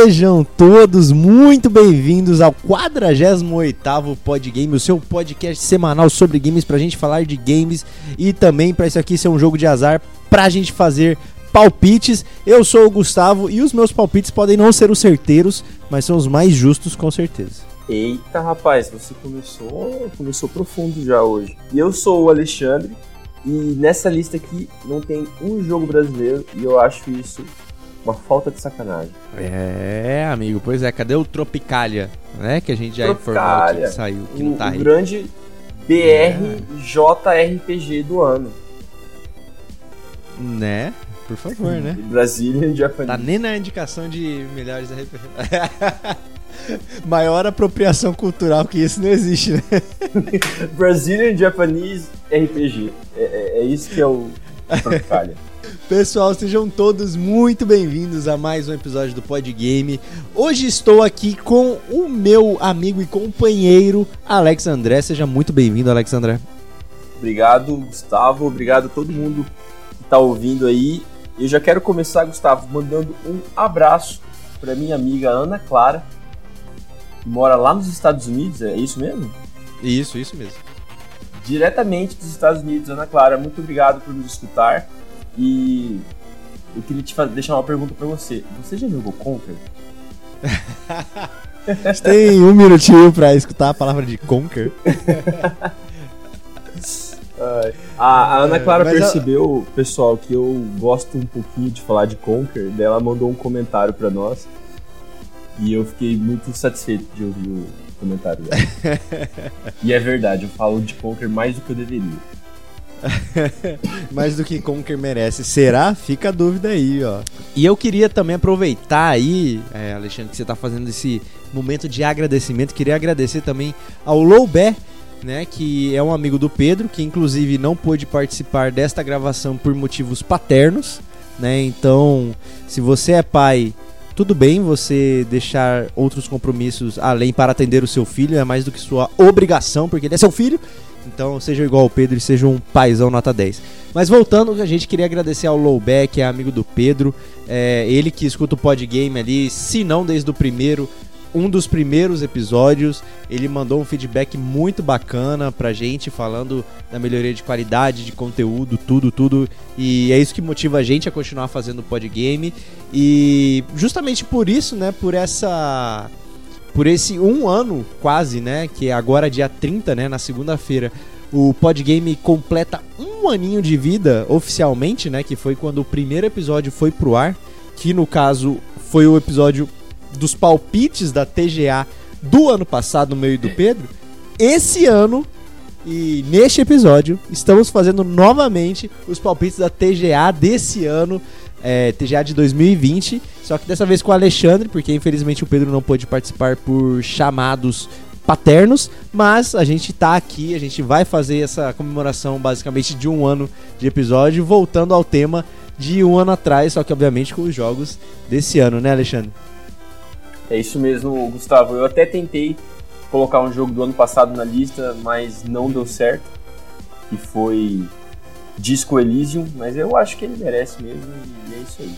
Sejam todos muito bem-vindos ao 48º Podgame, o seu podcast semanal sobre games pra gente falar de games e também pra isso aqui ser um jogo de azar pra gente fazer palpites. Eu sou o Gustavo e os meus palpites podem não ser os certeiros, mas são os mais justos com certeza. Eita, rapaz, você começou, começou profundo já hoje. E eu sou o Alexandre e nessa lista aqui não tem um jogo brasileiro e eu acho isso uma falta de sacanagem. É, amigo, pois é, cadê o Tropicalia, né? Que a gente já Tropicalia, informou que saiu, que o, não tá o aí. grande BRJRPG do ano. Né? Por favor, né? Brazilian Japanese. Tá nem na indicação de melhores RPG. Maior apropriação cultural que isso não existe, né? Brazilian Japanese RPG. É, é- é isso que é o Tropicalia. Pessoal, sejam todos muito bem-vindos a mais um episódio do Pod Game. Hoje estou aqui com o meu amigo e companheiro Alex André. Seja muito bem-vindo, Alex André. Obrigado, Gustavo. Obrigado a todo mundo que tá ouvindo aí. Eu já quero começar, Gustavo, mandando um abraço para minha amiga Ana Clara, que mora lá nos Estados Unidos. É isso mesmo? Isso, isso mesmo. Diretamente dos Estados Unidos, Ana Clara. Muito obrigado por nos escutar. E eu queria te fazer, deixar uma pergunta para você. Você já jogou Conquer? Você tem um minutinho pra escutar a palavra de Conquer. A, a Ana Clara mas ela- percebeu, pessoal, que eu gosto um pouquinho de falar de Conquer. Daí ela mandou um comentário para nós. E eu fiquei muito satisfeito de ouvir o comentário dela. e é verdade, eu falo de Conquer mais do que eu deveria. Mais do que Conker merece. Será? Fica a dúvida aí, ó. E eu queria também aproveitar aí, é, Alexandre, que você tá fazendo esse momento de agradecimento. Queria agradecer também ao Loubé, né, que é um amigo do Pedro, que inclusive não pôde participar desta gravação por motivos paternos, né? Então, se você é pai, tudo bem você deixar outros compromissos além para atender o seu filho, é mais do que sua obrigação, porque ele é seu filho. Então seja igual ao Pedro e seja um paizão nota 10. Mas voltando, a gente queria agradecer ao Lowback, é amigo do Pedro. É, ele que escuta o Podgame ali, se não desde o primeiro, um dos primeiros episódios. Ele mandou um feedback muito bacana pra gente, falando da melhoria de qualidade, de conteúdo, tudo, tudo. E é isso que motiva a gente a continuar fazendo o Podgame. E justamente por isso, né, por essa por esse um ano quase, né? Que é agora dia 30, né? Na segunda-feira, o Podgame completa um aninho de vida oficialmente, né? Que foi quando o primeiro episódio foi pro ar. Que no caso foi o episódio dos palpites da TGA do ano passado, no meio do Pedro. Esse ano, e neste episódio, estamos fazendo novamente os palpites da TGA desse ano, é, TGA de 2020. Só que dessa vez com o Alexandre, porque infelizmente o Pedro não pôde participar por chamados paternos, mas a gente tá aqui, a gente vai fazer essa comemoração basicamente de um ano de episódio, voltando ao tema de um ano atrás, só que obviamente com os jogos desse ano, né, Alexandre? É isso mesmo, Gustavo. Eu até tentei colocar um jogo do ano passado na lista, mas não deu certo. Que foi Disco Elysium, mas eu acho que ele merece mesmo e é isso aí.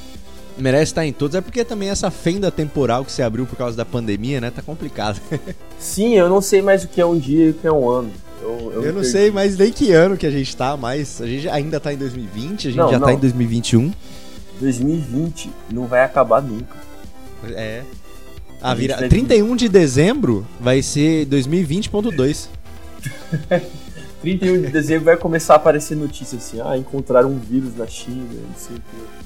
Merece estar em todos, é porque também essa fenda temporal que se abriu por causa da pandemia, né, tá complicado. Sim, eu não sei mais o que é um dia e o que é um ano. Eu, Eu, me não sei mais nem que ano que a gente tá, mas a gente ainda tá em 2020, a gente Não, já tá não. em 2021. 2020 não vai acabar nunca. É. A vira... vai- 31 de dezembro vai ser 2020.2. 31 de dezembro vai começar a aparecer notícia assim, ah, encontraram um vírus na China, não sei o que.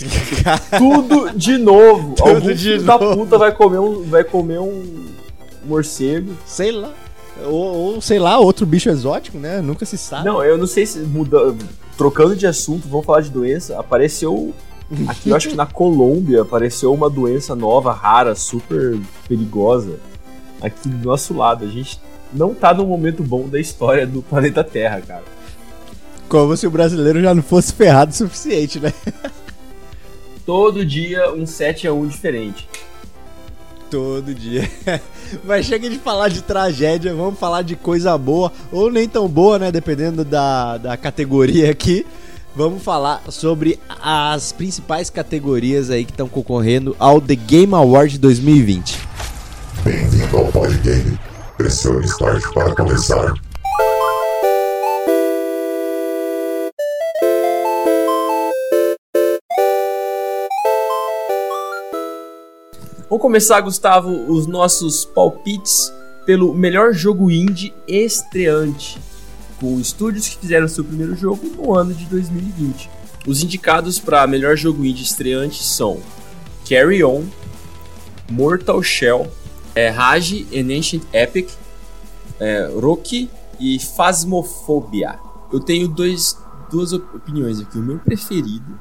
Tudo de novo. Tudo Algum de filho da novo. puta vai comer um, vai comer um morcego. sei lá. Ou, ou, sei lá, outro bicho exótico, né? Nunca se sabe. Não, eu não sei se muda, trocando de assunto, vamos falar de doença. Apareceu aqui, eu acho que na Colômbia apareceu uma doença nova, rara, super perigosa aqui do nosso lado. A gente não tá num momento bom da história do planeta Terra, cara. Como se o brasileiro já não fosse ferrado o suficiente, né? Todo dia um 7 a 1 diferente. Todo dia. Mas chega de falar de tragédia, vamos falar de coisa boa, ou nem tão boa, né? Dependendo da, da categoria aqui. vamos falar sobre as principais categorias aí que estão concorrendo ao The Game Award 2020. Bem-vindo ao Podgame. Pressione Start para começar. Vamos começar, Gustavo, os nossos palpites pelo melhor jogo indie estreante, com estúdios que fizeram seu primeiro jogo no ano de 2020. Os indicados para melhor jogo indie estreante são Carry On, Mortal Shell, é, Rage and Ancient Epic, é, Rocky e Phasmophobia. Eu tenho dois, duas opiniões aqui. O meu preferido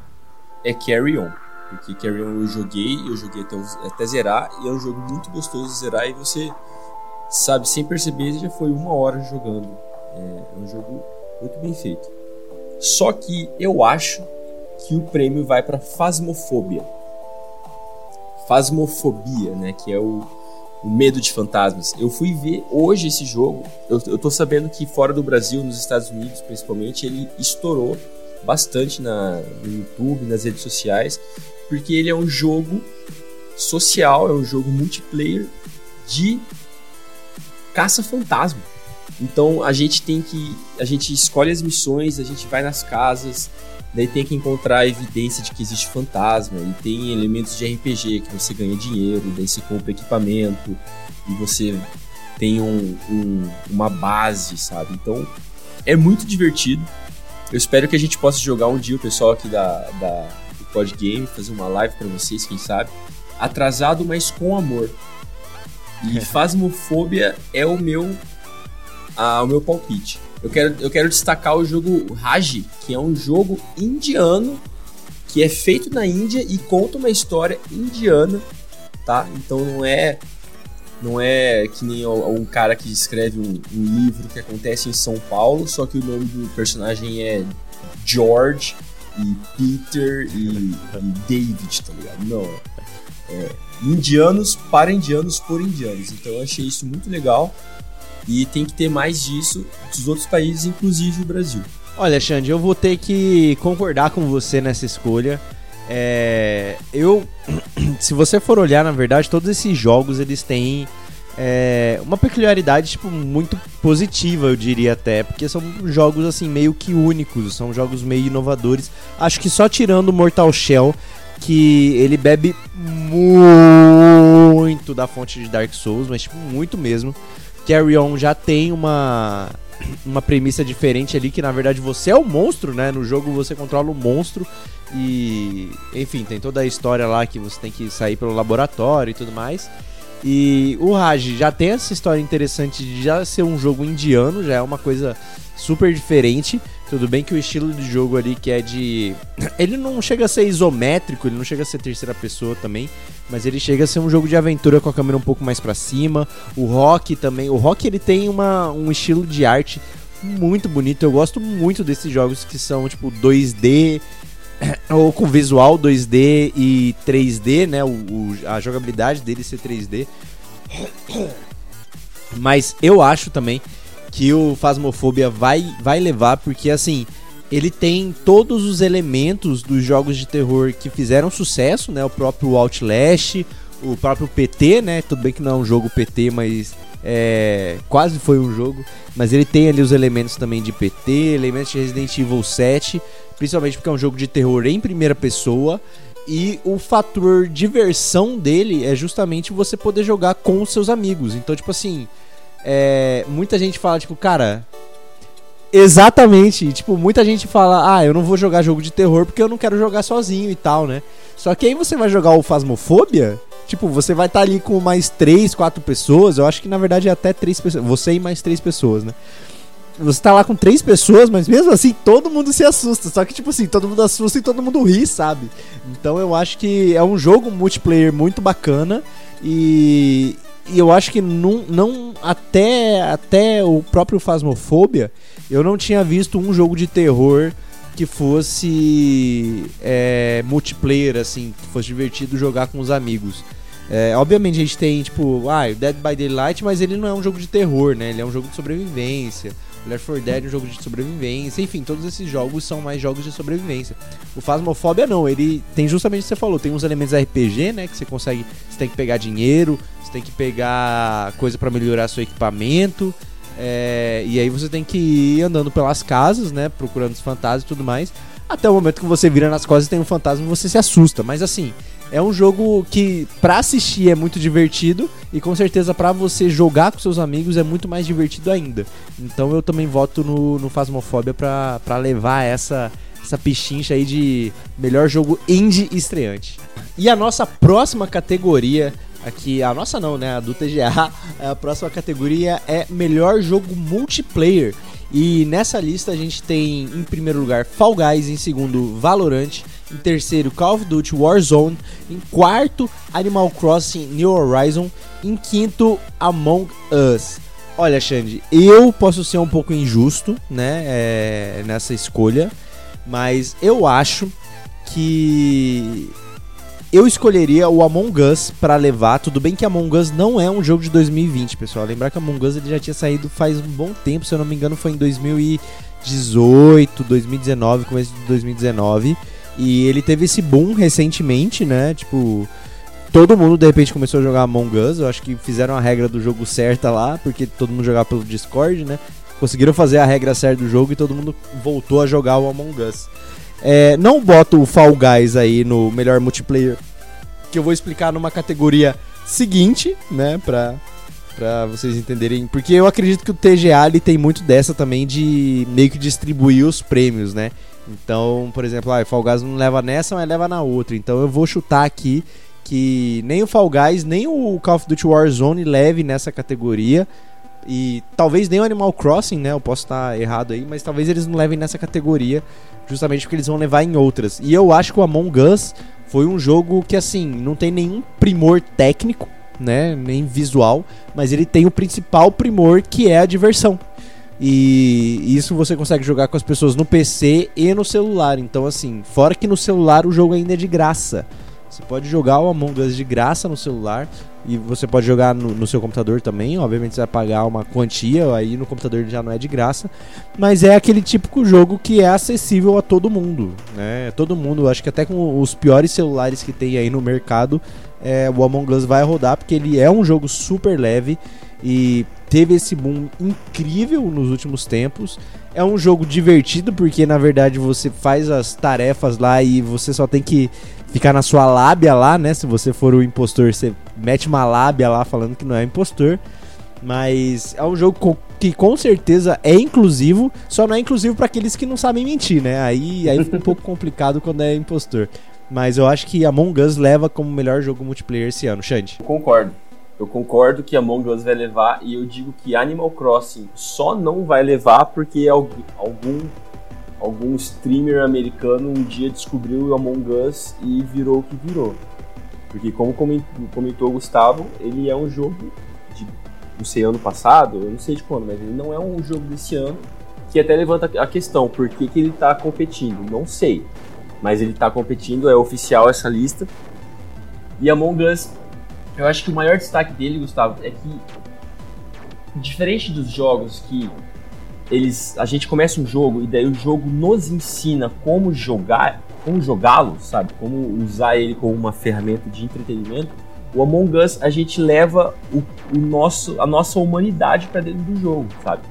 é Carry On porque Carrion eu joguei, eu joguei até, até zerar, e é um jogo muito gostoso de zerar e você sabe, sem perceber, já foi uma hora jogando. É, é um jogo muito bem feito. Só que eu acho que o prêmio vai para Fasmofobia. Fasmofobia, né? Que é o, o medo de fantasmas. Eu fui ver hoje esse jogo. Eu, eu tô sabendo que fora do Brasil, nos Estados Unidos principalmente, ele estourou bastante na, no YouTube, nas redes sociais porque ele é um jogo social, é um jogo multiplayer de caça-fantasma. Então a gente tem que. A gente escolhe as missões, a gente vai nas casas, daí tem que encontrar evidência de que existe fantasma, e tem elementos de RPG que você ganha dinheiro, daí você compra equipamento, e você tem um, um, uma base, sabe? Então é muito divertido. Eu espero que a gente possa jogar um dia o pessoal aqui da, da Pod Game, fazer uma live para vocês, quem sabe. Atrasado, mas com amor. E Fasmofobia é o meu o meu palpite. Eu quero, eu quero destacar o jogo Raji, que é um jogo indiano que é feito na Índia e conta uma história indiana, tá? Então não é não é que nem um cara que escreve um, um livro que acontece em São Paulo, só que o nome do personagem é George e Peter e, e David, tá ligado? Não. É, indianos para indianos por indianos. Então eu achei isso muito legal. E tem que ter mais disso dos outros países, inclusive o Brasil. Olha, Xande, eu vou ter que concordar com você nessa escolha. É, eu, se você for olhar, na verdade, todos esses jogos eles têm é, uma peculiaridade tipo muito positiva, eu diria até, porque são jogos assim meio que únicos, são jogos meio inovadores. Acho que só tirando Mortal Shell que ele bebe muito da fonte de Dark Souls, mas tipo muito mesmo. Carry On já tem uma uma premissa diferente ali que na verdade você é o monstro, né? No jogo você controla o monstro e enfim, tem toda a história lá que você tem que sair pelo laboratório e tudo mais. E o Raj já tem essa história interessante de já ser um jogo indiano, já é uma coisa super diferente. Tudo bem que o estilo de jogo ali que é de. Ele não chega a ser isométrico, ele não chega a ser terceira pessoa também, mas ele chega a ser um jogo de aventura com a câmera um pouco mais para cima. O Rock também. O Rock ele tem uma, um estilo de arte muito bonito. Eu gosto muito desses jogos que são tipo 2D, ou com visual 2D e 3D, né? O, o, a jogabilidade dele ser 3D. Mas eu acho também que o Phasmophobia vai, vai levar, porque assim, ele tem todos os elementos dos jogos de terror que fizeram sucesso, né? O próprio Outlast, o próprio PT, né? Tudo bem que não é um jogo PT, mas é, quase foi um jogo. Mas ele tem ali os elementos também de PT, elementos de Resident Evil 7 principalmente porque é um jogo de terror em primeira pessoa. E o fator diversão dele é justamente você poder jogar com os seus amigos. Então, tipo assim, é, muita gente fala, tipo, cara. Exatamente, tipo, muita gente fala, ah, eu não vou jogar jogo de terror porque eu não quero jogar sozinho e tal, né? Só que aí você vai jogar o Fasmofobia, tipo, você vai estar tá ali com mais três, quatro pessoas, eu acho que na verdade é até três pessoas, você e mais três pessoas, né? você tá lá com três pessoas, mas mesmo assim todo mundo se assusta. Só que, tipo assim, todo mundo assusta e todo mundo ri, sabe? Então eu acho que é um jogo multiplayer muito bacana e, e eu acho que não, não até, até o próprio Phasmophobia, eu não tinha visto um jogo de terror que fosse é, multiplayer, assim, que fosse divertido jogar com os amigos. É, obviamente a gente tem, tipo, ah, Dead by Daylight, mas ele não é um jogo de terror, né? Ele é um jogo de sobrevivência. Left 4 Dead é um jogo de sobrevivência, enfim, todos esses jogos são mais jogos de sobrevivência. O Phasmophobia não, ele tem justamente o que você falou, tem uns elementos RPG, né, que você consegue, você tem que pegar dinheiro, você tem que pegar coisa para melhorar seu equipamento, é, e aí você tem que ir andando pelas casas, né, procurando os fantasmas e tudo mais, até o momento que você vira nas costas e tem um fantasma e você se assusta, mas assim, é um jogo que pra assistir é muito divertido e com certeza pra você jogar com seus amigos é muito mais divertido ainda. Então eu também voto no, no Phasmophobia pra, pra levar essa, essa pichincha aí de melhor jogo indie estreante. E a nossa próxima categoria aqui, a nossa não, né, a do TGA, a próxima categoria é melhor jogo multiplayer. E nessa lista a gente tem em primeiro lugar Fall Guys, em segundo Valorant, em terceiro Call of Duty Warzone, em quarto Animal Crossing New Horizon, em quinto Among Us. Olha, Xande, eu posso ser um pouco injusto, né, é, nessa escolha, mas eu acho que eu escolheria o Among Us para levar. Tudo bem que Among Us não é um jogo de 2020, pessoal. Lembrar que Among Us ele já tinha saído faz um bom tempo, se eu não me engano, foi em 2018, 2019, começo de 2019. E ele teve esse boom recentemente, né? Tipo, todo mundo de repente começou a jogar Among Us. Eu acho que fizeram a regra do jogo certa lá, porque todo mundo jogava pelo Discord, né? Conseguiram fazer a regra certa do jogo e todo mundo voltou a jogar o Among Us. É, não boto o Fall Guys aí no melhor multiplayer, que eu vou explicar numa categoria seguinte, né? Pra, pra vocês entenderem. Porque eu acredito que o TGA ele tem muito dessa também de meio que distribuir os prêmios, né? Então, por exemplo, ah, Fall Guys não leva nessa, mas leva na outra. Então eu vou chutar aqui que nem o Fall Guys, nem o Call of Duty Warzone leve nessa categoria. E talvez nem o Animal Crossing, né? Eu posso estar errado aí, mas talvez eles não levem nessa categoria, justamente porque eles vão levar em outras. E eu acho que o Among Us foi um jogo que, assim, não tem nenhum primor técnico, né? Nem visual, mas ele tem o principal primor que é a diversão. E isso você consegue jogar com as pessoas no PC e no celular. Então, assim, fora que no celular o jogo ainda é de graça. Você pode jogar o Among Us de graça no celular e você pode jogar no, no, seu computador também. Obviamente você vai pagar uma quantia, aí no computador já não é de graça. Mas é aquele típico jogo que é acessível a todo mundo. Né? Todo mundo, acho que até com os piores celulares que tem aí no mercado, é, o Among Us vai rodar, porque ele é um jogo super leve e teve esse boom incrível nos últimos tempos. É um jogo divertido porque na verdade você faz as tarefas lá e você só tem que ficar na sua lábia lá, né? Se você for o impostor, você mete uma lábia lá falando que não é impostor. Mas é um jogo que com certeza é inclusivo, só não é inclusivo para aqueles que não sabem mentir, né? Aí, aí fica um pouco complicado quando é impostor. Mas eu acho que Among Us leva como melhor jogo multiplayer esse ano, Xande. concordo. Eu concordo que Among Us vai levar e eu digo que Animal Crossing só não vai levar porque algum algum streamer americano um dia descobriu o Among Us e virou o que virou. Porque como comentou o Gustavo, ele é um jogo de não sei ano passado, eu não sei de quando, mas ele não é um jogo desse ano que até levanta a questão, por que, que ele está competindo? Não sei. Mas ele está competindo, é oficial essa lista. E Among Us, eu acho que o maior destaque dele, Gustavo, é que diferente dos jogos que eles a gente começa um jogo e daí o jogo nos ensina como jogar, como jogá-lo, sabe? Como usar ele como uma ferramenta de entretenimento. O Among Us a gente leva o, o nosso a nossa humanidade para dentro do jogo, sabe?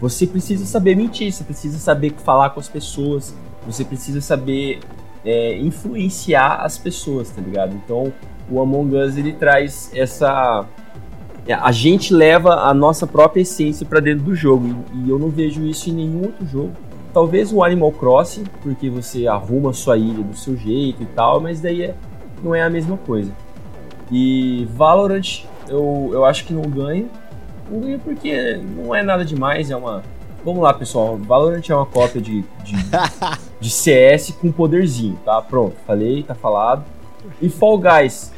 Você precisa saber mentir, você precisa saber falar com as pessoas, você precisa saber é, influenciar as pessoas, tá ligado? Então o Among Us ele traz essa a gente leva a nossa própria essência para dentro do jogo e eu não vejo isso em nenhum outro jogo. Talvez o Animal Crossing, porque você arruma a sua ilha do seu jeito e tal, mas daí é, não é a mesma coisa. E Valorant eu, eu acho que não ganha. Não ganha porque não é nada demais, é uma. Vamos lá, pessoal. Valorant é uma cópia de, de, de CS com poderzinho, tá? Pronto, falei, tá falado. E Fall Guys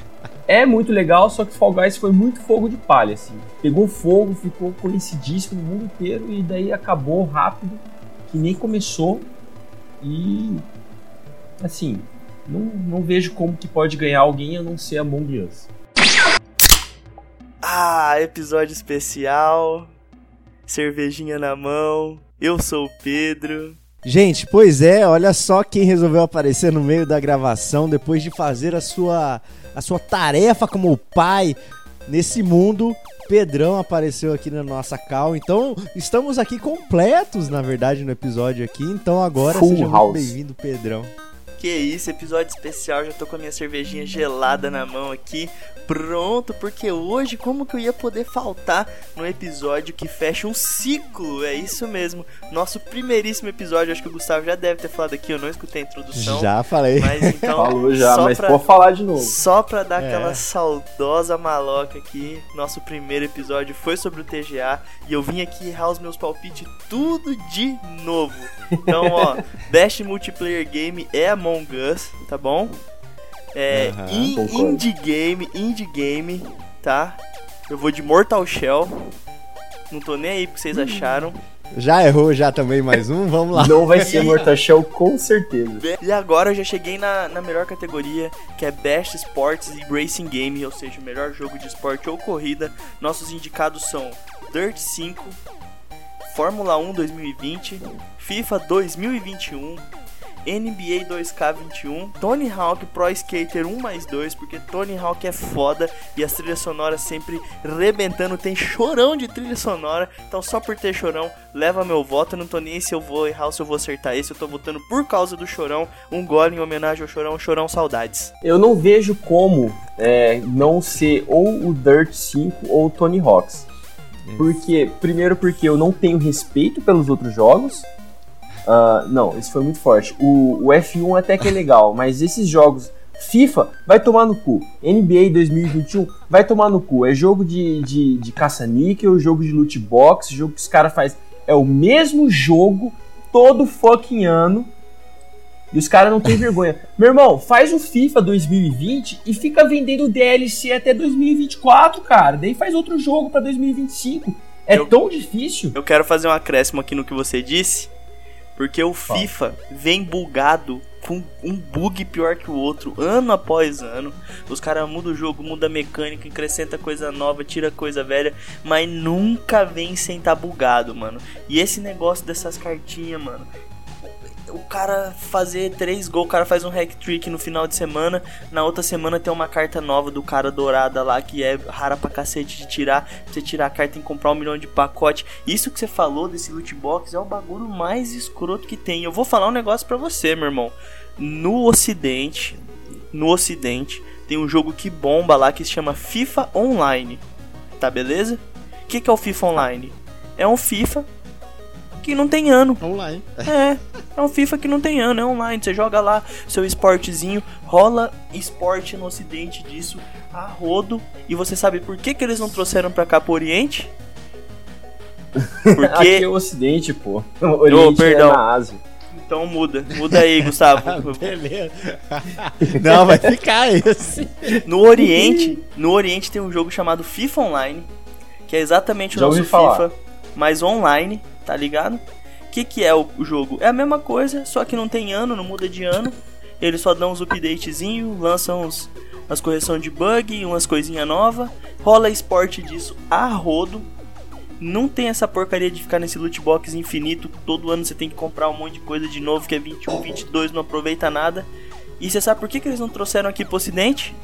é muito legal, só que Fall Guys foi muito fogo de palha, assim. Pegou fogo, ficou conhecidíssimo no mundo inteiro e daí acabou rápido, que nem começou. E assim, não, não vejo como que pode ganhar alguém a não ser Among Us. Ah, episódio especial. cervejinha na mão. Eu sou o Pedro. Gente, pois é, olha só quem resolveu aparecer no meio da gravação depois de fazer a sua, a sua tarefa como pai nesse mundo. Pedrão apareceu aqui na nossa cal, então estamos aqui completos, na verdade, no episódio aqui. Então agora Full seja bem-vindo, Pedrão. Que isso, episódio especial. Já tô com a minha cervejinha gelada na mão aqui, pronto, porque hoje como que eu ia poder faltar no episódio que fecha um ciclo? É isso mesmo. Nosso primeiríssimo episódio, acho que o Gustavo já deve ter falado aqui, eu não escutei a introdução. Já falei. Mas então, Falou já, só mas pra- pode falar de novo. Só pra dar É. aquela saudosa maloca aqui, nosso primeiro episódio foi sobre o TGA e eu vim aqui errar os meus palpites tudo de novo. Então, ó, Best Multiplayer Game é Among Us, tá bom? É Aham, in-. Indie Game, Indie Game, tá? Eu vou de Mortal Shell. Não tô nem aí porque vocês acharam. Já errou já também mais um, vamos lá. Não vai ser Mortal Shell com certeza. E agora eu já cheguei na, na melhor categoria, que é Best Sports e Racing Game, ou seja, o melhor jogo de esporte ou corrida. Nossos indicados são Dirt 5, Fórmula 1 2020, FIFA 2021, NBA 2K21, Tony Hawk Pro Skater 1 mais 2, porque Tony Hawk é foda e as trilhas sonoras sempre rebentando, tem chorão de trilha sonora, então só por ter chorão, leva meu voto, eu não tô nem aí se eu vou errar ou se eu vou acertar esse, eu tô votando por causa do chorão, um gole em homenagem ao chorão, chorão saudades. Eu não vejo como é, não ser ou o Dirt 5 ou o Tony Hawks. Porque, primeiro porque eu não tenho respeito pelos outros jogos. Ah, não, isso foi muito forte. O, o F1 até que é legal, mas esses jogos. FIFA vai tomar no cu. NBA 2021 vai tomar no cu. É jogo de, de, de caça-níquel, jogo de loot box, jogo que os caras fazem. É o mesmo jogo todo fucking ano. E os caras não têm vergonha. Meu irmão, faz o FIFA 2020 e fica vendendo DLC até 2024, cara. Daí faz outro jogo pra 2025. É Eu- tão difícil. Eu quero fazer um acréscimo aqui no que você disse, porque o Fala. FIFA vem bugado com um bug pior que o outro, ano após ano. Os caras mudam o jogo, muda a mecânica, acrescenta coisa nova, tira coisa velha, mas nunca vem sem estar bugado, mano. E esse negócio dessas cartinhas, mano. O cara fazer três gols, o cara faz um hack trick no final de semana, na outra semana tem uma carta nova do cara dourada lá que é rara pra cacete de tirar. Você tirar a carta que comprar um milhão de pacote. Isso que você falou desse loot box é o bagulho mais escroto que tem. Eu vou falar um negócio pra você, meu irmão. No ocidente, no ocidente, tem um jogo que bomba lá que se chama FIFA Online. Tá beleza? O que, que é o FIFA Online? É um FIFA que não tem ano. Online. É, é um FIFA que não tem ano, é online. Você joga lá seu esportezinho, rola esporte no ocidente disso a rodo. E você sabe por que, que eles não trouxeram pra cá pro Oriente? Aqui Porque. é o Ocidente, pô. O Oriente perdão. é na Ásia. então muda. Muda aí, Gustavo. Beleza. Não, vai ficar esse. No Oriente, no Oriente tem um jogo chamado FIFA Online, que é exatamente o Já nosso. FIFA, mas online, tá ligado? O que, que é o, jogo? É a mesma coisa, só que não tem ano, não muda de ano. Eles só dão uns updatezinhos, lançam uns, umas correção de bug, umas coisinhas novas. Rola esporte disso a rodo. Não tem essa porcaria de ficar nesse loot box infinito. Todo ano você tem que comprar um monte de coisa de novo, que é 21, 22, não aproveita nada. E você sabe por que, que eles não trouxeram aqui pro ocidente?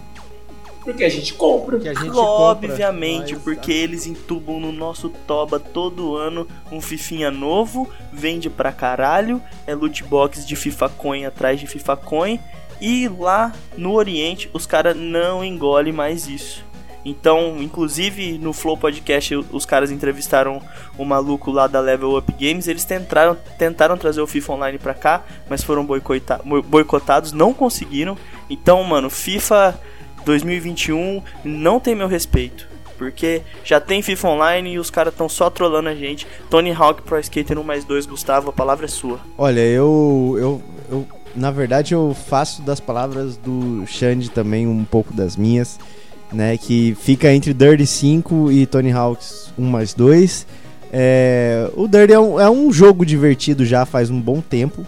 Porque a gente compra. Que a gente compra, Obviamente, mas- porque eles entubam no nosso toba todo ano um fifinha novo, vende pra caralho, é loot box de FIFA Coin atrás de FIFA Coin, e lá no Oriente os caras não engolem mais isso. Então, inclusive no Flow Podcast, os caras entrevistaram o maluco lá da Level Up Games. Eles tentaram, tentaram trazer o FIFA Online pra cá, mas foram boicota- boi- boicotados, não conseguiram. Então, mano, FIFA 2021 não tem meu respeito. Porque já tem FIFA Online e os caras estão só trolando a gente. Tony Hawk Pro Skater 1 mais 2, Gustavo, a palavra é sua. Olha, eu, eu, eu. Na verdade, eu faço das palavras do Xande também um pouco das minhas, né? Que fica entre Dirty 5 e Tony Hawk's 1 mais 2. É, o Dirt é um, é um jogo divertido já faz um bom tempo.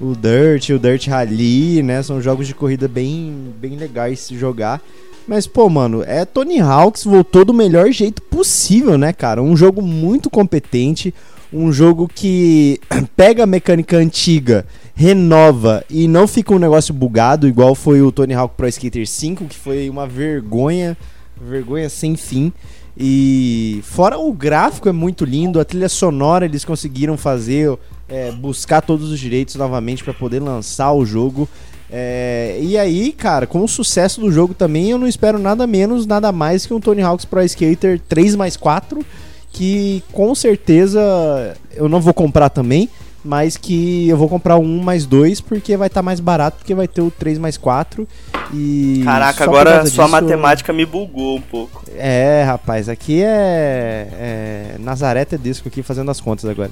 O Dirt, o Dirt Rally, né? São jogos de corrida bem, bem legais de jogar. Mas, pô, mano, é Tony Hawks voltou do melhor jeito possível, né, cara? Um jogo muito competente, um jogo que pega a mecânica antiga, renova e não fica um negócio bugado, igual foi o Tony Hawk Pro Skater 5, que foi uma vergonha, vergonha sem fim. E fora o gráfico é muito lindo, a trilha sonora eles conseguiram fazer, é, buscar todos os direitos novamente para poder lançar o jogo. É, e aí, cara, com o sucesso do jogo também, eu não espero nada menos, nada mais que um Tony Hawk's Pro Skater 3 mais 4, que com certeza eu não vou comprar também, mas que eu vou comprar um mais dois porque vai estar tá mais barato, porque vai ter o 3 mais 4. E Caraca, agora sua matemática me bugou um pouco. É, rapaz, aqui é, é Nazaré Tedesco aqui fazendo as contas agora.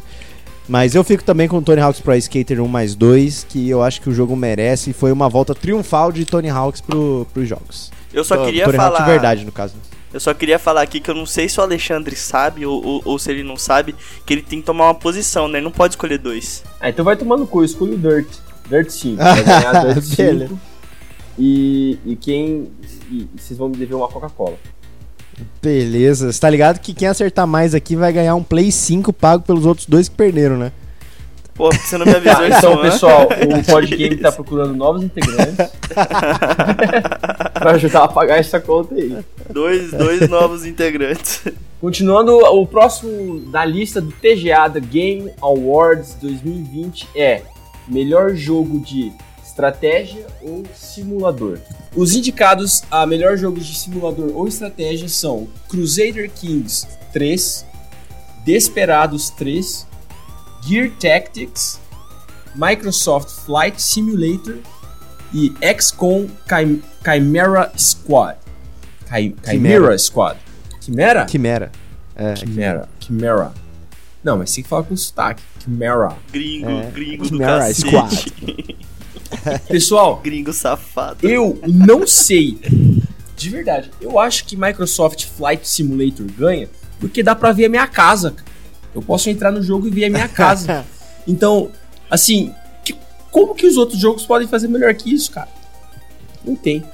Mas eu fico também com o Tony Hawk's Pro Skater 1 mais 2, que eu acho que o jogo merece e foi uma volta triunfal de Tony Hawk's pro, pros jogos. Eu só queria Tony falar. Hawk de verdade, no caso. Eu só queria falar aqui que eu não sei se o Alexandre sabe ou, ou, ou, se ele não sabe, que ele tem que tomar uma posição, né? Ele não pode escolher dois. Ah, então vai tomar no cu, escolhe o Dirt. Dirt 5. Vai ganhar Dirt 5. E, e quem. E, vocês vão me dever uma Coca-Cola. Beleza. Você tá ligado que quem acertar mais aqui vai ganhar um Play 5 pago pelos outros dois que perderam, né? Pô, você não me avisou ah, Então, pessoal, o Podgame tá procurando novos integrantes pra ajudar a pagar essa conta aí. Dois, dois novos integrantes. Continuando, o próximo da lista do TGA, da Game Awards 2020, é melhor jogo de estratégia ou simulador. Os indicados a melhor jogo de simulador ou estratégia são Crusader Kings 3, Desperados 3, Gear Tactics, Microsoft Flight Simulator e XCOM Chim Chimera Squad. Chim Chimera Squad. Chimera? Chimera. É, Chimera. Chimera. Não, mas tem que falar com sotaque. Chimera. Gringo, é. gringo Chimera do cacete. Squad. Pessoal, gringo safado. Eu não sei. De verdade, eu acho que Microsoft Flight Simulator ganha porque dá pra ver a minha casa. Eu posso entrar no jogo e ver a minha casa. então, assim, que, como que os outros jogos podem fazer melhor que isso, cara? Não tem.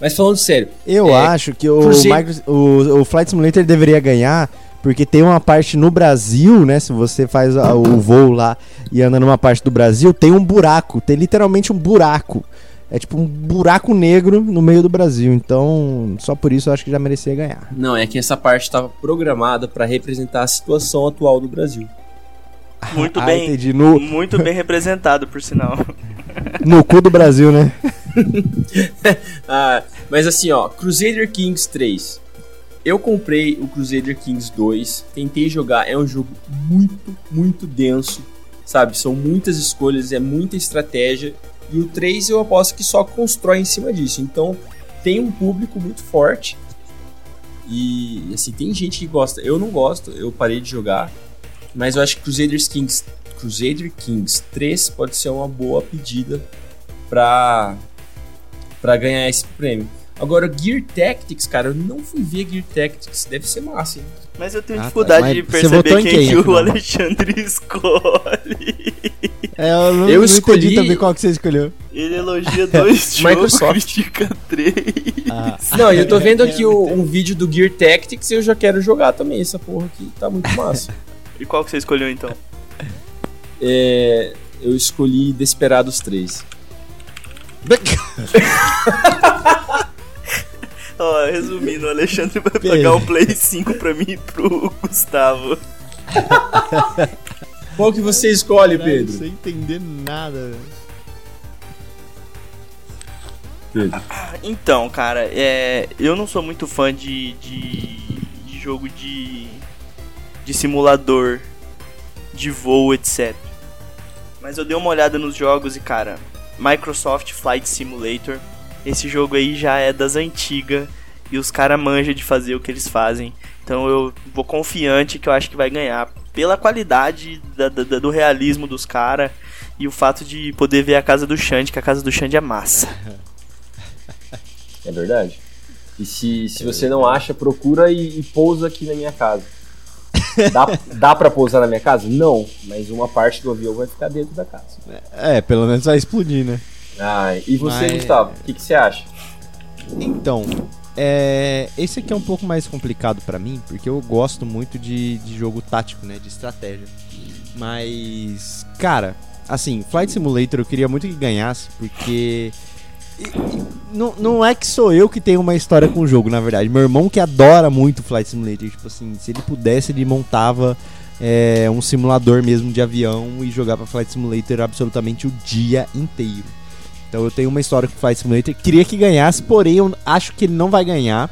Mas falando sério. Eu é, acho que o, Microsoft, o, o Flight Simulator deveria ganhar porque tem uma parte no Brasil, né? Se você faz o voo lá e anda numa parte do Brasil, tem um buraco, tem literalmente um buraco. É tipo um buraco negro no meio do Brasil. Então, só por isso eu acho que já merecia ganhar. Não, é que essa parte estava programada para representar a situação atual do Brasil. Muito ah, bem. Entendi. No... Muito bem representado, por sinal. No cu do Brasil, né? ah, mas assim, ó, Crusader Kings 3. Eu comprei o Crusader Kings 2, tentei jogar, é um jogo muito, muito denso, sabe? São muitas escolhas, é muita estratégia e o 3 eu aposto que só constrói em cima disso. Então tem um público muito forte. E assim, tem gente que gosta. Eu não gosto, eu parei de jogar. Mas eu acho que Crusader Kings, Crusader Kings 3 pode ser uma boa pedida para para ganhar esse prêmio. Agora, Gear Tactics, cara, eu não fui ver Gear Tactics, deve ser massa, hein? Mas eu tenho ah, tá. dificuldade tá. de perceber quem, quem, que o Alexandre escolhe. É, eu não, eu não escolhi também qual que você escolheu. Ele elogia dois jogos, critica três. Ah. Não, eu tô vendo aqui o, um vídeo do Gear Tactics e eu já quero jogar também essa porra aqui, tá muito massa. e qual que você escolheu então? É, eu escolhi Desperados 3. Ó, resumindo, o Alexandre vai pagar um Play 5 pra mim e pro Gustavo. Qual que você escolhe, Pedro? Sem entender nada. Pedro. Então, cara, é, eu não sou muito fã de, de, de jogo de, de simulador, de voo, etc. Mas eu dei uma olhada nos jogos e, cara, Microsoft Flight Simulator esse jogo aí já é das antigas e os caras manjam de fazer o que eles fazem. Então eu vou confiante que eu acho que vai ganhar pela qualidade da, da, do realismo dos caras e o fato de poder ver a casa do Xande, que a casa do Xande é massa. É verdade. E se, se você não acha, procura e, e pousa aqui na minha casa. Dá, dá pra pousar na minha casa? Não, mas uma parte do avião vai ficar dentro da casa. É, pelo menos vai explodir, né? Ah, e você, Mas... Gustavo, o que, que você acha? Então, é, esse aqui é um pouco mais complicado para mim, porque eu gosto muito de, de jogo tático, né? De estratégia. Mas, cara, assim, Flight Simulator eu queria muito que ganhasse, porque. Não, não é que sou eu que tenho uma história com o jogo, na verdade. Meu irmão que adora muito Flight Simulator. Tipo assim, se ele pudesse, ele montava é, um simulador mesmo de avião e jogava Flight Simulator absolutamente o dia inteiro. Então eu tenho uma história com Flight Simulator. Queria que ganhasse, porém eu acho que ele não vai ganhar.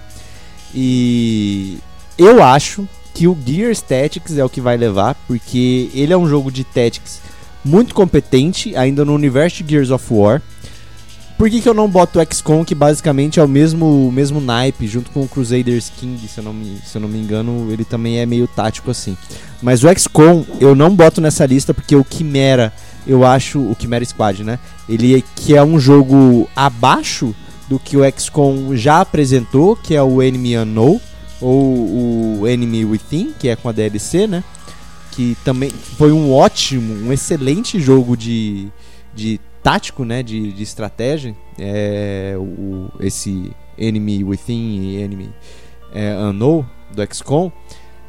E eu acho que o Gears Tactics é o que vai levar, porque ele é um jogo de Tactics muito competente, ainda no universo de Gears of War. Por que, que eu não boto o XCOM, que basicamente é o mesmo, mesmo naipe, junto com o Crusaders King, se eu, não me, se eu não me engano, ele também é meio tático assim. Mas o XCOM eu não boto nessa lista porque o Chimera eu acho o Chimera Squad, né? Ele que é um jogo abaixo do que o XCOM já apresentou, que é o Enemy Unknown ou o Enemy Within, que é com a DLC, né? Que também foi um ótimo, um excelente jogo de, de tático, né? De, de estratégia. É, o, esse Enemy Within e Enemy é, Unknown do XCOM.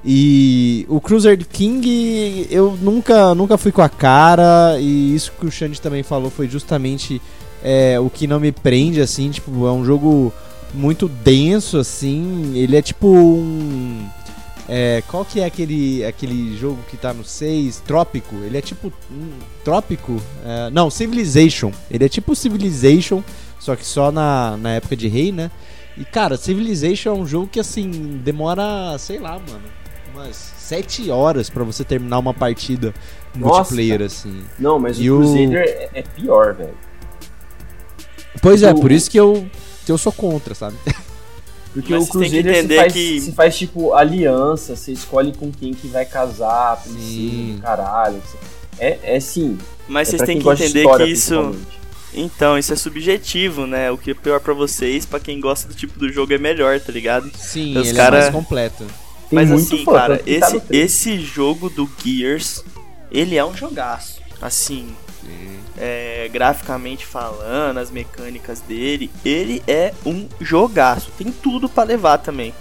E o Cruiser King eu nunca, nunca fui com a cara, e isso que o Xande também falou foi justamente é, o que não me prende, assim, tipo, é um jogo muito denso, assim, ele é tipo um... É, qual que é aquele, aquele jogo que tá no 6? Trópico. Ele é tipo. Um, trópico? É, não, Civilization. Ele é tipo Civilization, só que só na, na época de rei, né? E cara, Civilization é um jogo que assim, demora, sei lá, mano umas 7 horas para você terminar uma partida Nossa, multiplayer, assim. Não, mas e o Crusader o... é pior, velho. Pois é, por isso que eu, que eu sou contra, sabe? Porque mas o Crusader se faz, que... se faz, tipo aliança, você escolhe com quem que vai casar, princípio, caralho. É, é sim. Mas é vocês têm que entender história, que isso. Então, isso é subjetivo, né? O que é pior para vocês, para quem gosta do tipo do jogo é melhor, tá ligado? Sim, então, ele cara... é mais completo. Tem Mas assim, fã, cara, esse, tá esse jogo do Gears, ele é um jogaço. Assim, é, graficamente falando, as mecânicas dele, ele é um jogaço. Tem tudo para levar também.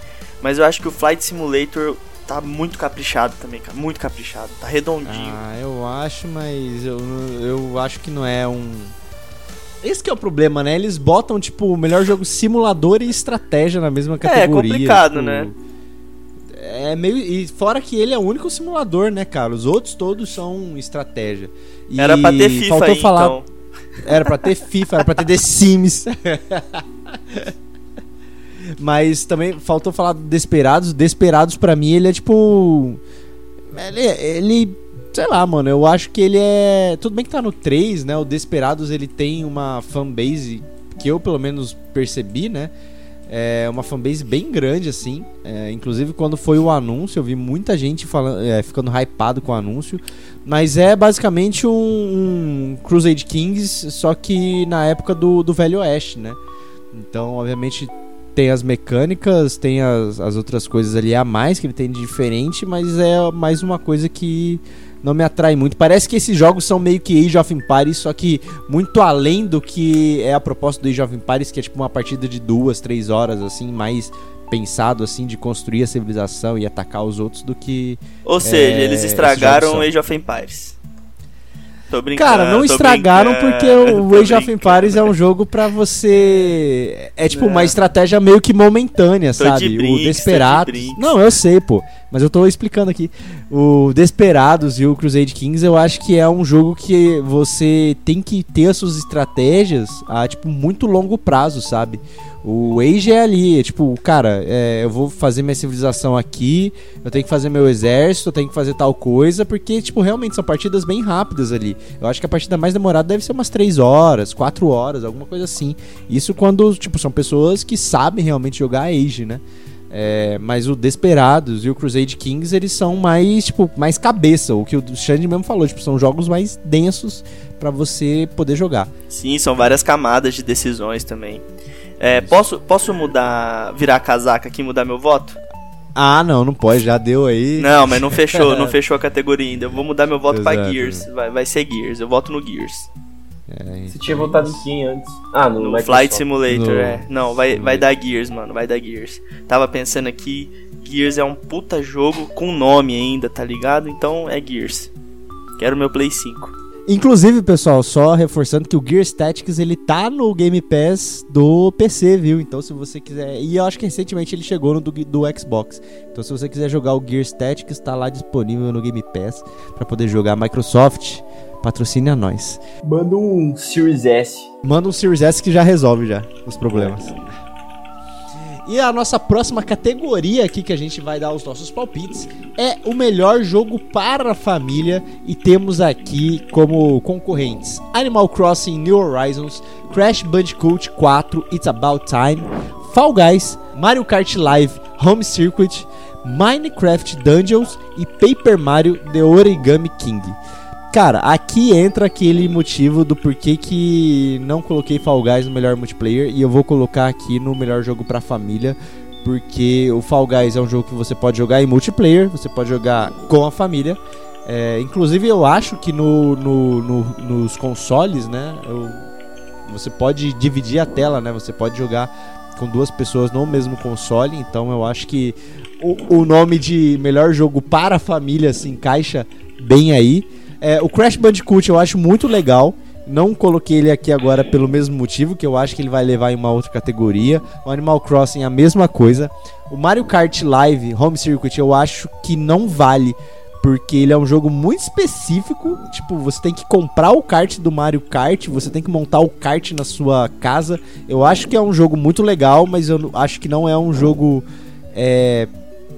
Mas eu acho que o Flight Simulator tá muito caprichado também, cara. Muito caprichado. Tá redondinho. Ah, eu acho, mas eu, eu acho que não é um. Esse que é o problema, né? Eles botam, tipo, o melhor jogo simulador e estratégia na mesma categoria. É complicado, tipo... né? É meio. E fora que ele é o único simulador, né, cara? Os outros todos são estratégia. E era pra ter FIFA faltou aí, falar... então. Era pra ter FIFA, era pra ter The Sims. Mas também faltou falar do Desperados. Desperados, pra mim, ele é tipo. Ele, ele. Sei lá, mano. Eu acho que ele é. Tudo bem que tá no 3, né? O Desperados ele tem uma fanbase que eu pelo menos percebi, né? É uma fanbase bem grande, assim. É, inclusive, quando foi o anúncio, eu vi muita gente falando, é, ficando hypado com o anúncio. Mas é basicamente um, um Crusade Kings, só que na época do, do Velho Oeste, né? Então, obviamente, tem as mecânicas, tem as, as outras coisas ali a mais que ele tem de diferente, mas é mais uma coisa que não me atrai muito. Parece que esses jogos são meio que Age of Empires, só que muito além do que é a proposta do Age of Empires, que é tipo uma partida de duas, três horas, assim, mais pensado assim de construir a civilização e atacar os outros do que. Ou seja, é, eles estragaram Age of Empires. Tô brincando. Cara, não estragaram porque o Age of Empires é um jogo para você. É tipo uma estratégia meio que momentânea, tô sabe? Brinks, o Desperados. De não, eu sei, pô. Mas eu tô explicando aqui. O Desperados e o Crusade Kings, eu acho que é um jogo que você tem que ter as suas estratégias a tipo muito longo prazo, sabe? O Age é ali, é tipo, cara, é, eu vou fazer minha civilização aqui, eu tenho que fazer meu exército, eu tenho que fazer tal coisa, porque, tipo, realmente são partidas bem rápidas ali. Eu acho que a partida mais demorada deve ser umas 3 horas, 4 horas, alguma coisa assim. Isso quando, tipo, são pessoas que sabem realmente jogar Age, né? É, mas o Desperados e o Crusade Kings, eles são mais, tipo, mais cabeça. O que o Xande mesmo falou, tipo, são jogos mais densos para você poder jogar. Sim, são várias camadas de decisões também. É, posso, posso mudar, virar a casaca aqui e mudar meu voto? Ah, não, não pode, já deu aí. Não, mas não fechou, não fechou a categoria ainda. Eu vou mudar meu voto para Gears. Vai, vai ser Gears, eu voto no Gears. É, Você tinha votado em quem antes? Ah, no, no Flight Simulator, no... é. Não, vai, vai dar Gears, mano, vai dar Gears. Tava pensando aqui, Gears é um puta jogo com nome ainda, tá ligado? Então é Gears. Quero meu Play 5. Inclusive, pessoal, só reforçando que o Gears Tactics ele tá no Game Pass do PC, viu? Então, se você quiser. E eu acho que recentemente ele chegou no do, do Xbox. Então, se você quiser jogar o Gears Tactics, tá lá disponível no Game Pass para poder jogar. Microsoft, patrocine a nós. Manda um Series S. Manda um Series S que já resolve já os problemas. E a nossa próxima categoria aqui que a gente vai dar os nossos palpites é o melhor jogo para a família e temos aqui como concorrentes Animal Crossing New Horizons, Crash Bandicoot 4 It's About Time, Fall Guys, Mario Kart Live Home Circuit, Minecraft Dungeons e Paper Mario The Origami King. Cara, aqui entra aquele motivo do porquê que não coloquei Fall Guys no melhor multiplayer e eu vou colocar aqui no melhor jogo pra família, porque o Fall Guys é um jogo que você pode jogar em multiplayer, você pode jogar com a família. É, inclusive eu acho que no, no, no nos consoles, né, eu, você pode dividir a tela, né, você pode jogar com duas pessoas no mesmo console, então eu acho que o, o nome de melhor jogo para a família se encaixa bem aí. É, o Crash Bandicoot eu acho muito legal. Não coloquei ele aqui agora pelo mesmo motivo, que eu acho que ele vai levar em uma outra categoria. O Animal Crossing a mesma coisa. O Mario Kart Live Home Circuit eu acho que não vale, porque ele é um jogo muito específico. Tipo, você tem que comprar o kart do Mario Kart, você tem que montar o kart na sua casa. Eu acho que é um jogo muito legal, mas eu acho que não é um jogo é,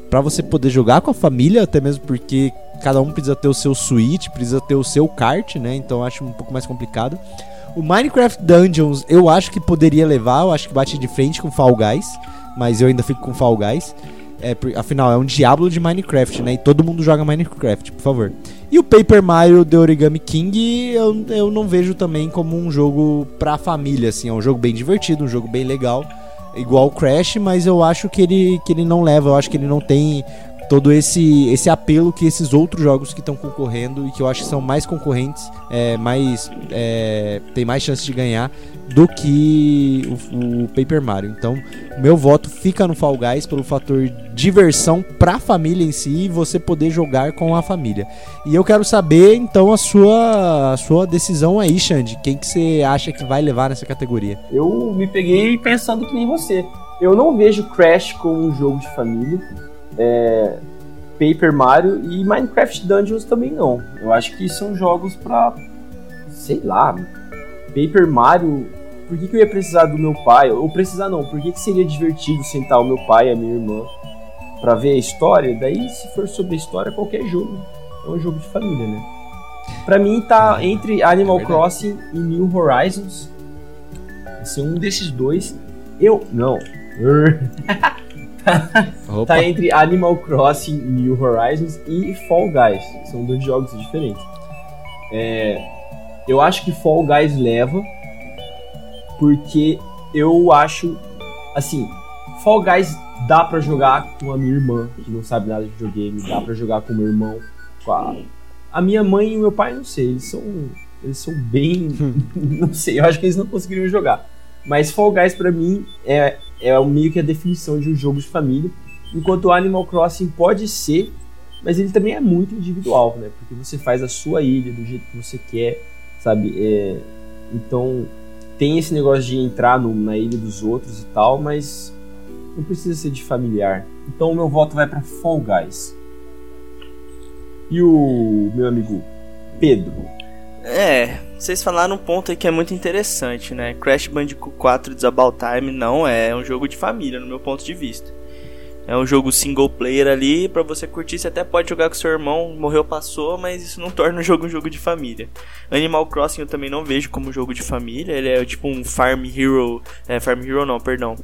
para você poder jogar com a família, até mesmo porque cada um precisa ter o seu Switch, precisa ter o seu kart, né? Então acho um pouco mais complicado. O Minecraft Dungeons eu acho que poderia levar, eu acho que bate de frente com Fall Guys, mas eu ainda fico com Fall Guys. É, afinal, é um diabo de Minecraft, né? E todo mundo joga Minecraft, por favor. E o Paper Mario The Origami King eu, eu não vejo também como um jogo pra família, assim. É um jogo bem divertido, um jogo bem legal. Igual o Crash, mas eu acho que ele, que ele não leva, eu acho que ele não tem todo esse, esse apelo que esses outros jogos que estão concorrendo e que eu acho que são mais concorrentes, é, mais é, tem mais chance de ganhar do que o, o, Paper Mario. Então, meu voto fica no Fall Guys pelo fator diversão para a família em si e você poder jogar com a família. E eu quero saber então a sua a sua decisão aí, Xande. Quem que você acha que vai levar nessa categoria? Eu me peguei pensando que nem você. Eu não vejo Crash como um jogo de família é, Paper Mario e Minecraft Dungeons também não. Eu acho que são jogos pra. sei lá. Paper Mario. Por que, que eu ia precisar do meu pai? Ou precisar não, por que, que seria divertido sentar o meu pai e a minha irmã para ver a história? Daí, se for sobre a história, qualquer jogo é um jogo de família, né? Pra mim tá entre Animal é Crossing e New Horizons. Ser um desses dois. Eu. Não. tá entre Animal Crossing New Horizons e Fall Guys. São dois jogos diferentes. É, eu acho que Fall Guys leva porque eu acho assim, Fall Guys dá para jogar com a minha irmã que não sabe nada de videogame, dá para jogar com o meu irmão, com a, a minha mãe e o meu pai, não sei, eles são eles são bem, não sei, eu acho que eles não conseguiriam jogar. Mas Fall Guys para mim é é meio que a definição de um jogo de família, enquanto o Animal Crossing pode ser, mas ele também é muito individual, né? Porque você faz a sua ilha do jeito que você quer, sabe? É, então tem esse negócio de entrar no, na ilha dos outros e tal, mas não precisa ser de familiar. Então o meu voto vai para Fall Guys. E o meu amigo Pedro? É, vocês falaram um ponto aí que é muito interessante, né? Crash Bandicoot 4 It's About Time não é um jogo de família, no meu ponto de vista. É um jogo single player ali, para você curtir, você até pode jogar com seu irmão, morreu, passou, mas isso não torna o jogo um jogo de família. Animal Crossing eu também não vejo como jogo de família, ele é tipo um Farm Hero, é, Farm Hero não, perdão.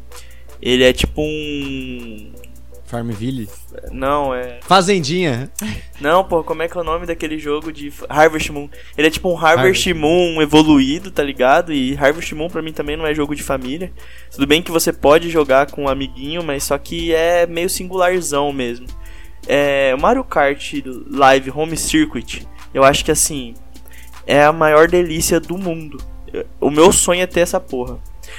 Ele é tipo um Farmville? Não, é. Fazendinha. Não, pô, como é que é o nome daquele jogo de Harvest Moon? Ele é tipo um Harvest, Harvest. Moon evoluído, tá ligado? E Harvest Moon pra mim também não é jogo de família. Tudo bem que você pode jogar com um amiguinho, mas só que é meio singularzão mesmo. É, Mario Kart Live Home Circuit, eu acho que assim, é a maior delícia do mundo. O meu sonho é ter essa porra.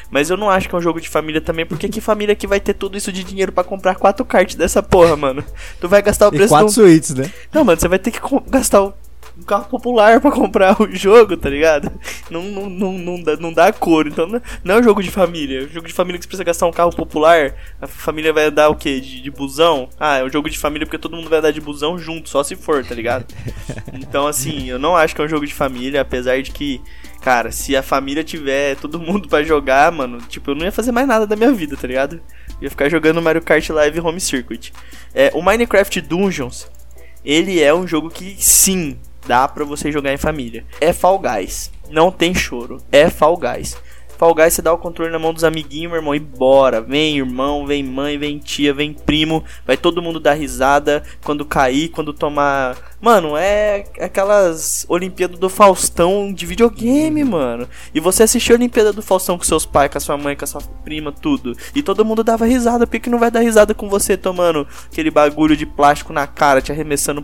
Mas eu não acho que é um jogo de família também, porque que família que vai ter tudo isso de dinheiro para comprar quatro cartas dessa porra, mano? Tu vai gastar o preço e quatro do... suítes, né? Não, mano, você vai ter que gastar o um carro popular para comprar o jogo, tá ligado? Não, não, não, não, dá, não dá cor. Então não é um jogo de família. É um jogo de família que você precisa gastar um carro popular. A família vai andar o quê? De, de busão? Ah, é um jogo de família porque todo mundo vai andar de busão junto, só se for, tá ligado? Então, assim, eu não acho que é um jogo de família, apesar de que. Cara, se a família tiver todo mundo para jogar, mano, tipo, eu não ia fazer mais nada da minha vida, tá ligado? Eu ia ficar jogando Mario Kart Live Home Circuit. É, o Minecraft Dungeons, ele é um jogo que sim, dá para você jogar em família. É Fall Guys. Não tem choro. É Fall Guys. Fall Guys você dá o controle na mão dos amiguinhos, meu irmão, e bora. Vem irmão, vem mãe, vem tia, vem primo. Vai todo mundo dar risada quando cair, quando tomar. Mano, é aquelas Olimpíadas do Faustão de videogame, mano. E você assistiu a Olimpíada do Faustão com seus pais, com a sua mãe, com a sua prima, tudo. E todo mundo dava risada. Por que, que não vai dar risada com você tomando aquele bagulho de plástico na cara, te arremessando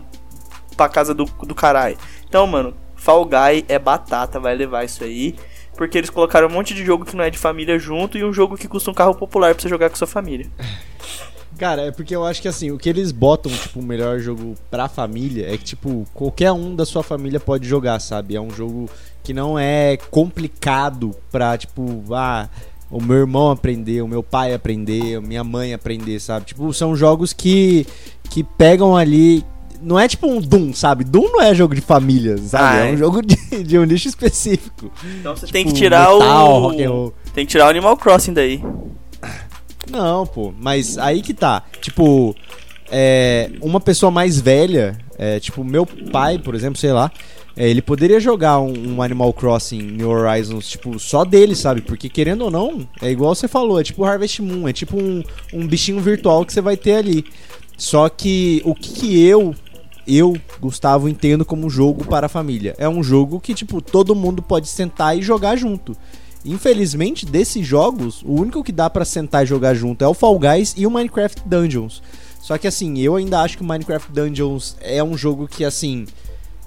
pra casa do, do caralho. Então, mano, Fall Guy é batata, vai levar isso aí. Porque eles colocaram um monte de jogo que não é de família junto e um jogo que custa um carro popular pra você jogar com sua família. Cara, é porque eu acho que assim, o que eles botam, tipo, o melhor jogo pra família é que, tipo, qualquer um da sua família pode jogar, sabe? É um jogo que não é complicado pra, tipo, ah, o meu irmão aprender, o meu pai aprender, a minha mãe aprender, sabe? Tipo, são jogos que, que pegam ali, não é tipo um Doom, sabe? Doom não é jogo de família, sabe? Ah, é. é um jogo de, de um nicho específico. Então você tipo, tem que tirar metal, o. Tem que tirar o Animal Crossing daí. Não, pô, mas aí que tá. Tipo, é, uma pessoa mais velha, é, tipo, meu pai, por exemplo, sei lá, é, ele poderia jogar um, um, Animal Crossing New Horizons, tipo, só dele, sabe? Porque querendo ou não, é igual você falou, é tipo Harvest Moon, é tipo um, um bichinho virtual que você vai ter ali. Só que o que, que eu eu, Gustavo, entendo como jogo para a família. É um jogo que, tipo, todo mundo pode sentar e jogar junto. Infelizmente, desses jogos, o único que dá para sentar e jogar junto é o Fall Guys e o Minecraft Dungeons. Só que assim, eu ainda acho que o Minecraft Dungeons é um jogo que assim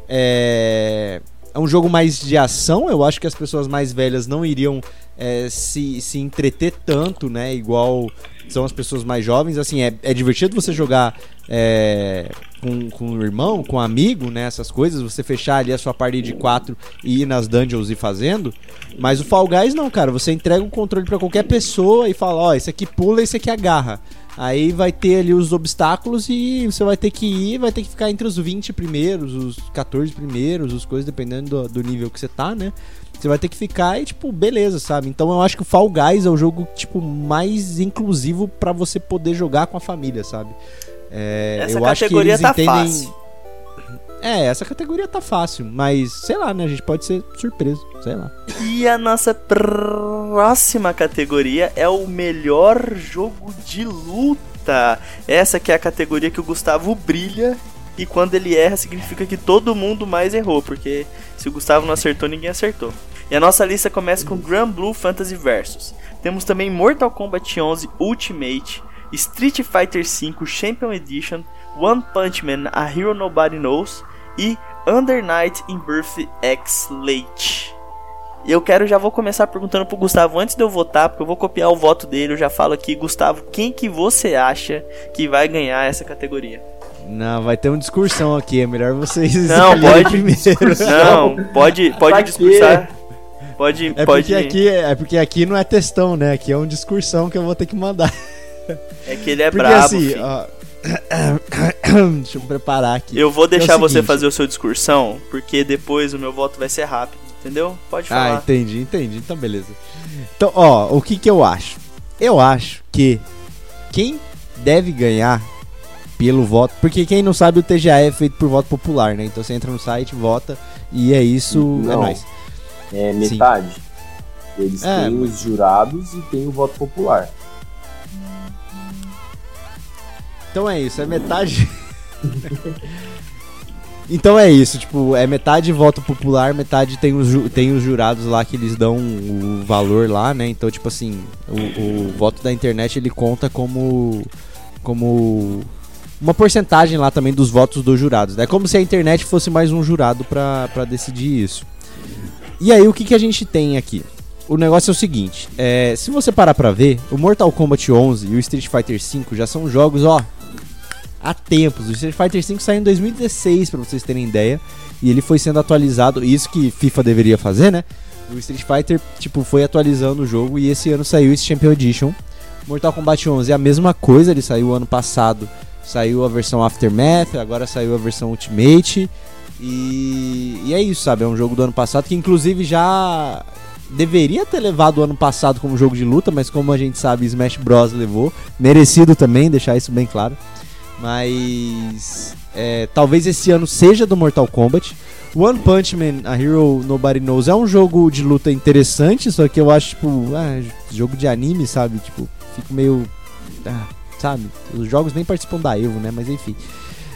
é é um jogo mais de ação. Eu acho que as pessoas mais velhas não iriam é, se, se entreter tanto, né? Igual são as pessoas mais jovens. Assim, é, é divertido você jogar é, com, com o irmão, com um amigo, né? Essas coisas, você fechar ali a sua party de quatro e ir nas dungeons e fazendo. Mas o Fall Guys não, cara. Você entrega o controle para qualquer pessoa e fala, ó, oh, esse aqui pula, esse aqui agarra. Aí vai ter ali os obstáculos e você vai ter que ir, vai ter que ficar entre os 20 primeiros, os 14 primeiros, as coisas, dependendo do, do nível que você tá, né? Você vai ter que ficar e, tipo, beleza, sabe? Então eu acho que o Fall Guys é o jogo, tipo, mais inclusivo para você poder jogar com a família, sabe? É, Essa eu categoria acho que eles tá entendem... fácil. É, essa categoria tá fácil, mas sei lá, né? A gente pode ser surpreso, sei lá. E a nossa próxima categoria é o melhor jogo de luta. Essa que é a categoria que o Gustavo brilha e quando ele erra significa que todo mundo mais errou, porque se o Gustavo não acertou, ninguém acertou. E a nossa lista começa com Grand Blue Fantasy Versus. Temos também Mortal Kombat 11 Ultimate, Street Fighter V Champion Edition, One Punch Man A Hero Nobody Knows e Under Night in Birth X Late. Eu quero já vou começar perguntando pro Gustavo antes de eu votar, porque eu vou copiar o voto dele. Eu já falo aqui, Gustavo, quem que você acha que vai ganhar essa categoria? Não, vai ter uma discursão aqui, é melhor vocês Não, pode primeiro. Não, pode, pode discursar. Pode, é pode. Porque aqui, é porque aqui não é textão, né? Aqui é uma discursão que eu vou ter que mandar. É que ele é porque, brabo, assim, ó, Deixa eu preparar aqui. Eu vou deixar é você fazer o seu discursão, porque depois o meu voto vai ser rápido, entendeu? Pode falar. Ah, entendi, entendi. Então, beleza. Então, ó, o que que eu acho? Eu acho que quem deve ganhar pelo voto, porque quem não sabe o TGA é feito por voto popular, né? Então você entra no site, vota e é isso, é não, é nóis. É metade. Sim. Eles é, têm mas... os jurados e tem o voto popular. Então é isso, é metade. então é isso, tipo, é metade voto popular, metade tem os, tem os jurados lá que eles dão o valor lá, né? Então, tipo assim, o, o voto da internet ele conta como. como uma porcentagem lá também dos votos dos jurados. É como se a internet fosse mais um jurado para decidir isso. E aí, o que, que a gente tem aqui? O negócio é o seguinte: é, se você parar pra ver, o Mortal Kombat 11 e o Street Fighter V já são jogos, ó, há tempos. O Street Fighter V saiu em 2016, pra vocês terem ideia. E ele foi sendo atualizado, isso que FIFA deveria fazer, né? O Street Fighter, tipo, foi atualizando o jogo e esse ano saiu esse Champion Edition. Mortal Kombat 11 é a mesma coisa, ele saiu ano passado, saiu a versão Aftermath, agora saiu a versão Ultimate. E, e é isso, sabe? É um jogo do ano passado que inclusive já deveria ter levado o ano passado como jogo de luta, mas como a gente sabe, Smash Bros levou, merecido também, deixar isso bem claro. Mas é, talvez esse ano seja do Mortal Kombat. One Punch Man, a Hero Nobody Knows, é um jogo de luta interessante, só que eu acho, tipo, ah, jogo de anime, sabe? Tipo, fico meio. Ah, sabe? Os jogos nem participam da Evo, né? Mas enfim.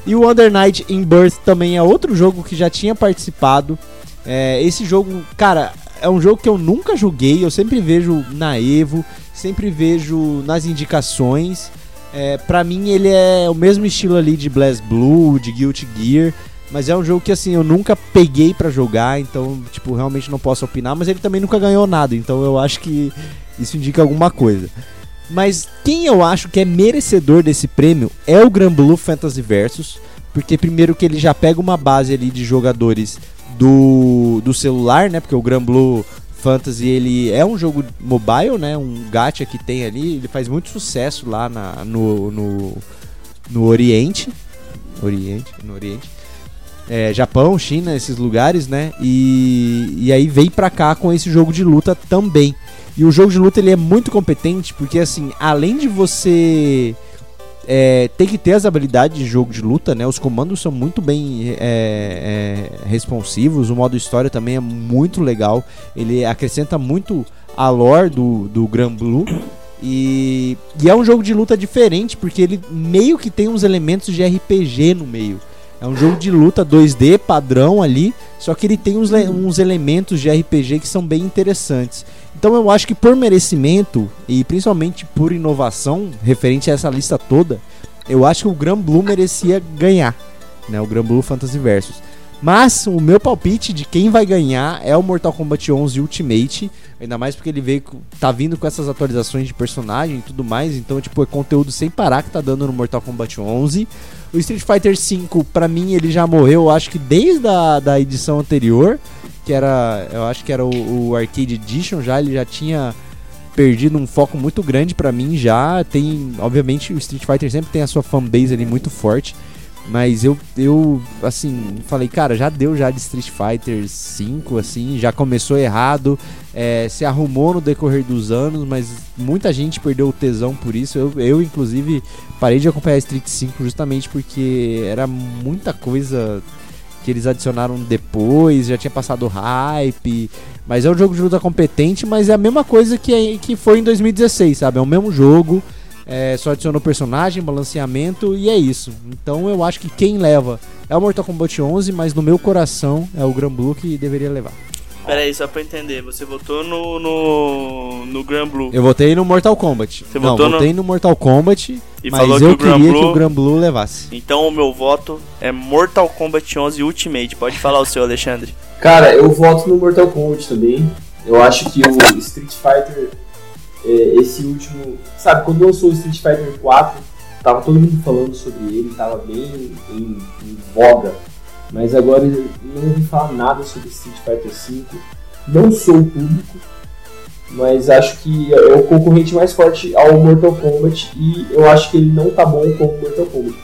E o Under Night in Birth também é outro jogo que já tinha participado. É, esse jogo, cara, é um jogo que eu nunca joguei, eu sempre vejo na Evo, sempre vejo nas indicações. É, pra mim ele é o mesmo estilo ali de Blast Blue, de Guilty Gear, mas é um jogo que assim eu nunca peguei para jogar, então tipo realmente não posso opinar, mas ele também nunca ganhou nada, então eu acho que isso indica alguma coisa. Mas quem eu acho que é merecedor desse prêmio é o Gran Blue Fantasy Versus, porque primeiro que ele já pega uma base ali de jogadores do, do celular, né? Porque o Gran Blue Fantasy ele é um jogo mobile, né? Um gacha que tem ali, ele faz muito sucesso lá na, no, no, no Oriente, Oriente, no Oriente, é, Japão, China, esses lugares, né? E, e aí vem pra cá com esse jogo de luta também. E o jogo de luta ele é muito competente porque assim, além de você é, tem que ter as habilidades de jogo de luta, né? Os comandos são muito bem é, é, responsivos, o modo história também é muito legal. Ele acrescenta muito a lore do, do Blue. E, e é um jogo de luta diferente, porque ele meio que tem uns elementos de RPG no meio. É um jogo de luta 2D padrão ali, só que ele tem uns, uns elementos de RPG que são bem interessantes. Então eu acho que por merecimento e principalmente por inovação referente a essa lista toda, eu acho que o Gran Blue merecia ganhar, né? O Gran Blue Fantasy Versus. Mas o meu palpite de quem vai ganhar é o Mortal Kombat 11 Ultimate, ainda mais porque ele veio tá vindo com essas atualizações de personagem e tudo mais, então tipo é conteúdo sem parar que tá dando no Mortal Kombat 11. O Street Fighter 5, para mim ele já morreu, acho que desde a da edição anterior que era, eu acho que era o, o Arcade Edition já, ele já tinha perdido um foco muito grande para mim já. Tem, obviamente, o Street Fighter sempre tem a sua fanbase ali muito forte. Mas eu, eu, assim, falei, cara, já deu já de Street Fighter 5, assim, já começou errado, é, se arrumou no decorrer dos anos, mas muita gente perdeu o tesão por isso. Eu, eu, inclusive, parei de acompanhar Street 5 justamente porque era muita coisa que eles adicionaram depois, já tinha passado hype. Mas é um jogo de luta competente, mas é a mesma coisa que, que foi em 2016, sabe? É o mesmo jogo, é, só adicionou personagem, balanceamento e é isso. Então eu acho que quem leva é o Mortal Kombat 11, mas no meu coração é o Gran Blue que deveria levar. Pera aí, só pra entender, você votou no, no, no Gran Blue. Eu votei no Mortal Kombat. Você Não, votou votei no... no Mortal Kombat, e mas eu que queria Blue... que o Gran Blue levasse. Então o meu voto é Mortal Kombat 11 Ultimate. Pode falar o seu, Alexandre. Cara, eu voto no Mortal Kombat também. Eu acho que o Street Fighter, é, esse último... Sabe, quando lançou o Street Fighter 4, tava todo mundo falando sobre ele, tava bem em, em voga mas agora não ouvi falar nada sobre Street Fighter V. Não sou o público, mas acho que é o concorrente mais forte ao Mortal Kombat e eu acho que ele não tá bom como Mortal Kombat.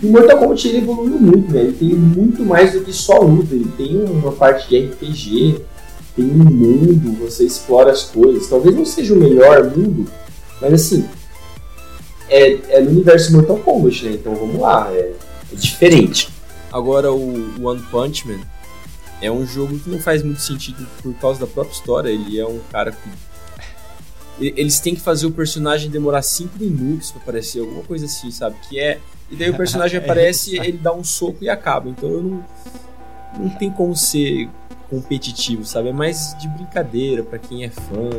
E o Mortal Kombat ele evoluiu muito, né? Ele tem muito mais do que só luta, ele tem uma parte de RPG, tem um mundo, você explora as coisas. Talvez não seja o melhor mundo, mas assim, é, é no universo Mortal Kombat, né? Então vamos lá, é, é diferente. Agora o One Punch Man é um jogo que não faz muito sentido por causa da própria história. Ele é um cara que. Eles têm que fazer o personagem demorar 5 minutos para aparecer, alguma coisa assim, sabe? Que é. E daí o personagem aparece, ele dá um soco e acaba. Então eu não. Não tem como ser competitivo, sabe? É mais de brincadeira para quem é fã.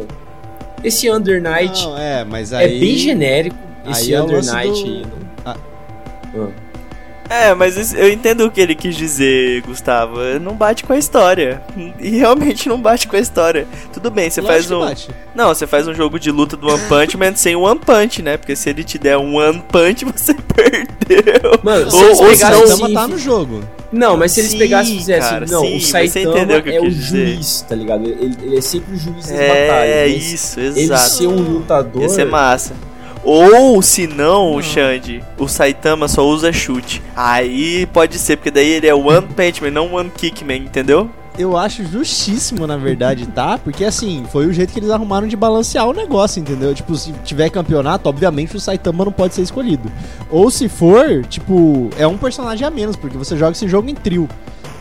Esse Under Night não, é, mas aí, é bem genérico. Esse é Under Night do... aí. Não... Ah. Ah. É, mas eu entendo o que ele quis dizer, Gustavo. Não bate com a história. E realmente não bate com a história. Tudo bem, você faz um. Bate. Não, você faz um jogo de luta do One Punch Man sem o One Punch, né? Porque se ele te der um One Punch, você perdeu. Mano, ou, ou se não, Saitama tá no jogo. Não, mas se eles pegassem e fizessem. Cara, não, sim, o Saitama o é o juiz, tá ligado? Ele, ele, é sempre o juiz das é, batalhas. É, isso, exato. Ele ser um lutador. Ia ser massa. Ou, se não, o Xande, o Saitama só usa chute. Aí pode ser, porque daí ele é One Punch Man, não One Kick Man, entendeu? eu acho justíssimo, na verdade, tá? Porque assim, foi o jeito que eles arrumaram de balancear o negócio, entendeu? Tipo, se tiver campeonato, obviamente o Saitama não pode ser escolhido. Ou se for, tipo, é um personagem a menos, porque você joga esse jogo em trio.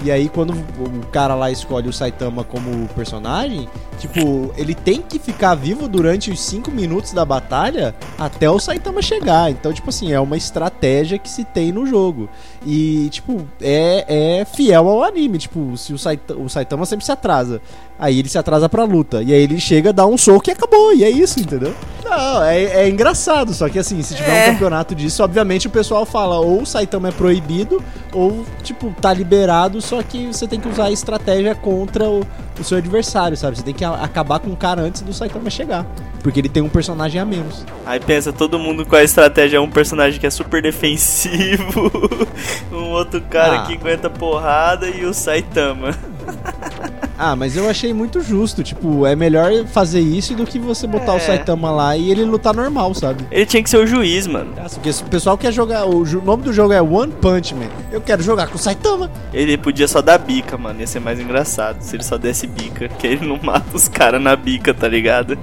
E aí, quando o cara lá escolhe o Saitama como personagem, tipo, ele tem que ficar vivo durante os 5 minutos da batalha até o Saitama chegar. Então, tipo assim, é uma estratégia que se tem no jogo. E, tipo, é, é fiel ao anime. Tipo, se o Saitama, o Saitama sempre se atrasa. Aí ele se atrasa pra luta. E aí ele chega, dá um soco e acabou. E é isso, entendeu? Não, é, é engraçado. Só que assim, se tiver é. um campeonato disso, obviamente o pessoal fala ou o Saitama é proibido, ou, tipo, tá liberado, só que você tem que usar a estratégia contra o, o seu adversário, sabe? Você tem que acabar com o cara antes do Saitama chegar. Porque ele tem um personagem a menos. Aí pensa, todo mundo com a estratégia é um personagem que é super defensivo, um outro cara ah. que aguenta porrada e o Saitama. Ah, mas eu achei muito justo. Tipo, é melhor fazer isso do que você botar é. o Saitama lá e ele lutar normal, sabe? Ele tinha que ser o juiz, mano. porque o pessoal quer jogar. O nome do jogo é One Punch Man. Eu quero jogar com o Saitama. Ele podia só dar bica, mano. Ia ser mais engraçado se ele só desse bica. Que ele não mata os caras na bica, tá ligado?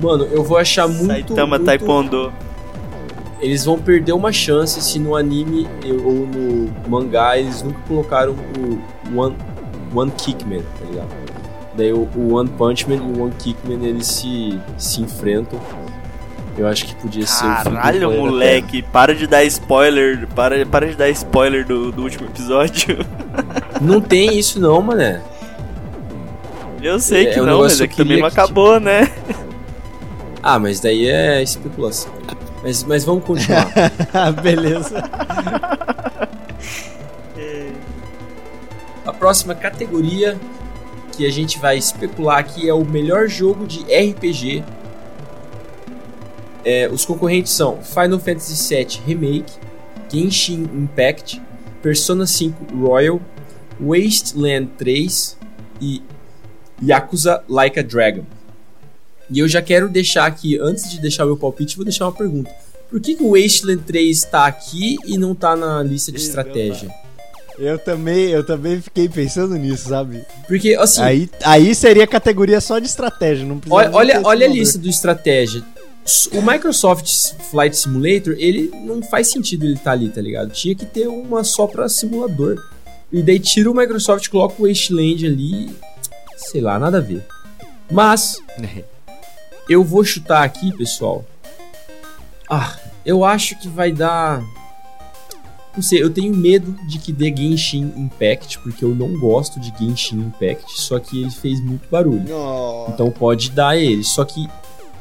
Mano, eu vou achar muito. Saitama muito... Taekwondo. Eles vão perder uma chance se no anime ou no mangá eles nunca colocaram o One One Kickman, tá ligado? Daí o, o One Punch Man e o One Kickman eles se, se enfrentam. Eu acho que podia ser Caralho, o moleque, para de dar spoiler. Para, para de dar spoiler do, do último episódio. Não tem isso não, mané. Eu sei é, que é não, mas aqui também não acabou, tipo... né? Ah, mas daí é especulação. Mas, mas vamos continuar. Beleza. A próxima categoria que a gente vai especular aqui é o melhor jogo de RPG. É, os concorrentes são Final Fantasy VII Remake, Genshin Impact, Persona 5 Royal, Wasteland 3 e Yakuza Like a Dragon. E eu já quero deixar aqui, antes de deixar o meu palpite, vou deixar uma pergunta. Por que, que o Wasteland 3 está aqui e não está na lista de estratégia? Eu também, eu também fiquei pensando nisso, sabe? Porque, assim. Aí, aí seria categoria só de estratégia, não precisa. Olha, olha, olha a lista do estratégia. O Microsoft Flight Simulator, ele não faz sentido ele estar tá ali, tá ligado? Tinha que ter uma só pra simulador. E daí tira o Microsoft, coloca o Wasteland ali. Sei lá, nada a ver. Mas. eu vou chutar aqui, pessoal. Ah, eu acho que vai dar não sei, eu tenho medo de que dê Genshin Impact, porque eu não gosto de Genshin Impact, só que ele fez muito barulho. Oh. Então pode dar ele. Só que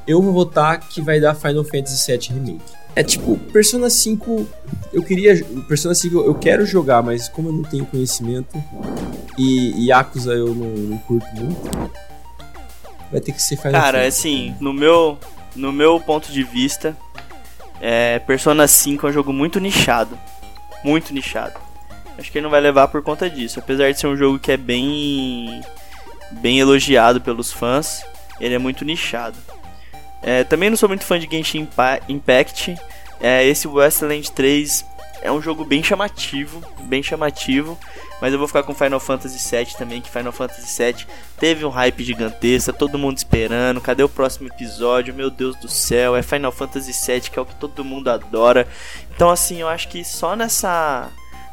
eu vou votar que vai dar Final Fantasy VII Remake. É tipo, Persona 5, eu queria. Persona 5 eu quero jogar, mas como eu não tenho conhecimento e Yakuza eu não, não curto muito, vai ter que ser Final Cara, Fantasy. assim, no meu, no meu ponto de vista, é, Persona 5 é um jogo muito nichado muito nichado. Acho que ele não vai levar por conta disso. Apesar de ser um jogo que é bem bem elogiado pelos fãs, ele é muito nichado. É, também não sou muito fã de Genshin Impact. É, esse Westland 3 é um jogo bem chamativo, bem chamativo. Mas eu vou ficar com Final Fantasy VII também, que Final Fantasy VII teve um hype gigantesco, todo mundo esperando. Cadê o próximo episódio? Meu Deus do céu, é Final Fantasy VII, que é o que todo mundo adora. Então, assim, eu acho que só nessa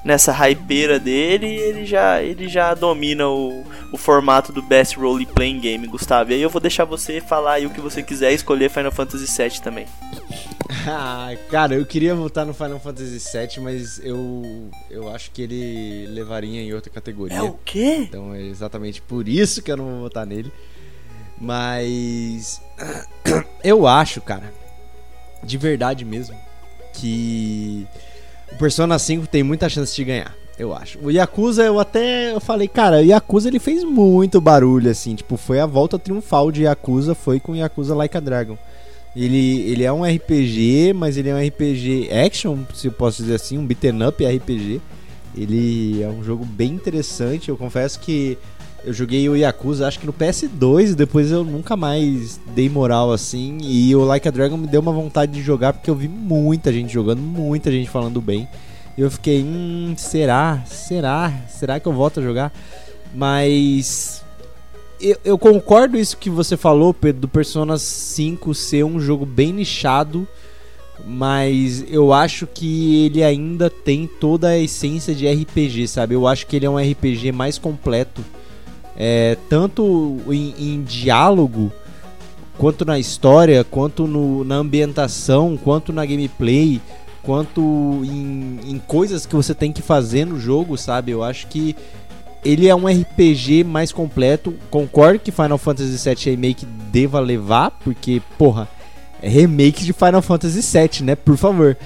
nessa hypeira dele, ele já, ele já domina o, o formato do Best Role Playing Game, Gustavo. E aí eu vou deixar você falar aí o que você quiser escolher Final Fantasy VII também. ah, cara, eu queria votar no Final Fantasy VII, mas eu, eu acho que ele levaria em outra categoria. É o quê? Então é exatamente por isso que eu não vou votar nele. Mas eu acho, cara, de verdade mesmo, que Persona 5 tem muita chance de ganhar, eu acho. O Yakuza, eu até eu falei, cara, o Yakuza ele fez muito barulho, assim. Tipo, foi a volta triunfal de Yakuza, foi com Yakuza Like a Dragon. Ele, ele é um RPG, mas ele é um RPG action, se eu posso dizer assim, um beaten up RPG. Ele é um jogo bem interessante. Eu confesso que eu joguei o Yakuza, acho que no PS2, depois eu nunca mais dei moral assim. E o Like a Dragon me deu uma vontade de jogar porque eu vi muita gente jogando, muita gente falando bem. E eu fiquei, hum, será? Será? Será que eu volto a jogar? Mas eu, eu concordo isso que você falou, Pedro, do Persona 5 ser um jogo bem nichado mas eu acho que ele ainda tem toda a essência de RPG, sabe? Eu acho que ele é um RPG mais completo é, tanto em, em, diálogo, quanto na história, quanto no, na ambientação, quanto na gameplay, quanto em, em coisas que você tem que fazer no jogo, sabe? Eu acho que ele é um RPG mais completo. Concordo que Final Fantasy VII Remake deva levar, porque, porra, é remake de Final Fantasy VII, né? Por favor.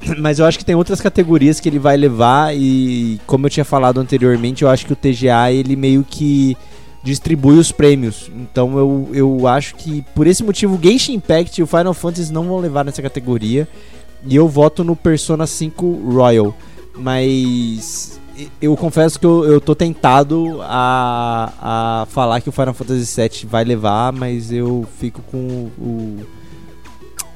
Mas eu acho que tem outras categorias que ele vai levar e, como eu tinha falado anteriormente, eu acho que o TGA ele meio que distribui os prêmios. Então eu, eu acho que por esse motivo Genshin Impact e o Final Fantasy não vão levar nessa categoria. E eu voto no Persona 5 Royal. Mas eu confesso que eu, eu tô tentado a, a falar que o Final Fantasy VII vai levar, mas eu fico com o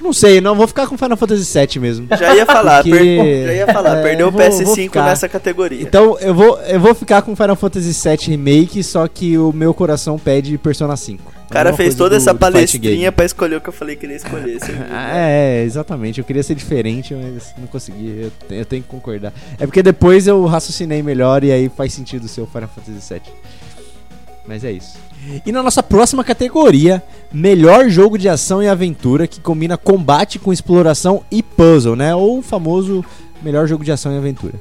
não sei, não, vou ficar com Final Fantasy VII mesmo. Já ia falar, porque... per... já ia falar, é, perdeu o PS5 nessa categoria. Então eu vou, eu vou ficar com Final Fantasy VII Remake, só que o meu coração pede Persona 5. O cara fez toda do, essa palestrinha pra escolher o que eu falei que ele ia escolher. é, exatamente. Eu queria ser diferente, mas não consegui. Eu, eu, tenho que concordar. É porque depois eu raciocinei melhor e aí faz sentido ser o Final Fantasy VII. Mas é isso. E na nossa próxima categoria, melhor jogo de ação e aventura que combina combate com exploração e puzzle, né? Ou o famoso melhor jogo de ação e aventura.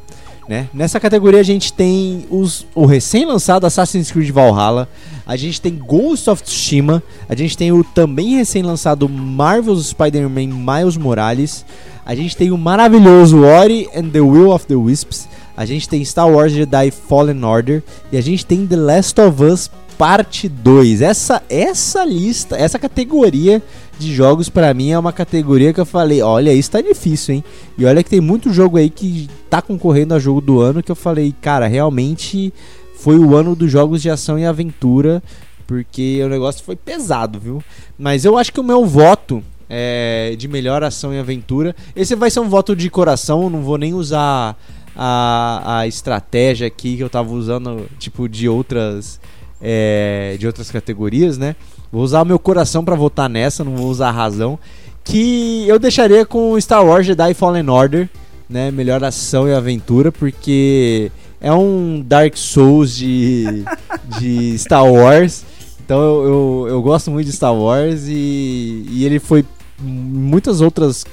Né? Nessa categoria a gente tem os, o recém-lançado Assassin's Creed Valhalla, a gente tem Ghost of Tsushima, a gente tem o também recém-lançado Marvel's Spider-Man Miles Morales, a gente tem o maravilhoso Ori and the Will of the Wisps, a gente tem Star Wars Jedi Fallen Order e a gente tem The Last of Us parte 2. Essa essa lista, essa categoria de jogos para mim é uma categoria que eu falei, olha, isso tá difícil, hein? E olha que tem muito jogo aí que tá concorrendo a jogo do ano que eu falei, cara, realmente foi o ano dos jogos de ação e aventura, porque o negócio foi pesado, viu? Mas eu acho que o meu voto é, de melhor ação e aventura, esse vai ser um voto de coração, não vou nem usar a, a estratégia aqui que eu tava usando, tipo, de outras é, de outras categorias, né? Vou usar o meu coração para votar nessa, não vou usar a razão. Que eu deixaria com Star Wars Jedi Fallen Order, né? Melhor ação e aventura, porque é um Dark Souls de, de Star Wars. Então eu, eu, eu, gosto muito de Star Wars e, e ele foi muitas outras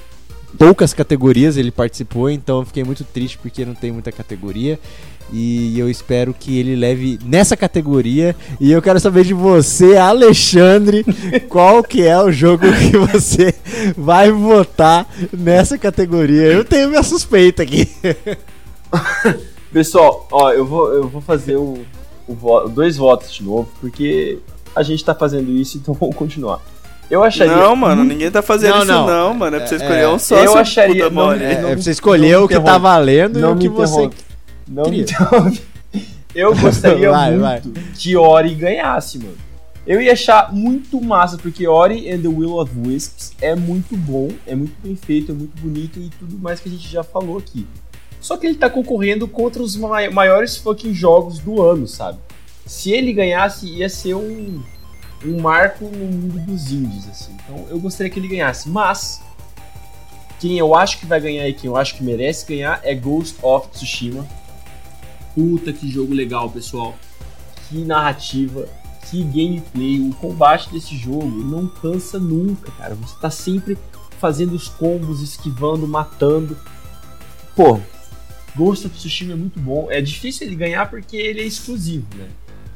poucas categorias ele participou, então eu fiquei muito triste porque não tem muita categoria. E eu espero que ele leve nessa categoria. E eu quero saber de você, Alexandre, qual que é o jogo que você vai votar nessa categoria. Eu tenho minha suspeita aqui. Pessoal, ó, eu vou, eu vou fazer o, o dois votos de novo, porque a gente tá fazendo isso, então vamos continuar. Eu acharia. Não, mano, ninguém tá fazendo não, isso, não, não mano. É pra você escolher é, um só. Eu acharia. Não, é, é pra você escolher o que tá valendo não e o que você não. Eu gostaria vai, muito vai. que Ori ganhasse, mano. Eu ia achar muito massa, porque Ori and the Will of Wisps é muito bom, é muito bem feito, é muito bonito e tudo mais que a gente já falou aqui. Só que ele tá concorrendo contra os maiores fucking jogos do ano, sabe? Se ele ganhasse, ia ser um, um marco no mundo dos indies, assim. Então eu gostaria que ele ganhasse. Mas, quem eu acho que vai ganhar e quem eu acho que merece ganhar é Ghost of Tsushima Puta que jogo legal, pessoal. Que narrativa, que gameplay. O combate desse jogo não cansa nunca, cara. Você tá sempre fazendo os combos, esquivando, matando. Pô, Ghost of Tsushima é muito bom. É difícil ele ganhar porque ele é exclusivo, né?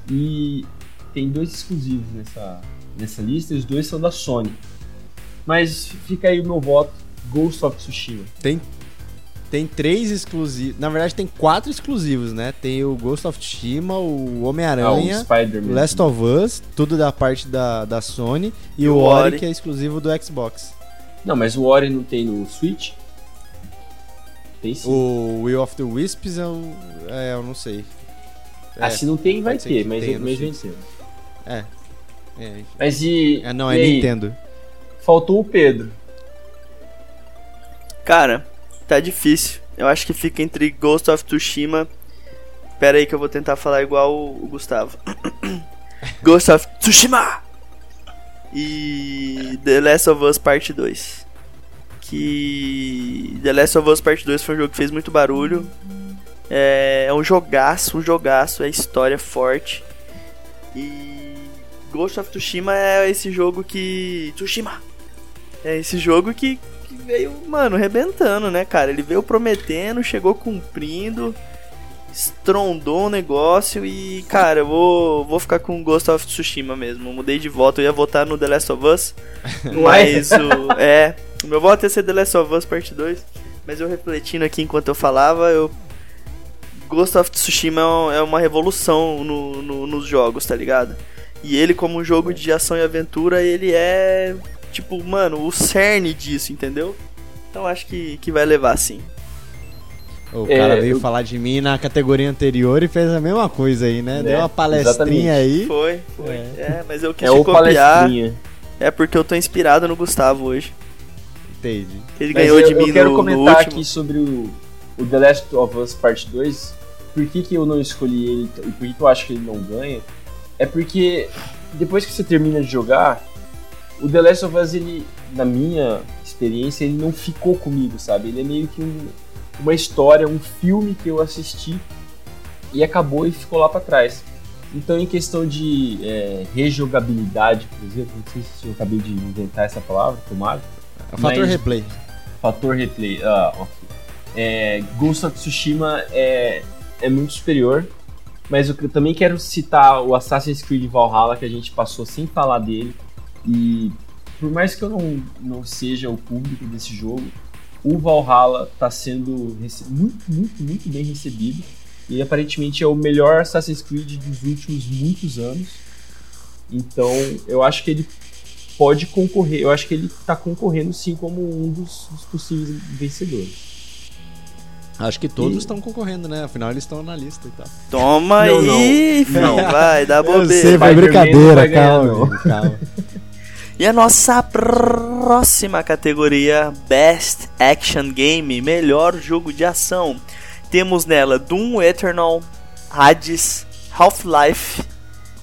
E tem dois exclusivos nessa, nessa lista e os dois são da Sony. Mas fica aí o meu voto, Ghost of Tsushima. Tem Tem três exclusivos. Na verdade, tem quatro exclusivos, né? Tem o Ghost of Tsushima, o Ah, Homem-Aranha, o Spider-Man. Last of Us, tudo da parte da, da Sony, e, E o Ori, Ori. que é exclusivo do Xbox. Não, mas o Ori não tem no Switch? Tem sim. O Will of the Wisps eu, é, eu não sei. Ah, se não tem, vai ter, mas mas Switch. venceu. É. É. Mas e. É, não, e é aí? Nintendo. Faltou o Pedro. Cara, tá difícil. Eu acho que fica entre Ghost of Tsushima. Pera aí que eu vou tentar falar igual o o Gustavo. Ghost of Tsushima! E The Last of Us Parte 2. Que The Last of Us Parte 2 foi um jogo que fez muito barulho. É, é um jogaço, um jogaço, é história forte. E Ghost of Tsushima é esse jogo que. Tsushima! É esse jogo que, que veio, mano, arrebentando, né, cara? Ele veio prometendo, chegou cumprindo, estrondou o negócio e, cara, eu vou, vou ficar com Ghost of Tsushima mesmo. Eu mudei de voto, eu ia votar no The Last of Us, mas o. É, o meu voto ia ser The Last of Us Parte 2, mas eu refletindo aqui enquanto eu falava, eu. Ghost of Tsushima é é uma revolução no, no- nos jogos, tá ligado? E ele, como um jogo de ação e aventura, ele é tipo, mano, o cerne disso, entendeu? Então acho que, que vai levar sim. O É, cara veio eu- falar de mim na categoria anterior e fez a mesma coisa aí, né? Né, Deu uma palestrinha aí. Foi, foi. É. É, mas eu quis É te o copiar. palestrinha. É porque eu tô inspirado no Gustavo hoje. Entendi. Ele Mas ganhou eu, de mim eu quero no, no comentar último. aqui sobre o, o The Last of Us Part 2. Por que, que eu não escolhi ele e por que, que eu acho que ele não ganha? É porque depois que você termina de jogar, o The Last of Us, ele, na minha experiência, ele não ficou comigo, sabe? Ele é meio que um- uma história, um filme que eu assisti e acabou e ficou lá pra trás. Então, em questão de é, rejogabilidade, por exemplo, não sei se eu acabei de inventar essa palavra, tomara. É fator Mas- replay. Fator replay. Ah, ok. É, Ghost of Tsushima é, é muito superior. Mas eu também quero citar o Assassin's Creed Valhalla, que a gente passou sem falar dele. E por mais que eu não, não seja o público desse jogo, o Valhalla está sendo muito, muito, muito bem recebido. E aparentemente é o melhor Assassin's Creed dos últimos muitos anos. Então eu acho que ele pode concorrer. Eu acho que ele tá concorrendo sim como um dos, dos possíveis vencedores. Acho que todos estão concorrendo, né? Afinal, eles estão na lista e tal. Toma Não, aí, filho. não. Vai, dá bobeira. brincadeira, vai ganhar, calma, calma. E a nossa próxima categoria, Best Action Game, melhor jogo de ação. Temos nela Doom Eternal, Hades, Half-Life,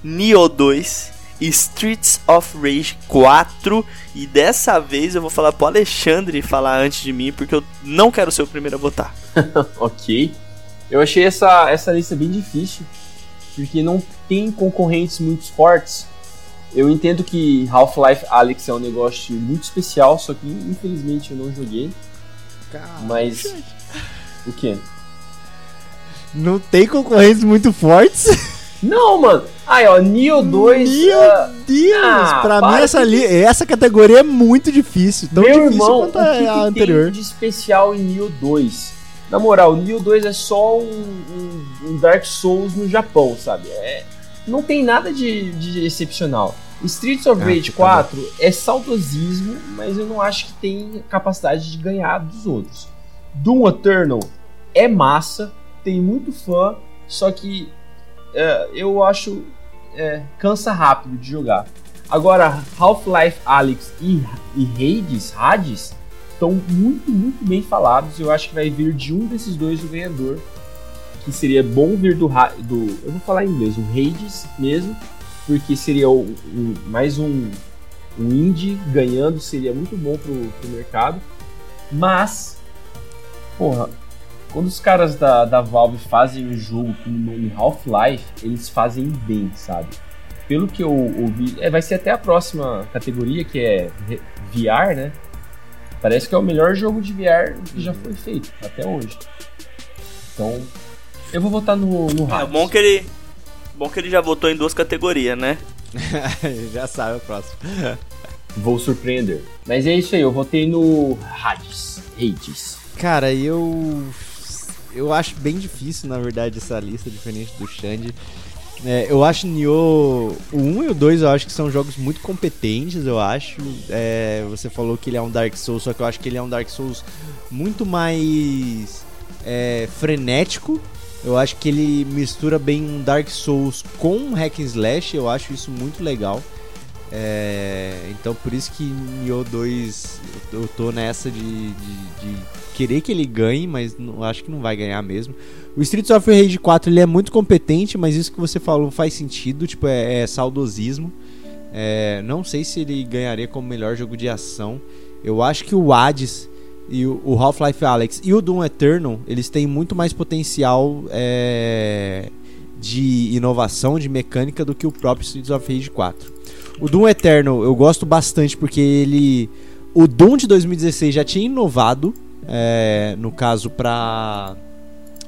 Nioh 2 e Streets of Rage 4. E dessa vez eu vou falar pro Alexandre falar antes de mim, porque eu não quero ser o primeiro a votar. ok. Eu achei essa, essa lista bem difícil, porque não tem concorrentes muito fortes. Eu entendo que Half-Life Alyx é um negócio muito especial, só que infelizmente eu não joguei. Mas. O quê? Não tem concorrentes muito fortes? Não, mano! Aí, ó, Neo 2. Meu ah, Deus! Ah, pra mim, essa, li... essa categoria é muito difícil. Tão Meu difícil irmão, quanto a, que, a que anterior. tem de especial em Nioh 2? Na moral, o Nioh 2 é só um, um- um Dark Souls no Japão, sabe? É, não tem nada de, de excepcional. Streets of Ah, Rage tá 4 é saudosismo, mas eu não acho que tem capacidade de ganhar dos outros. Doom Eternal é massa, tem muito fã, só que é, eu acho é, cansa rápido de jogar. Agora, Half-Life Alyx e, e Hades, Hades estão muito, muito bem falados. Eu acho que vai vir de um desses dois o ganhador. Que seria bom vir do, do. Eu vou falar em inglês, o Hades mesmo, porque seria o- um- mais um, um indie ganhando, seria muito bom pro, pro mercado. Mas, porra, quando os caras da, da Valve fazem um jogo com o nome Half-Life, eles fazem bem, sabe? Pelo que eu ouvi, é, vai ser até a próxima categoria, que é VR, né? Parece que é o melhor jogo de VR que já foi feito até hoje. Então, eu vou votar no, no É Hades. bom que ele. Bom que ele já votou em duas categorias, né? Já sabe o próximo. Vou surpreender. Mas é isso aí, eu votei no Hades. Hades. Cara, eu. Eu acho bem difícil, na verdade, essa lista, diferente do Xande. É, eu acho Nioh, o 1 e o 2 eu acho que são jogos muito competentes, eu acho. É, você falou que ele é um Dark Souls, só que eu acho que ele é um Dark Souls muito mais é, frenético. Eu acho que ele mistura bem um Dark Souls com um hack and slash, eu acho isso muito legal. É, então por isso que Nioh 2 eu tô nessa de, de, de, querer que ele ganhe, mas não, acho que não vai ganhar mesmo. O Streets of Rage 4 ele é muito competente, mas isso que você falou faz sentido, tipo, é, é saudosismo. É, não sei se ele ganharia como melhor jogo de ação. Eu acho que o Hades e o, Half-Life Alex e o Doom Eternal, eles têm muito mais potencial é, de inovação, de mecânica do que o próprio Streets of Rage 4. O Doom Eternal eu gosto bastante porque ele. O Doom de 2016 já tinha inovado, é, no caso, para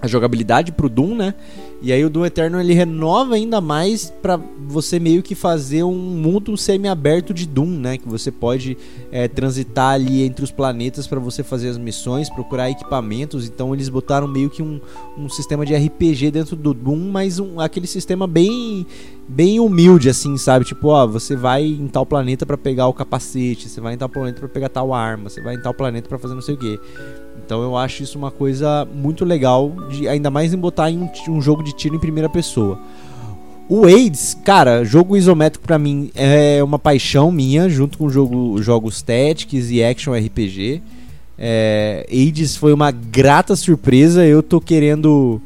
a jogabilidade pro Doom, né? E aí o Doom Eternal ele renova ainda mais para você meio que fazer um mundo semi-aberto de Doom, né? Que você pode é, transitar ali entre os planetas para você fazer as missões, procurar equipamentos. Então eles botaram meio que um, um sistema de RPG dentro do Doom, mas um, aquele sistema bem bem humilde assim, sabe? Tipo, ó, você vai em tal planeta para pegar o capacete, você vai em tal planeta para pegar tal arma, você vai em tal planeta para fazer não sei o quê. Então eu acho isso uma coisa muito legal, de, ainda mais em botar em um, um jogo de tiro em primeira pessoa. O AIDS, cara, jogo isométrico para mim é uma paixão minha, junto com jogo, jogos Tactics e Action RPG. É, AIDS foi uma grata surpresa, eu tô querendo.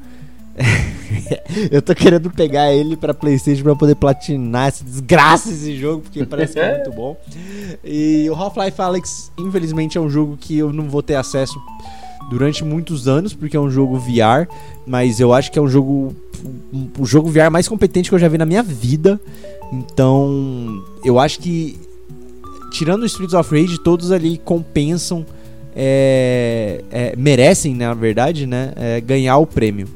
eu tô querendo pegar ele pra Playstation pra poder platinar essa desgraça esse jogo, porque parece que é muito bom. E o Half-Life Alex, infelizmente, é um jogo que eu não vou ter acesso durante muitos anos, porque é um jogo VR, mas eu acho que é um jogo o jogo VR mais competente que eu já vi na minha vida. Então, eu acho que tirando o Streets of Rage, todos ali compensam é, é, merecem, na verdade, né, é, ganhar o prêmio.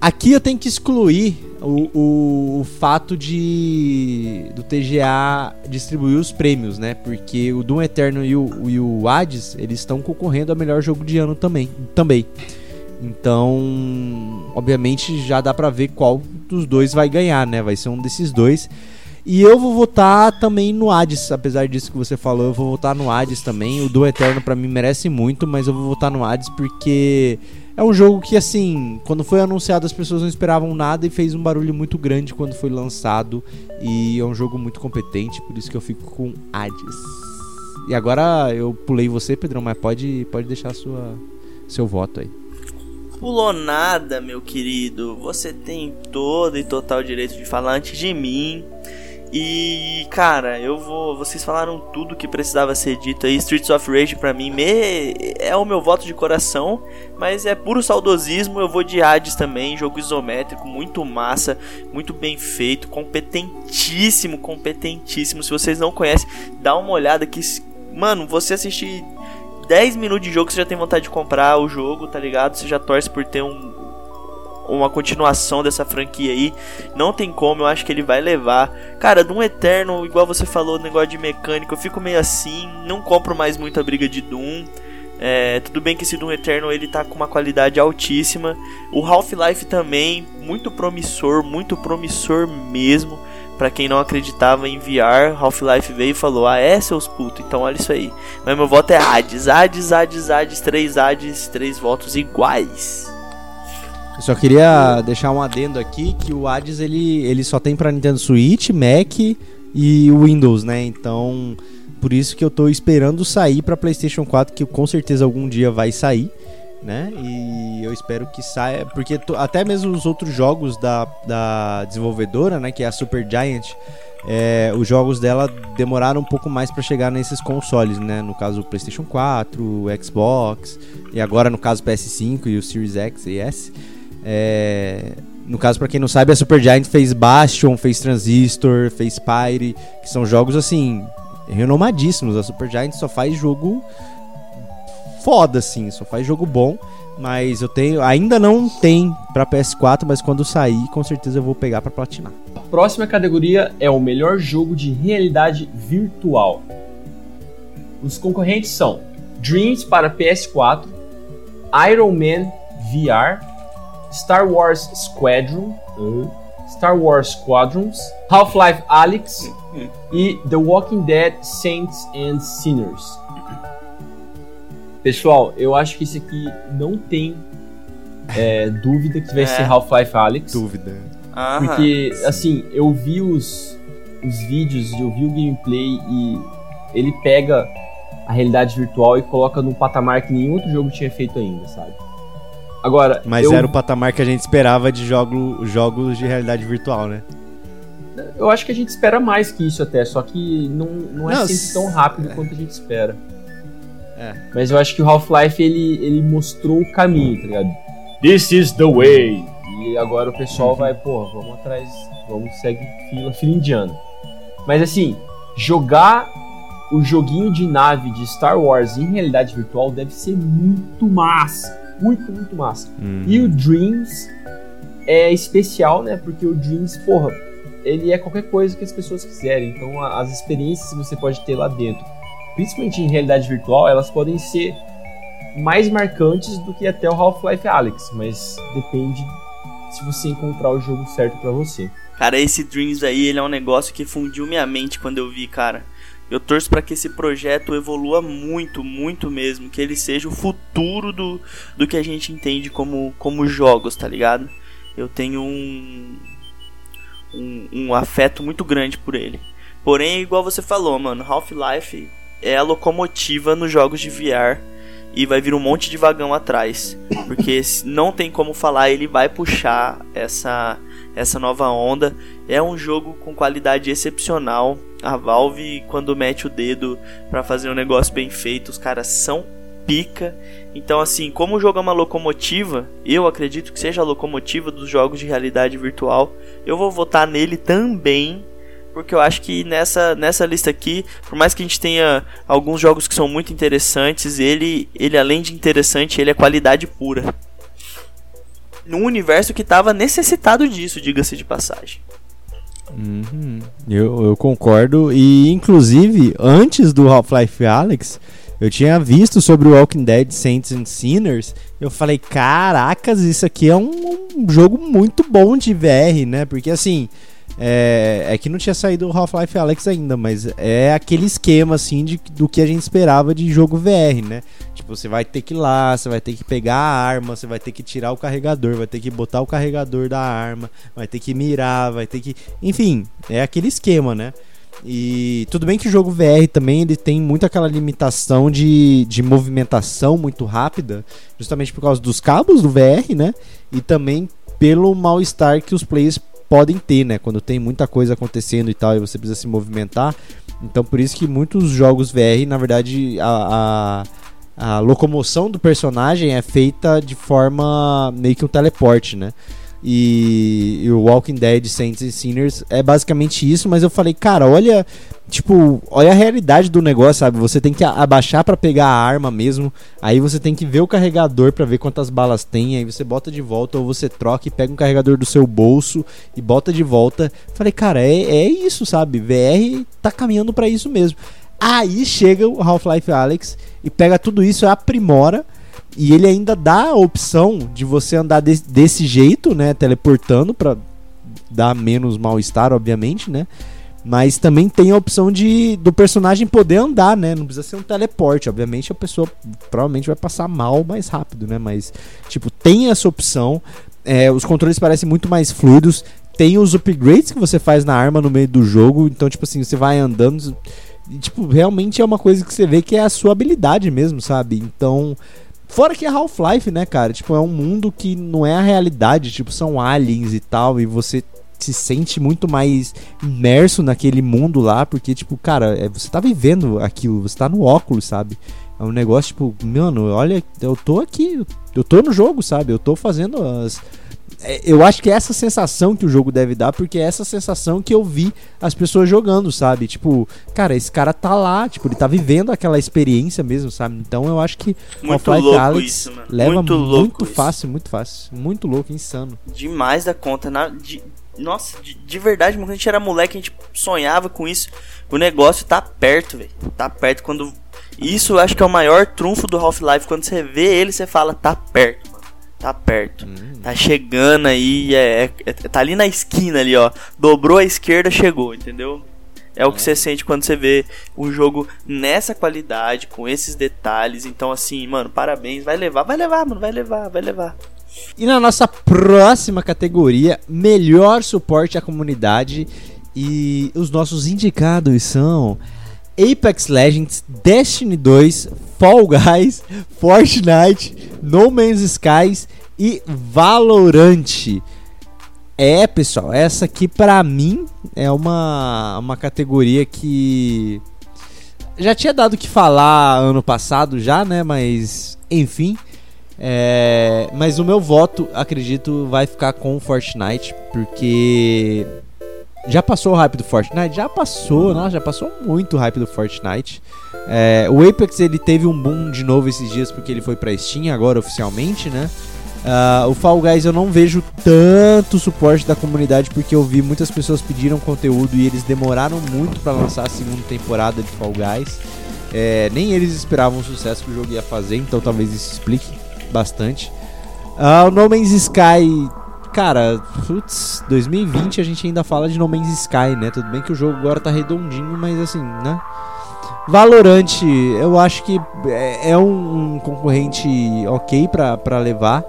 Aqui eu tenho que excluir o, o, o, fato de do TGA distribuir os prêmios, né? Porque o Doom Eterno e o, e o Hades, eles estão concorrendo a melhor jogo de ano também. também. Então, obviamente já dá pra ver qual dos dois vai ganhar, né? Vai ser um desses dois. E eu vou votar também no Hades, apesar disso que você falou, eu vou votar no Hades também. O Doom Eterno para mim merece muito, mas eu vou votar no Hades porque é um jogo que, assim, quando foi anunciado as pessoas não esperavam nada e fez um barulho muito grande quando foi lançado. E é um jogo muito competente, por isso que eu fico com Hades. E agora eu pulei você, Pedrão, mas pode, pode deixar sua, seu voto aí. Pulou nada, meu querido. Você tem todo e total direito de falar antes de mim. E, cara, eu vou. Vocês falaram tudo que precisava ser dito aí. Streets of Rage pra mim me, é o meu voto de coração, mas é puro saudosismo. Eu vou de Hades também. Jogo isométrico, muito massa, muito bem feito, competentíssimo, competentíssimo. Se vocês não conhecem, dá uma olhada que. Mano, você assistir 10 minutos de jogo, você já tem vontade de comprar o jogo, tá ligado? Você já torce por ter um, uma continuação dessa franquia aí. Não tem como, eu acho que ele vai levar. Cara, Doom Eterno, igual você falou, negócio de mecânica, eu fico meio assim. Não compro mais muita briga de Doom. É, tudo bem que esse Doom Eternal ele tá com uma qualidade altíssima. O Half-Life também, muito promissor, muito promissor mesmo. Para quem não acreditava em VR, Half-Life veio e falou: Ah, é, seus putos, então olha isso aí. Mas meu voto é Hades, Hades, Hades, Hades, três Hades, três votos iguais. Eu só queria deixar um adendo aqui que o Hades ele, ele só tem para Nintendo Switch, Mac e Windows, né? Então, por isso que eu tô esperando sair para PlayStation 4, que com certeza algum dia vai sair, né? E eu espero que saia, porque até mesmo os outros jogos da, da desenvolvedora, né, que é a Super Giant, é, os jogos dela demoraram um pouco mais para chegar nesses consoles, né? No caso o PlayStation 4, o Xbox e agora no caso o PS5 e o Series X e S. É, no caso, para quem não sabe, a Supergiant fez Bastion, fez Transistor, fez Pyre, que são jogos assim renomadíssimos. A Supergiant só faz jogo foda assim, só faz jogo bom. Mas eu tenho, ainda não tem para PS4, mas quando sair, com certeza eu vou pegar para platinar. A próxima categoria é o melhor jogo de realidade virtual. Os concorrentes são Dreams para PS4, Iron Man VR, Star Wars Squadron, Star Wars Squadrons, Half-Life Alyx e The Walking Dead Saints and Sinners. Pessoal, eu acho que esse aqui não tem é, dúvida que vai É. ser Half-Life Alyx. Dúvida. Aham. Porque, assim, eu vi os, os vídeos, eu vi o gameplay e ele pega a realidade virtual e coloca num patamar que nenhum outro jogo tinha feito ainda, sabe? Agora, Mas eu, era o patamar que a gente esperava de jogo, jogos de realidade virtual, né? eu acho que a gente espera mais que isso até, só que não, não é Não, sempre tão rápido quanto a gente espera. É. Mas eu acho que o Half-Life ele, ele mostrou o caminho, tá ligado? This is the way. E agora o pessoal vai, pô, vamos atrás, vamos seguir fila, fila indiana. Mas assim, jogar o joguinho de nave de Star Wars em realidade virtual deve ser muito massa. Muito, muito massa. Hum. E o Dreams é especial, né? Porque o Dreams, porra, ele é qualquer coisa que as pessoas quiserem. Então a- as experiências que você pode ter lá dentro, principalmente em realidade virtual, elas podem ser mais marcantes do que até o Half-Life Alyx, mas depende se você encontrar o jogo certo pra você. Cara, esse Dreams aí, ele é um negócio que fundiu minha mente quando eu vi, cara. Eu torço pra que esse projeto evolua muito, muito mesmo, que ele seja o futuro do, do que a gente entende como, como jogos, tá ligado? Eu tenho um, um um afeto muito grande por ele. Porém, igual você falou, mano, Half-Life é a locomotiva nos jogos de VR e vai vir um monte de vagão atrás, porque não tem como falar, ele vai puxar essa essa nova onda. É um jogo com qualidade excepcional. A Valve, quando mete o dedo pra fazer um negócio bem feito, os caras são pica. Então, assim, como o jogo é uma locomotiva, eu acredito que seja a locomotiva dos jogos de realidade virtual. Eu vou votar nele também. Porque eu acho que nessa, nessa lista aqui, por mais que a gente tenha alguns jogos que são muito interessantes, ele, ele além de interessante, ele é qualidade pura num universo que estava necessitado disso, diga-se de passagem. Uhum. Eu, eu concordo. E, inclusive, antes do Half-Life Alyx, eu tinha visto sobre o Walking Dead Saints and Sinners. Eu falei, caracas, isso aqui é um, um jogo muito bom de VR, né? Porque, assim, é, é que não tinha saído o Half-Life Alyx ainda, mas é aquele esquema, assim, de, do que a gente esperava de jogo VR, né? Tipo, você vai ter que ir lá, você vai ter que pegar a arma, você vai ter que tirar o carregador, vai ter que botar o carregador da arma, vai ter que mirar, vai ter que. Enfim, é aquele esquema, né? E tudo bem que o jogo VR também ele tem muito aquela limitação de, de movimentação muito rápida, justamente por causa dos cabos do VR, né? E também pelo mal-estar que os players podem ter, né? Quando tem muita coisa acontecendo e tal, e você precisa se movimentar. Então por isso que muitos jogos VR, na verdade, a, a, a locomoção do personagem é feita de forma meio que um teleporte, né? E, e o Walking Dead Saints and Sinners é basicamente isso, mas eu falei, cara, olha, tipo, olha a realidade do negócio, sabe? Você tem que abaixar pra pegar a arma mesmo, aí você tem que ver o carregador pra ver quantas balas tem, aí você bota de volta ou você troca e pega um carregador do seu bolso e bota de volta. Falei, cara, é, é isso, sabe? VR tá caminhando pra isso mesmo. Aí chega o Half-Life Alyx e pega tudo isso, aprimora e ele ainda dá a opção de você andar de- desse jeito, né, teleportando pra dar menos mal-estar, obviamente, né? Mas também tem a opção de do personagem poder andar, né? Não precisa ser um teleporte, obviamente a pessoa provavelmente vai passar mal mais rápido, né? Mas tipo, tem essa opção. É, os controles parecem muito mais fluidos. Tem os upgrades que você faz na arma no meio do jogo, então tipo assim, você vai andando e, tipo, realmente é uma coisa que você vê que é a sua habilidade mesmo, sabe? Então, Fora que é Half-Life, né, cara? Tipo, é um mundo que não é a realidade, tipo, são aliens e tal, e você se sente muito mais imerso naquele mundo lá, porque, tipo, cara, é, você tá vivendo aquilo, você tá no óculos, sabe? É um negócio, tipo, mano, olha, eu tô aqui, eu tô no jogo, sabe? Eu tô fazendo as. É, Eu acho que é essa sensação que o jogo deve dar, porque é essa sensação que eu vi as pessoas jogando, sabe? Tipo, cara, esse cara tá lá, tipo, ele tá vivendo aquela experiência mesmo, sabe? Então eu acho que Muito Half-Life Alyx isso, mano. leva muito muito, fácil, muito fácil. Muito louco, insano. Demais da conta. Na, de- Nossa, de, de verdade, quando a gente era moleque, a gente sonhava com isso. O negócio tá perto, velho. Tá perto quando. Isso eu acho que é o maior trunfo do Half-Life. Quando você vê ele, você fala, tá perto. Tá perto. Hum. Tá chegando aí. É, é, é, tá ali na esquina ali, ó. Dobrou a esquerda, chegou, entendeu? É o que você sente quando você vê um jogo nessa qualidade, com esses detalhes. Então, assim, mano, parabéns. Vai levar, vai levar, mano, vai levar, vai levar. E na nossa próxima categoria, melhor suporte à comunidade. E os nossos indicados são Apex Legends, Destiny 2, Fall Guys, Fortnite, No Man's Skies e Valorant. É, pessoal, essa aqui pra mim é uma, uma categoria que já tinha dado o que falar ano passado já, né? Mas enfim, é, mas o meu voto, acredito, vai ficar com Fortnite, porque já passou o hype do Fortnite? Já passou, nossa, já passou muito o hype do Fortnite. É, o Apex ele teve um boom de novo esses dias porque ele foi pra Steam agora oficialmente, né? Uh, o Fall Guys eu não vejo tanto suporte da comunidade porque eu vi muitas pessoas pediram conteúdo e eles demoraram muito para lançar a segunda temporada de Fall Guys. É, nem eles esperavam o sucesso que o jogo ia fazer, então talvez isso explique bastante. Uh, o No Man's Sky, cara, putz, 2020 a gente ainda fala de No Man's Sky, né? Tudo bem que o jogo agora tá redondinho, mas assim, né? Valorant, eu acho que é, é um, concorrente ok para levar.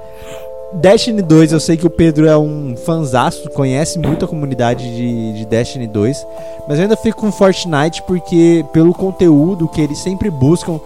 Destiny 2, eu sei que o Pedro é um fanzaço, conhece muito a comunidade de, de Destiny 2, mas eu ainda fico com Fortnite porque pelo conteúdo que eles sempre buscam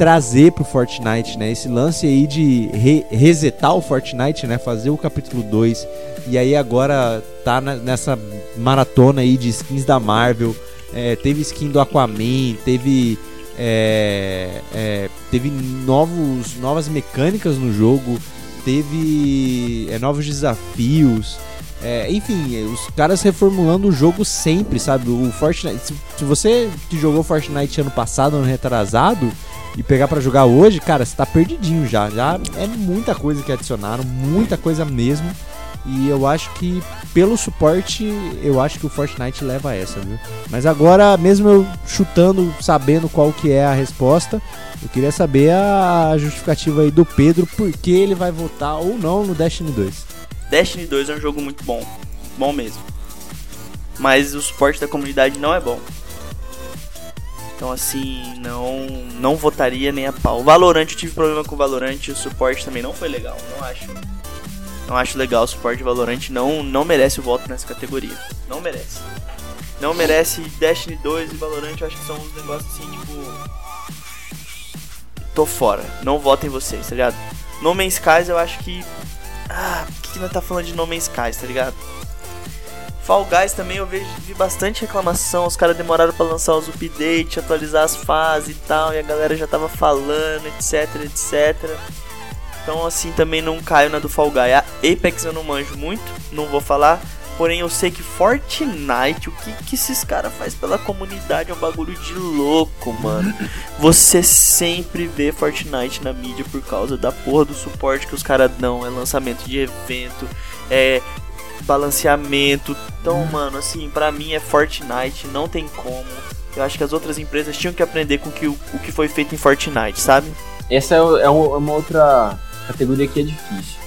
trazer pro Fortnite, né? Esse lance aí de re resetar o Fortnite, né? Fazer o capítulo 2 e aí agora tá nessa maratona aí de skins da Marvel, é, teve skin do Aquaman, teve é, é, teve novos, novas mecânicas no jogo, teve é, novos desafios. É, enfim, os caras reformulando o jogo sempre, sabe? O Fortnite. Se, se, você que jogou Fortnite ano passado, ano retrasado, e pegar para jogar hoje, cara, você tá perdidinho já. Já é muita coisa que adicionaram, muita coisa mesmo. E eu acho que pelo suporte, eu acho que o Fortnite leva essa, viu? Mas agora, mesmo eu chutando, sabendo qual que é a resposta, eu queria saber a justificativa aí do Pedro, por que ele vai votar ou não no Destiny 2. Destiny 2 é um jogo muito bom, bom mesmo. Mas o suporte da comunidade não é bom. Então assim, não não votaria nem a pau. Valorant, eu tive problema com o Valorant, o suporte também não foi legal, não acho. Não acho legal o suporte de Valorant, não, não merece o voto nessa categoria. Não merece. Não merece Destiny 2 e Valorant, eu acho que são uns negócios assim, tipo. Tô fora. Não votem vocês, tá ligado? No Man's Skies eu acho que. Ah, por que, que nós tá falando de No Man's Skies, tá ligado? Fall Guys também eu vejo, vi bastante reclamação, os caras demoraram para lançar os updates, atualizar as fases e tal, e a galera já tava falando, etc, etc. Então assim também não caio na do Fall Guy. A Apex eu não manjo muito, não vou falar. Porém eu sei que Fortnite, o que, que esses caras faz pela comunidade é um bagulho de louco, mano. Você sempre vê Fortnite na mídia por causa da porra do suporte que os caras dão. É lançamento de evento, é balanceamento. Então, mano, assim, pra mim é Fortnite, não tem como. Eu acho que as outras empresas tinham que aprender com que o, o que foi feito em Fortnite, sabe? Essa é, é uma outra categoria que é difícil.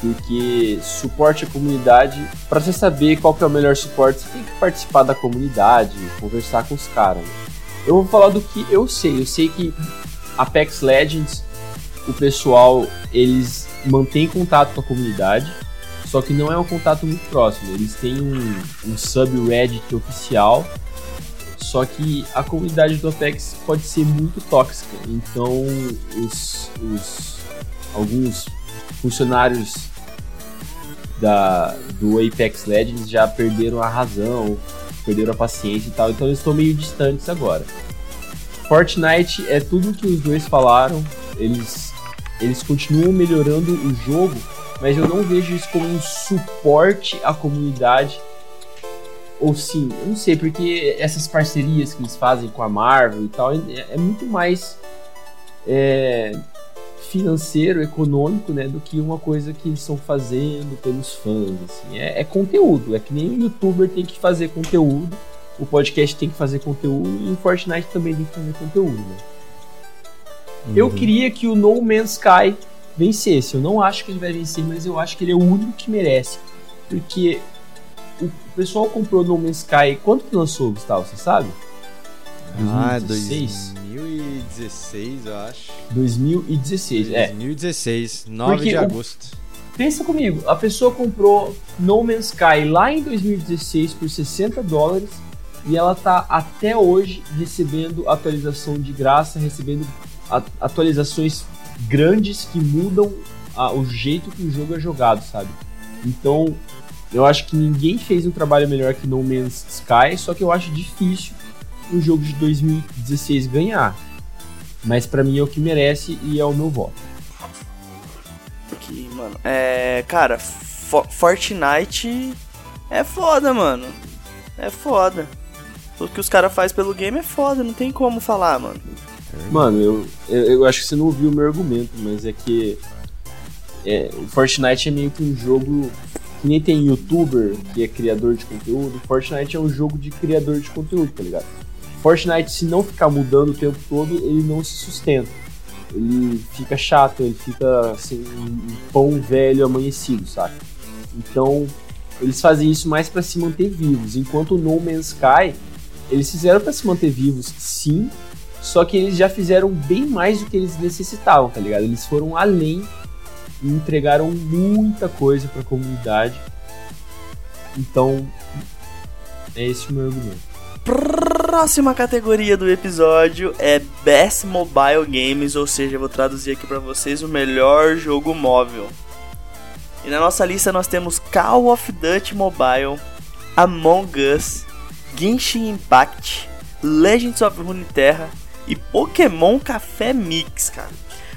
Porque suporte à comunidade, para você saber qual que é o melhor suporte, você tem que participar da comunidade, conversar com os caras. Eu vou falar do que eu sei. Eu sei que Apex Legends, o pessoal, eles mantêm contato com a comunidade, só que não é um contato muito próximo. Eles têm um, um subreddit oficial, só que a comunidade do Apex pode ser muito tóxica. Então, os, os alguns funcionários da, do Apex Legends já perderam a razão, perderam a paciência e tal, então eles estão meio distantes agora. Fortnite é tudo que os dois falaram, eles, eles continuam melhorando o jogo, mas eu não vejo isso como um suporte à comunidade. Ou sim, eu não sei, porque essas parcerias que eles fazem com a Marvel e tal é, é muito mais. É, financeiro, econômico, né, do que uma coisa que eles estão fazendo pelos fãs, assim. É, é, conteúdo, é que nem o youtuber tem que fazer conteúdo, o podcast tem que fazer conteúdo e o Fortnite também tem que fazer conteúdo, né? Uhum. Eu queria que o No Man's Sky vencesse. Eu não acho que ele vai vencer, mas eu acho que ele é o único que merece. Porque o pessoal comprou No Man's Sky. Quanto que lançou, Gustavo? Você sabe? Ah, 2016? 2016, eu acho. 2016, 2016 é. 2016, 9 Porque de agosto. O... Pensa comigo, a pessoa comprou No Man's Sky lá em 2016 por 60 dólares e ela tá até hoje recebendo atualização de graça, recebendo atualizações grandes que mudam a, o jeito que o jogo é jogado, sabe? Então, eu acho que ninguém fez um trabalho melhor que No Man's Sky, só que eu acho difícil um jogo de 2016 ganhar. Mas para mim é o que merece e é o meu voto. Aqui, mano. É, cara, Fortnite é foda, mano. É foda. O que os caras fazem pelo game é foda, não tem como falar, mano. Mano, eu, eu, eu, acho que você não ouviu o meu argumento, mas é que é, o Fortnite é meio que um jogo que nem tem youtuber que é criador de conteúdo. Fortnite é um jogo de criador de conteúdo, tá ligado? Fortnite, se não ficar mudando o tempo todo, ele não se sustenta. Ele fica chato, ele fica assim, um pão velho amanhecido, sabe? Então, eles fazem isso mais para se manter vivos. Enquanto o No Man's Sky, eles fizeram para se manter vivos, sim, só que eles já fizeram bem mais do que eles necessitavam, tá ligado? Eles foram além e entregaram muita coisa para a comunidade. Então, é esse o meu argumento. Próxima categoria do episódio é Best Mobile Games, ou seja, eu vou traduzir aqui para vocês o melhor jogo móvel. E na nossa lista nós temos Call of Duty Mobile, Among Us, Genshin Impact, Legends of Runeterra, e Pokémon Café Mix, cara.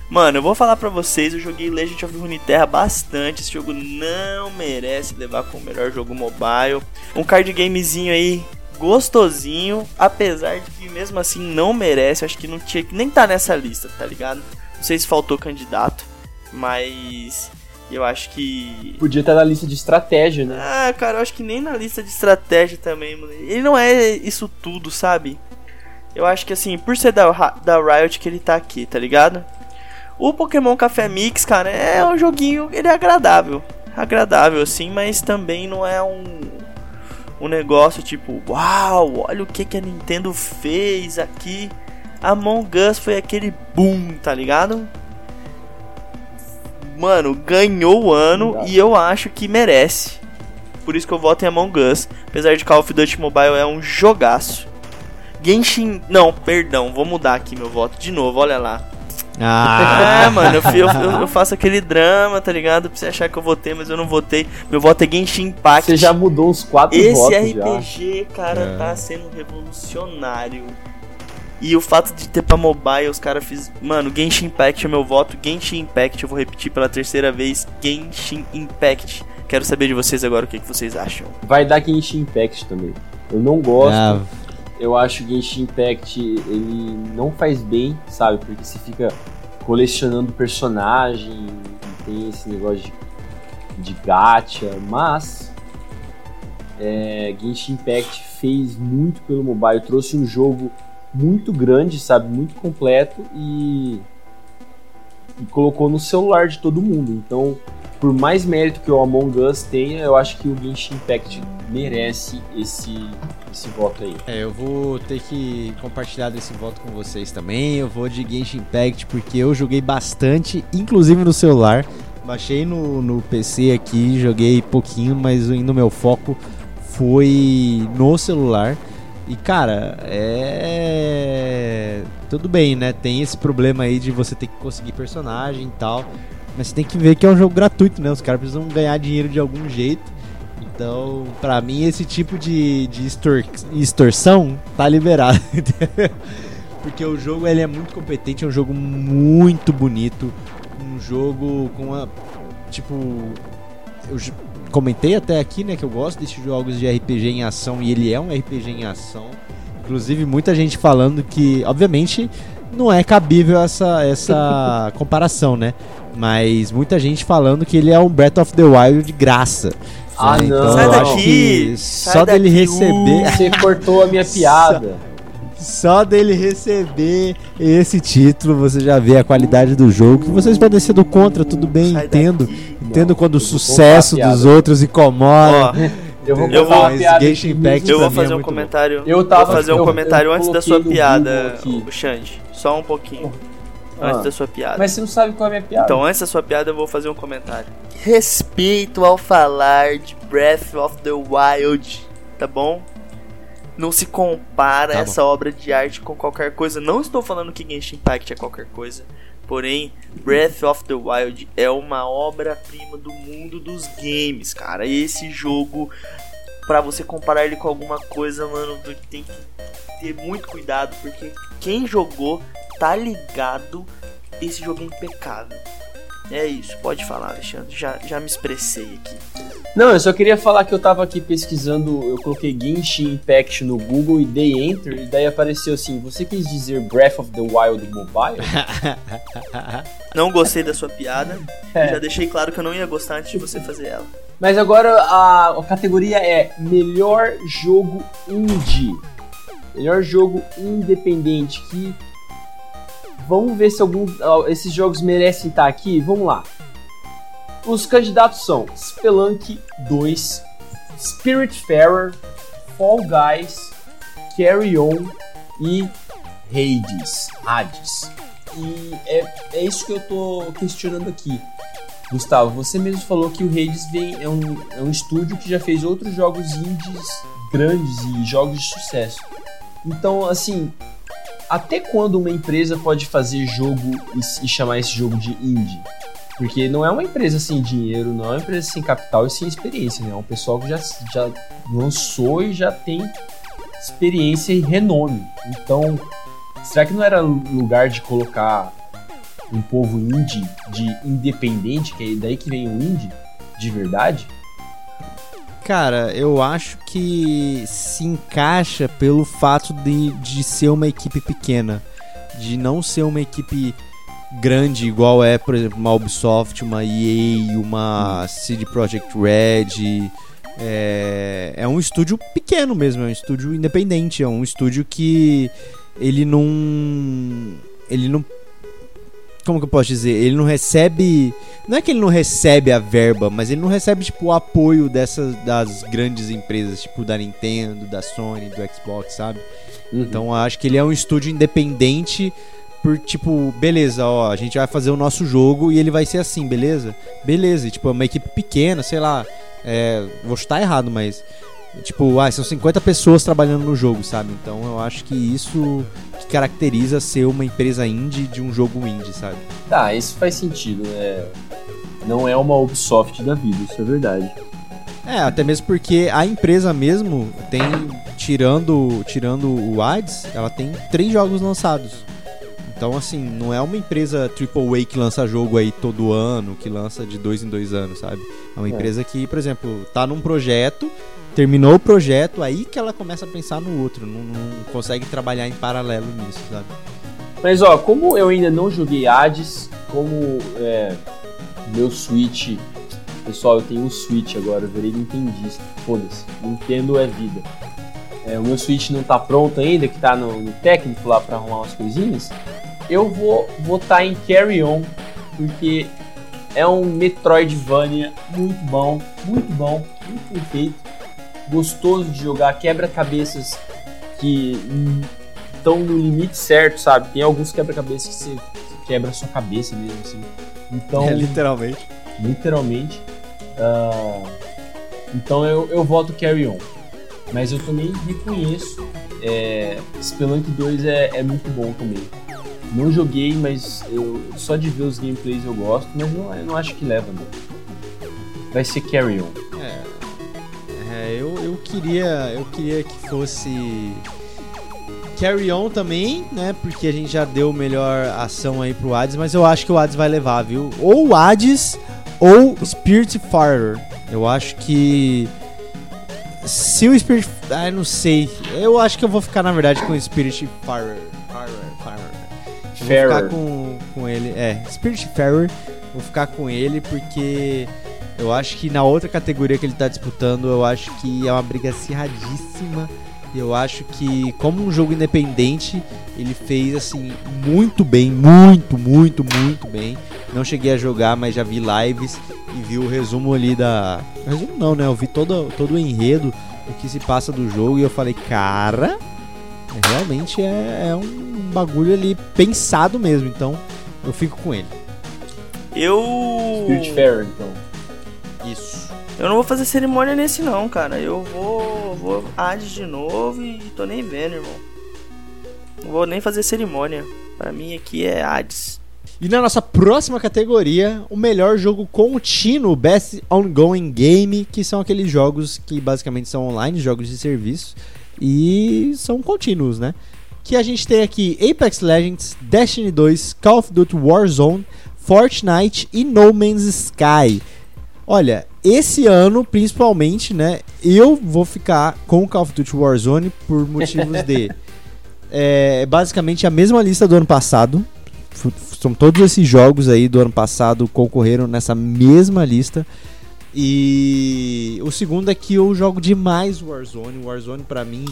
Mano, eu vou falar pra vocês, eu joguei Legend of Runeterra bastante. Esse jogo não merece levar como melhor jogo mobile. Um card gamezinho aí gostosinho, apesar de que mesmo assim não merece. Acho que não tinha que nem tá nessa lista, tá ligado? Não sei se faltou candidato, mas eu acho que. Podia estar na lista de estratégia, né? Ah, cara, eu acho que nem na lista de estratégia também, mano. Ele não é isso tudo, sabe? Eu acho que assim, por ser da, da Riot que ele tá aqui, tá ligado? O Pokémon Café Mix, cara, é um joguinho, ele é agradável. Agradável, assim, mas também não é um, um negócio tipo, uau, olha o que, que a Nintendo fez aqui. Among Us foi aquele boom, tá ligado? Mano, ganhou o ano e eu acho que merece. Por isso que eu voto em Among Us. Apesar de Call of Duty Mobile é um jogaço. Genshin. Não, perdão, vou mudar aqui meu voto de novo, olha lá. Ah, é, mano, eu, eu, eu, faço aquele drama, tá ligado? Pra você achar que eu votei, mas eu não votei. Meu voto é Genshin Impact. Você já mudou uns quatro Esse votos RPG, já. cara, é. tá sendo revolucionário. E o fato de ter pra mobile, os caras fiz. Mano, Genshin Impact é meu voto. Genshin Impact, eu vou repetir pela terceira vez. Genshin Impact. Quero saber de vocês agora o que, que vocês acham. Vai dar Genshin Impact também. Eu não gosto. Ah eu acho que Genshin Impact ele não faz bem, sabe? Porque você fica colecionando personagem, tem esse negócio de, de gacha, mas é, Genshin Impact fez muito pelo mobile, trouxe um jogo muito grande, sabe? Muito completo e, e colocou no celular de todo mundo. Então, por mais mérito que o Among Us tenha, eu acho que o Genshin Impact merece esse esse voto aí. É, eu vou ter que compartilhar desse voto com vocês também. Eu vou de Genshin Impact porque eu joguei bastante, inclusive no celular. Baixei no, no PC aqui, joguei pouquinho, mas no meu foco foi no celular. E cara, é. Tudo bem, né? Tem esse problema aí de você ter que conseguir personagem e tal. Mas você tem que ver que é um jogo gratuito, né? Os caras precisam ganhar dinheiro de algum jeito. Então, pra mim, esse tipo de, de extor extorsão tá liberado. Porque o jogo ele é muito competente, é um jogo muito bonito. Um jogo com a. Tipo. Eu comentei até aqui, né, que eu gosto desses jogos de RPG em ação e ele é um RPG em ação. Inclusive, muita gente falando que, obviamente, não é cabível essa, essa comparação, né? Mas muita gente falando que ele é um Breath of the Wild de graça. Ah, né? não. Então Sai daqui, sai só dele daqui, receber. Você cortou a minha piada. Só dele receber esse título, você já vê a qualidade do jogo. Que vocês podem ser do contra, tudo bem, Sai entendo. daqui. Entendo quando o sucesso dos outros incomoda. Ó, Eu vou Eu vou- Impact eu vou é fazer um bom. comentário. Eu tava- vou fazer um eu- comentário eu antes da sua piada, o Xande. Só um pouquinho. Ah. Antes da sua piada. Mas você não sabe qual é a minha piada. Então, antes da sua piada, eu vou fazer um comentário. Respeito ao falar de Breath of the Wild, tá bom? Não se compara Tá bom. essa obra de arte com qualquer coisa. Não estou falando que Genshin Impact é qualquer coisa. Porém, Breath of the Wild é uma obra-prima do mundo dos games, cara. Esse jogo, pra você comparar ele com alguma coisa, mano, tem que ter muito cuidado, porque quem jogou tá ligado, esse jogo é impecável. É isso, pode falar, Alexandre. Já, já me expressei aqui. Não, eu só queria falar que eu tava aqui pesquisando, eu coloquei Genshin Impact no Google e dei Enter, e daí apareceu assim, você quis dizer Breath of the Wild Mobile? Não gostei da sua piada. É. Já deixei claro que eu não ia gostar antes de você fazer ela. Mas agora a, a categoria é Melhor Jogo Indie. Melhor jogo independente que... Vamos ver se algum, esses jogos merecem estar aqui. Vamos lá. Os candidatos são Spelunk 2, Spiritfarer, Fall Guys, Carry On e Hades. Hades. E é, é isso que eu tô questionando aqui. Gustavo, você mesmo falou que o Hades vem, é, um, é um estúdio que já fez outros jogos indies grandes e jogos de sucesso. Então, assim, até quando uma empresa pode fazer jogo e, e chamar esse jogo de indie? Porque não é uma empresa sem dinheiro, não é uma empresa sem capital e sem experiência, né? É um pessoal que já, já lançou e já tem experiência e renome. Então, será que não era lugar de colocar um povo indie, de independente, que é daí que vem o indie, de verdade? Cara, eu acho que se encaixa pelo fato de, de ser uma equipe pequena. De não ser uma equipe grande, igual é, por exemplo, uma Ubisoft, uma EA, uma CD Projekt Red. É, é um estúdio pequeno mesmo, é um estúdio independente, é um estúdio que ele não. Ele não. Como que eu posso dizer? Ele não recebe. Não é que ele não recebe a verba, mas ele não recebe, tipo, o apoio dessas das grandes empresas, tipo, da Nintendo, da Sony, do Xbox, sabe? Então eu acho que ele é um estúdio independente por tipo, beleza, ó, a gente vai fazer o nosso jogo e ele vai ser assim, beleza? Beleza, e, tipo, é uma equipe pequena, sei lá, é, vou chutar errado, mas tipo, ah, são 50 pessoas trabalhando no jogo, sabe? Então eu acho que isso que caracteriza ser uma empresa indie de um jogo indie, sabe? Tá, isso faz sentido, né? Não é uma Ubisoft da vida, isso é verdade. É, até mesmo porque a empresa mesmo tem, tirando, tirando o ADS, ela tem três jogos lançados. Então, assim, não é uma empresa AAA que lança jogo aí todo ano, que lança de dois em dois anos, sabe? É uma É. empresa que, por exemplo, tá num projeto, terminou o projeto, aí que ela começa a pensar no outro, não, não consegue trabalhar em paralelo nisso, sabe? Mas ó, como eu ainda não joguei Hades, como é, meu Switch. Pessoal, eu tenho um Switch agora, eu virei Nintendista. Foda-se, Nintendo é vida. É, o meu Switch não tá pronto ainda, que tá no, no técnico lá pra arrumar umas coisinhas. Eu vou votar em Carry On, porque é um Metroidvania muito bom, muito bom, muito bem feito, gostoso de jogar, quebra-cabeças que estão no limite certo, sabe? Tem alguns quebra-cabeças que você quebra a sua cabeça mesmo, assim. Então, É, literalmente. literalmente. ah, então eu, eu voto Carry On. Mas eu também reconheço. É, Spelunk 2 é, é muito bom também. Não joguei, mas eu, só de ver os gameplays eu gosto, mas não, eu não acho que leva, não. Vai ser Carry On. É, é, eu, eu queria eu queria que fosse Carry On também, né? Porque a gente já deu melhor ação aí pro Hades, mas eu acho que o Hades vai levar, viu? Ou o Hades ou Spirit Fighter. Eu acho que se o Spirit, ah, não sei. Eu acho que eu vou ficar na verdade com o Spirit Fighter. Vou ficar com, com ele. É, Spiritfarer. Vou ficar com ele porque eu acho que na outra categoria que ele tá disputando, eu acho que é uma briga acirradíssima. Eu acho que, como um jogo independente, ele fez assim muito bem, muito, muito, muito bem. Não cheguei a jogar, mas já vi lives e vi o resumo ali da. Resumo não, né? Eu vi todo, todo o enredo, o que se passa do jogo e eu falei, cara, realmente é, é um bagulho ali pensado mesmo. Então eu fico com ele. Eu. Spiritfarer, então. Isso. Eu não vou fazer cerimônia nesse não, cara. Eu vou. vou Hades de novo e tô nem vendo, irmão. Não vou nem fazer cerimônia. Pra mim aqui é Hades. E na nossa próxima categoria, o melhor jogo contínuo, Best Ongoing Game, que são aqueles jogos que basicamente são online, jogos de serviço, e são contínuos, né? Que a gente tem aqui Apex Legends, Destiny 2, Call of Duty Warzone, Fortnite e No Man's Sky. Olha, esse ano, principalmente, né? Eu vou ficar com Call of Duty Warzone por motivos de. É basicamente a mesma lista do ano passado. São todos esses jogos aí do ano passado concorreram nessa mesma lista. E o segundo é que eu jogo demais Warzone. Warzone pra mim.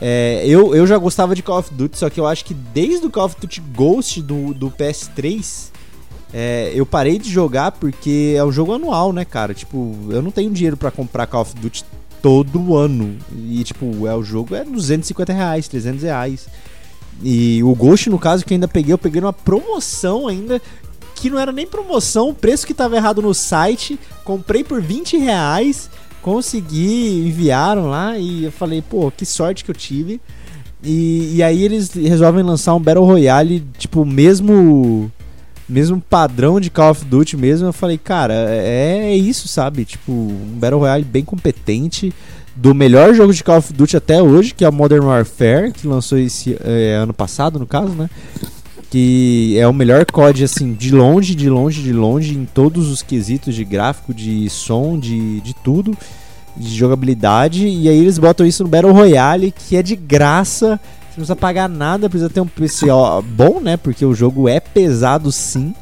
é, eu, eu já gostava de Call of Duty, só que eu acho que desde o Call of Duty Ghost do, do PS3 é, eu parei de jogar porque é um jogo anual, né, cara? Tipo, eu não tenho dinheiro pra comprar Call of Duty todo ano. E, tipo, é o jogo é 250 reais, 300 reais. E o Ghost, no caso, que eu ainda peguei, eu peguei numa promoção ainda. Que não era nem promoção, o preço que tava errado no site. Comprei por 20 reais. Consegui, enviaram lá. E eu falei, pô, que sorte que eu tive. E, e aí eles resolvem lançar um Battle Royale, tipo, mesmo mesmo padrão de Call of Duty mesmo, eu falei, cara, é, é isso, sabe? Tipo, um Battle Royale bem competente, do melhor jogo de Call of Duty até hoje, que é o Modern Warfare, que lançou esse é, ano passado, no caso, né? Que é o melhor COD, assim, de longe, de longe, de longe, em todos os quesitos de gráfico, de som, de, de tudo, de jogabilidade. E aí eles botam isso no Battle Royale, que é de graça, você não precisa pagar nada, precisa ter um PC ó, bom, né? Porque o jogo é pesado sim.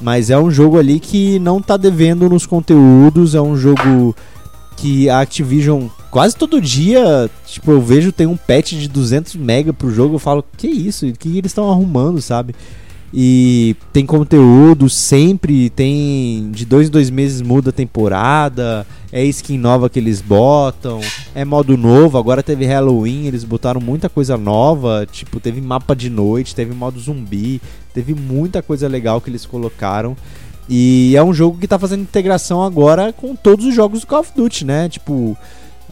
Mas é um jogo ali que não tá devendo nos conteúdos. É um jogo que a Activision quase todo dia, tipo, eu vejo tem um patch de 200 mega pro jogo. Eu falo, que isso? O que eles estão arrumando, sabe? E tem conteúdo sempre, tem de dois em dois meses muda a temporada, é skin nova que eles botam, é modo novo, agora teve Halloween, eles botaram muita coisa nova, tipo, teve mapa de noite, teve modo zumbi, teve muita coisa legal que eles colocaram. E é um jogo que tá fazendo integração agora com todos os jogos do Call of Duty, né? Tipo,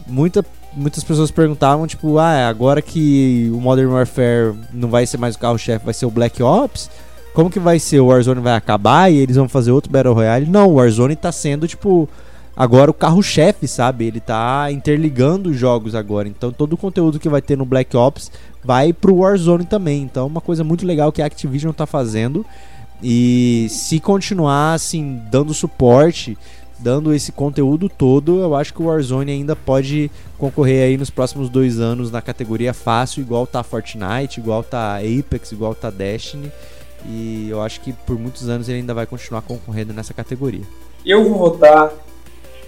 muita, muitas pessoas perguntavam, tipo, ah, agora que o Modern Warfare não vai ser mais o carro-chefe, vai ser o Black Ops, como que vai ser? O Warzone vai acabar e eles vão fazer outro Battle Royale? Não, o Warzone tá sendo, tipo, agora o carro-chefe, sabe? Ele tá interligando os jogos agora. Então todo o conteúdo que vai ter no Black Ops vai pro Warzone também. Então é uma coisa muito legal que a Activision tá fazendo. E se continuar assim, dando suporte, dando esse conteúdo todo, eu acho que o Warzone ainda pode concorrer aí nos próximos dois anos na categoria fácil, igual tá Fortnite, igual tá Apex, igual tá Destiny. E eu acho que por muitos anos ele ainda vai continuar concorrendo nessa categoria. Eu vou votar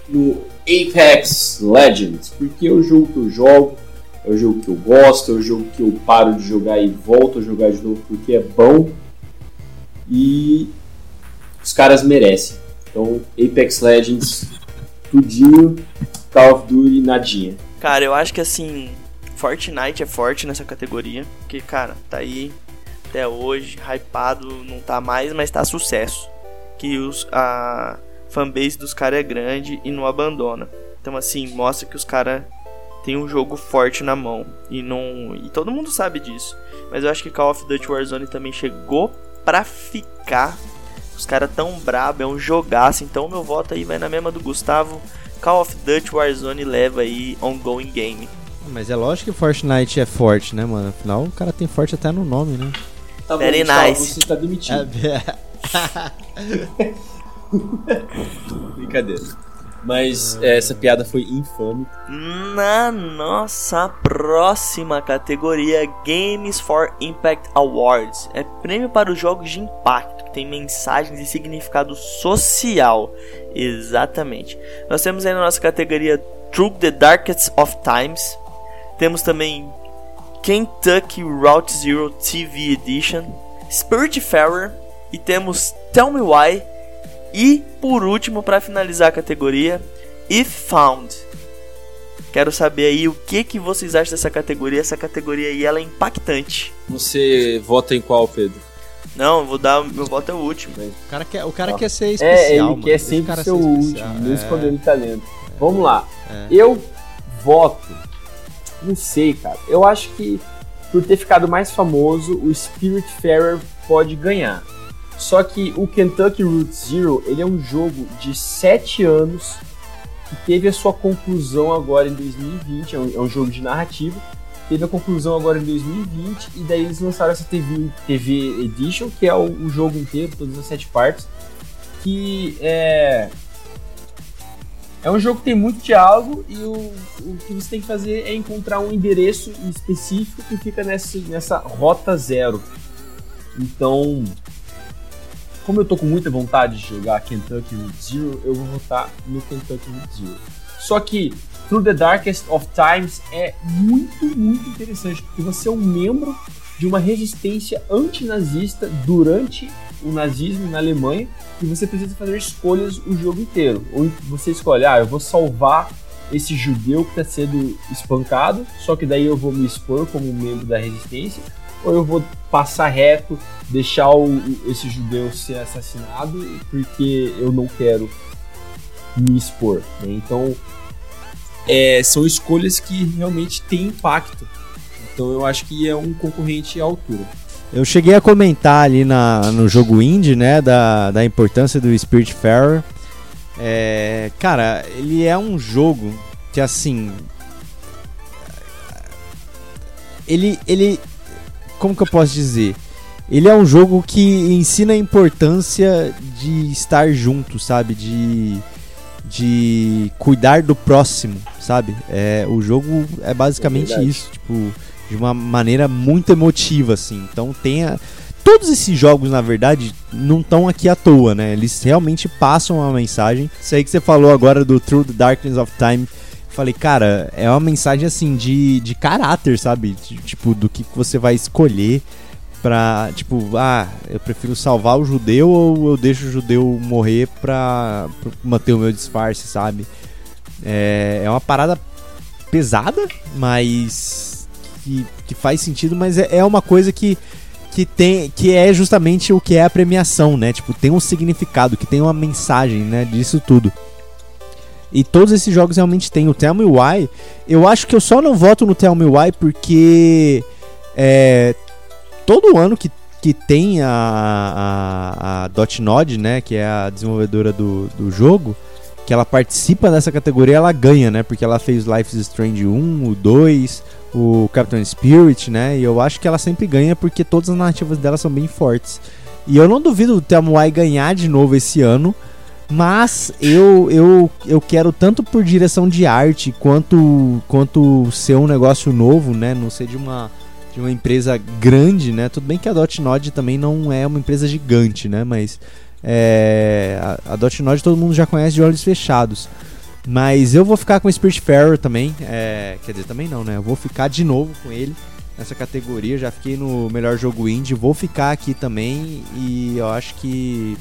no Apex Legends, porque é o jogo que eu jogo, é o jogo que eu gosto, é o jogo que eu paro de jogar e volto a jogar de novo porque é bom. E os caras merecem. Então, Apex Legends, tudinho, Call of Duty, nadinha. Cara, eu acho que assim, Fortnite é forte nessa categoria. Porque, cara, tá aí até hoje, hypado, não tá mais, mas tá sucesso. Que os, a fanbase dos caras é grande e não abandona. Então, assim, mostra que os caras têm um jogo forte na mão. E não. E todo mundo sabe disso. Mas eu acho que Call of Duty Warzone também chegou pra ficar. Os caras tão brabo, é um jogaço. Então, meu voto aí vai na mesma do Gustavo. Call of Duty Warzone leva aí ongoing game. Mas é lógico que Fortnite é forte, né, mano? Afinal, o cara tem forte até no nome, né? Tá Very Gustavo, nice. Você tá demitido. É, Brincadeira. Mas é, essa piada foi infame. Na nossa próxima categoria, Games for Impact Awards, é prêmio para os jogos de impacto, que tem mensagens e significado social. Exatamente. Nós temos aí na nossa categoria Through the Darkest of Times. Temos também Kentucky Route Zero TV Edition, Spiritfarer e temos Tell Me Why e por último, para finalizar a categoria, If Found. Quero saber aí o que, que vocês acham dessa categoria. Essa categoria aí ela é impactante. Você vota em qual, Pedro? Não, vou dar. Meu voto é o último. O cara quer, o cara quer ser especial. É, ele mano. quer sempre ser, ser o último, mesmo é. quando ele tá lendo. É. Vamos lá. É. Eu voto. Não sei, cara. Eu acho que por ter ficado mais famoso, o Spiritfarer pode ganhar. Só que o Kentucky Route Zero, ele é um jogo de 7 anos que teve a sua conclusão agora em 2020, é um, é um jogo de narrativa, teve a conclusão agora em 2020 e daí eles lançaram essa TV, TV Edition, que é o, o jogo inteiro, todas as sete partes, que é é um jogo que tem muito diálogo e o, o que você tem que fazer é encontrar um endereço específico que fica nessa, nessa rota zero. Então, como eu tô com muita vontade de jogar Kentucky Route Zero, eu vou votar no Kentucky Route Zero. Só que Through the Darkest of Times é muito, muito interessante, porque você é um membro de uma resistência antinazista durante o nazismo na Alemanha e você precisa fazer escolhas o jogo inteiro. Ou você escolhe, ah, eu vou salvar esse judeu que está sendo espancado, só que daí eu vou me expor como membro da resistência, ou eu vou passar reto, deixar o, esse judeu ser assassinado porque eu não quero me expor. Né? Então, é, são escolhas que realmente têm impacto. Então, eu acho que é um concorrente à altura. Eu cheguei a comentar ali na, no jogo indie, né, da, da importância do Spiritfarer. É, cara, ele é um jogo que, assim... Ele, ele como que eu posso dizer? Ele é um jogo que ensina a importância de estar junto, sabe? De, de cuidar do próximo, sabe? É, o jogo é basicamente é isso, tipo, de uma maneira muito emotiva, assim. Então tem a, todos esses jogos, na verdade, não estão aqui à toa, né? Eles realmente passam uma mensagem. Isso aí que você falou agora do Through the Darkness of Time falei, cara, é uma mensagem assim de, de caráter, sabe? Tipo, do que você vai escolher pra, tipo, ah, eu prefiro salvar o judeu ou eu deixo o judeu morrer pra, pra manter o meu disfarce, sabe? É, é uma parada pesada, mas que, que faz sentido, mas é, é uma coisa que que tem que é justamente o que é a premiação, né? Tipo, tem um significado, que tem uma mensagem, né, disso tudo. E todos esses jogos realmente têm. O Tell Me Why, eu acho que eu só não voto no Tell Me Why porque é, todo ano que, que tem a, a, a Dotnod, né, que é a desenvolvedora do, do jogo, que ela participa dessa categoria, ela ganha, né? Porque ela fez Life is Strange 1, o 2, o Captain Spirit, né? E eu acho que ela sempre ganha porque todas as narrativas dela são bem fortes. E eu não duvido o Tell Me Why ganhar de novo esse ano, mas eu, eu, eu quero tanto por direção de arte quanto, quanto ser um negócio novo, né? Não ser de uma, de uma empresa grande, né? Tudo bem que a Dotnod também não é uma empresa gigante, né? Mas é, a, a Dotnod todo mundo já conhece de olhos fechados. Mas eu vou ficar com o Spiritfarer também. É, quer dizer, também não, né? Eu vou ficar de novo com ele nessa categoria. Já fiquei no melhor jogo indie. Vou ficar aqui também. E eu acho que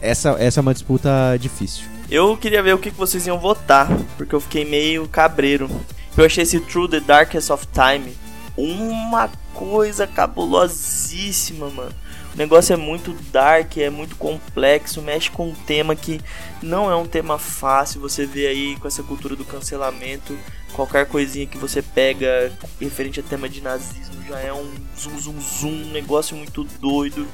essa, essa é uma disputa difícil. Eu queria ver o que vocês iam votar, porque eu fiquei meio cabreiro. Eu achei esse True the Darkest of Time uma coisa cabulosíssima, mano. O negócio é muito dark, é muito complexo, mexe com um tema que não é um tema fácil. Você vê aí com essa cultura do cancelamento, qualquer coisinha que você pega referente a tema de nazismo já é um zum zum zum, um negócio muito doido.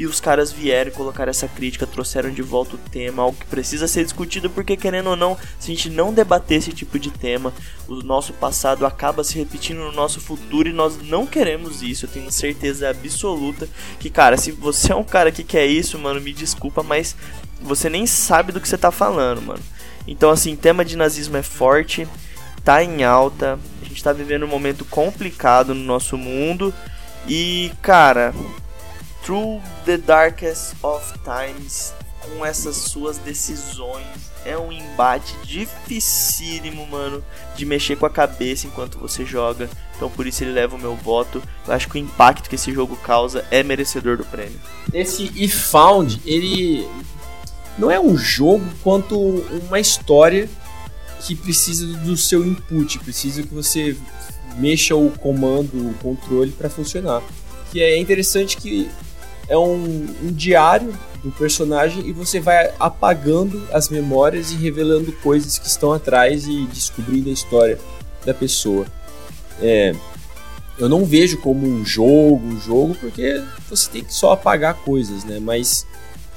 E os caras vieram colocar essa crítica, trouxeram de volta o tema, algo que precisa ser discutido, porque querendo ou não, se a gente não debater esse tipo de tema, o nosso passado acaba se repetindo no nosso futuro e nós não queremos isso. Eu tenho certeza absoluta que, cara, se você é um cara que quer isso, mano, me desculpa, mas você nem sabe do que você tá falando, mano. Então, assim, tema de nazismo é forte, tá em alta, a gente tá vivendo um momento complicado no nosso mundo. E, cara, Through the Darkest of Times, com essas suas decisões, é um embate dificílimo, mano, de mexer com a cabeça enquanto você joga. Então por isso ele leva o meu voto. Eu acho que o impacto que esse jogo causa é merecedor do prêmio. Esse e Found, ele não é um jogo quanto uma história que precisa do seu input, precisa que você mexa o comando, o controle para funcionar. Que é interessante que é um, um diário do personagem e você vai apagando as memórias e revelando coisas que estão atrás e descobrindo a história da pessoa. É, eu não vejo como um jogo, um jogo, porque você tem que só apagar coisas, né? Mas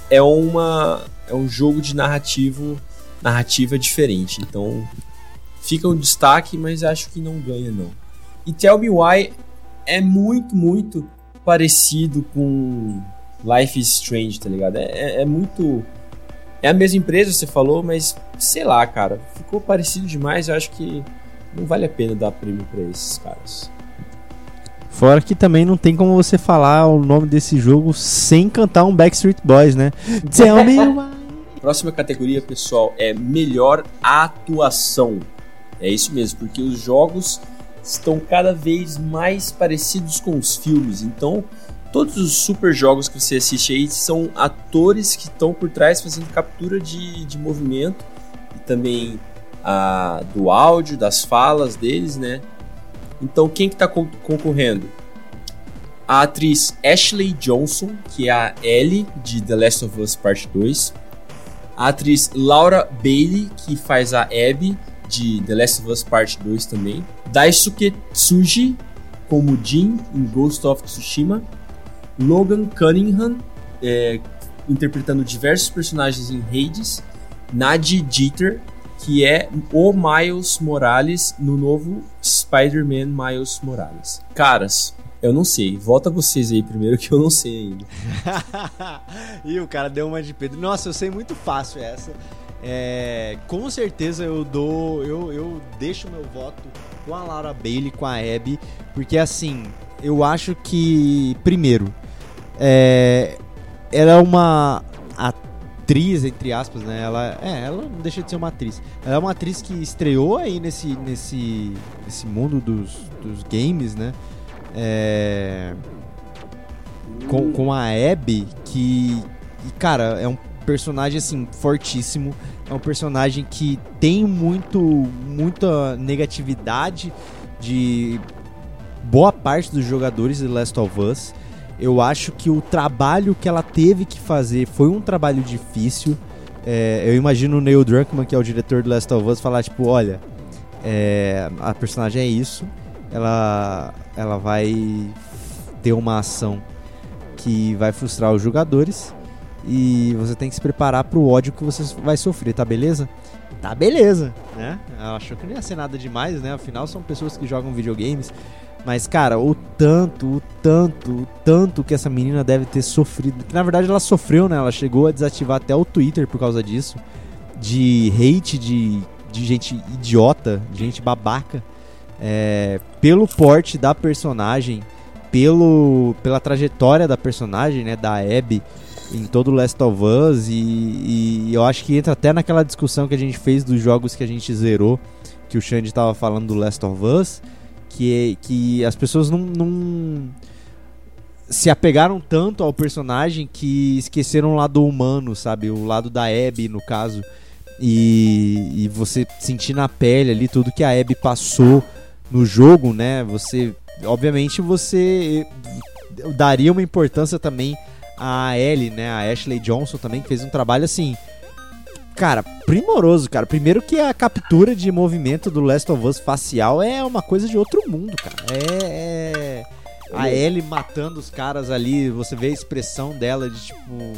é uma é um jogo de narrativo, narrativa diferente. Então fica um destaque, mas acho que não ganha não. E Tell Me Why é muito, muito parecido com Life is Strange, tá ligado? É, é, é, muito. É a mesma empresa, você falou, mas sei lá, cara. Ficou parecido demais. Eu acho que não vale a pena dar prêmio pra esses caras. Fora que também não tem como você falar o nome desse jogo sem cantar um Backstreet Boys, né? Tell me why. Próxima categoria, pessoal, é melhor atuação. É isso mesmo, porque os jogos estão cada vez mais parecidos com os filmes. Então, todos os super jogos que você assiste aí são atores que estão por trás fazendo captura de, de movimento e também a, do áudio, das falas deles, né? Então quem que tá concorrendo? A atriz Ashley Johnson, que é a Ellie de The Last of Us Part 2. A atriz Laura Bailey, que faz a Abby de The Last of Us Part 2 também. Daisuke Tsuji, como Jin em Ghost of Tsushima. Logan Cunningham, é, interpretando diversos personagens em Hades, Nadie Jeter, que é o Miles Morales no novo Spider-Man Miles Morales. Caras, eu não sei. Volta vocês aí primeiro que eu não sei ainda. e o cara deu uma de Pedro. Nossa, eu sei muito fácil essa. É, com certeza eu dou. Eu, eu deixo meu voto com a Laura Bailey, com a Abby, porque assim, eu acho que, primeiro, é, ela é uma atriz, entre aspas, né? Ela, é, ela não deixa de ser uma atriz. Ela é uma atriz que estreou aí nesse, nesse, nesse mundo dos, dos games, né? É, com, com a Abby, que, cara, é um personagem, assim, fortíssimo. É um personagem que tem muito, muita negatividade de boa parte dos jogadores de Last of Us. Eu acho que o trabalho que ela teve que fazer foi um trabalho difícil. É, eu imagino o Neil Druckmann, que é o diretor do Last of Us, falar tipo, olha, é, a personagem é isso, ela, ela vai ter uma ação que vai frustrar os jogadores e você tem que se preparar para o ódio que você vai sofrer, tá beleza? Tá beleza, né? Ela achou que não ia ser nada demais, né? Afinal são pessoas que jogam videogames. Mas, cara, o tanto, o tanto, o tanto que essa menina deve ter sofrido. Que na verdade ela sofreu, né? Ela chegou a desativar até o Twitter por causa disso. De hate, de, de gente idiota, de gente babaca. É, pelo porte da personagem, pelo, pela trajetória da personagem, né? Da Abby em todo o Last of Us. E, e eu acho que entra até naquela discussão que a gente fez dos jogos que a gente zerou. Que o Xande estava falando do Last of Us que, que as pessoas não, não se apegaram tanto ao personagem que esqueceram o lado humano, sabe? O lado da Abby, no caso. E, e você sentir na pele ali tudo que a Abby passou no jogo, né? Você, obviamente, você daria uma importância também a Ellie, né? A Ashley Johnson também, que fez um trabalho assim Cara, primoroso, cara. Primeiro que a captura de movimento do Last of Us facial é uma coisa de outro mundo, cara. É. é... A Ellie matando os caras ali, você vê a expressão dela de tipo.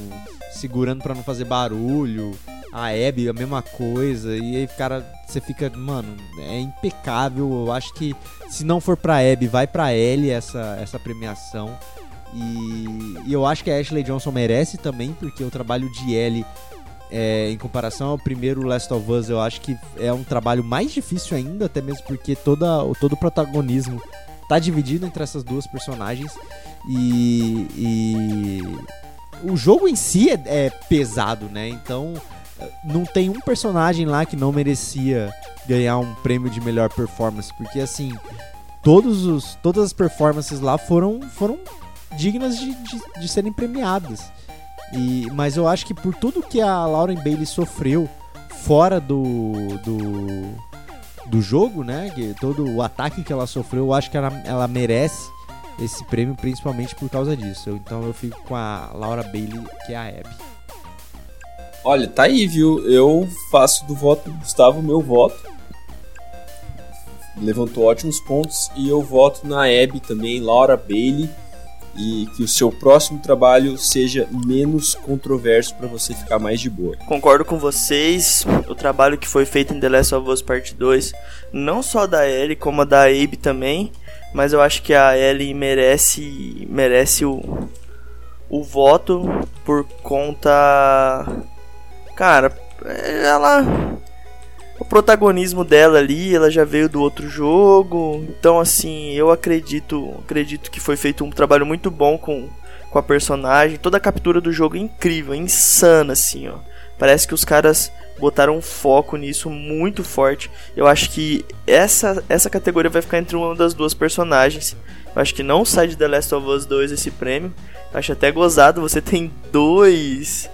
segurando para não fazer barulho. A Abby, a mesma coisa. E aí, cara, você fica. Mano, é impecável. Eu acho que se não for pra Abby, vai pra Ellie essa, essa premiação. E, e eu acho que a Ashley Johnson merece também, porque o trabalho de Ellie é, em comparação ao primeiro Last of Us, eu acho que é um trabalho mais difícil ainda, até mesmo porque toda, todo o protagonismo tá dividido entre essas duas personagens. E, e o jogo em si é, é, pesado, né? Então não tem um personagem lá que não merecia ganhar um prêmio de melhor performance, porque assim todos os, todas as performances lá foram, foram dignas de, de, de serem premiadas. E, mas eu acho que por tudo que a Lauren Bailey sofreu fora do, do, do jogo, né? Todo o ataque que ela sofreu, eu acho que ela, ela merece esse prêmio principalmente por causa disso. Então eu fico com a Laura Bailey, que é a Abby. Olha, tá aí, viu? Eu faço do voto do Gustavo meu voto levantou ótimos pontos e eu voto na Abby também, Laura Bailey, e que o seu próximo trabalho seja menos controverso para você ficar mais de boa. Concordo com vocês. O trabalho que foi feito em The Last of Us Part 2, não só da Ellie como da Abe também, mas eu acho que a Ellie merece merece o o voto por conta cara, ela o protagonismo dela ali, ela já veio do outro jogo. Então, assim, eu acredito, acredito que foi feito um trabalho muito bom com, com a personagem. Toda a captura do jogo é incrível, é insana, assim, ó. Parece que os caras botaram um foco nisso muito forte. Eu acho que essa, essa categoria vai ficar entre uma das duas personagens. Eu acho que não sai de The Last of Us 2 esse prêmio. Eu acho até gozado, você tem dois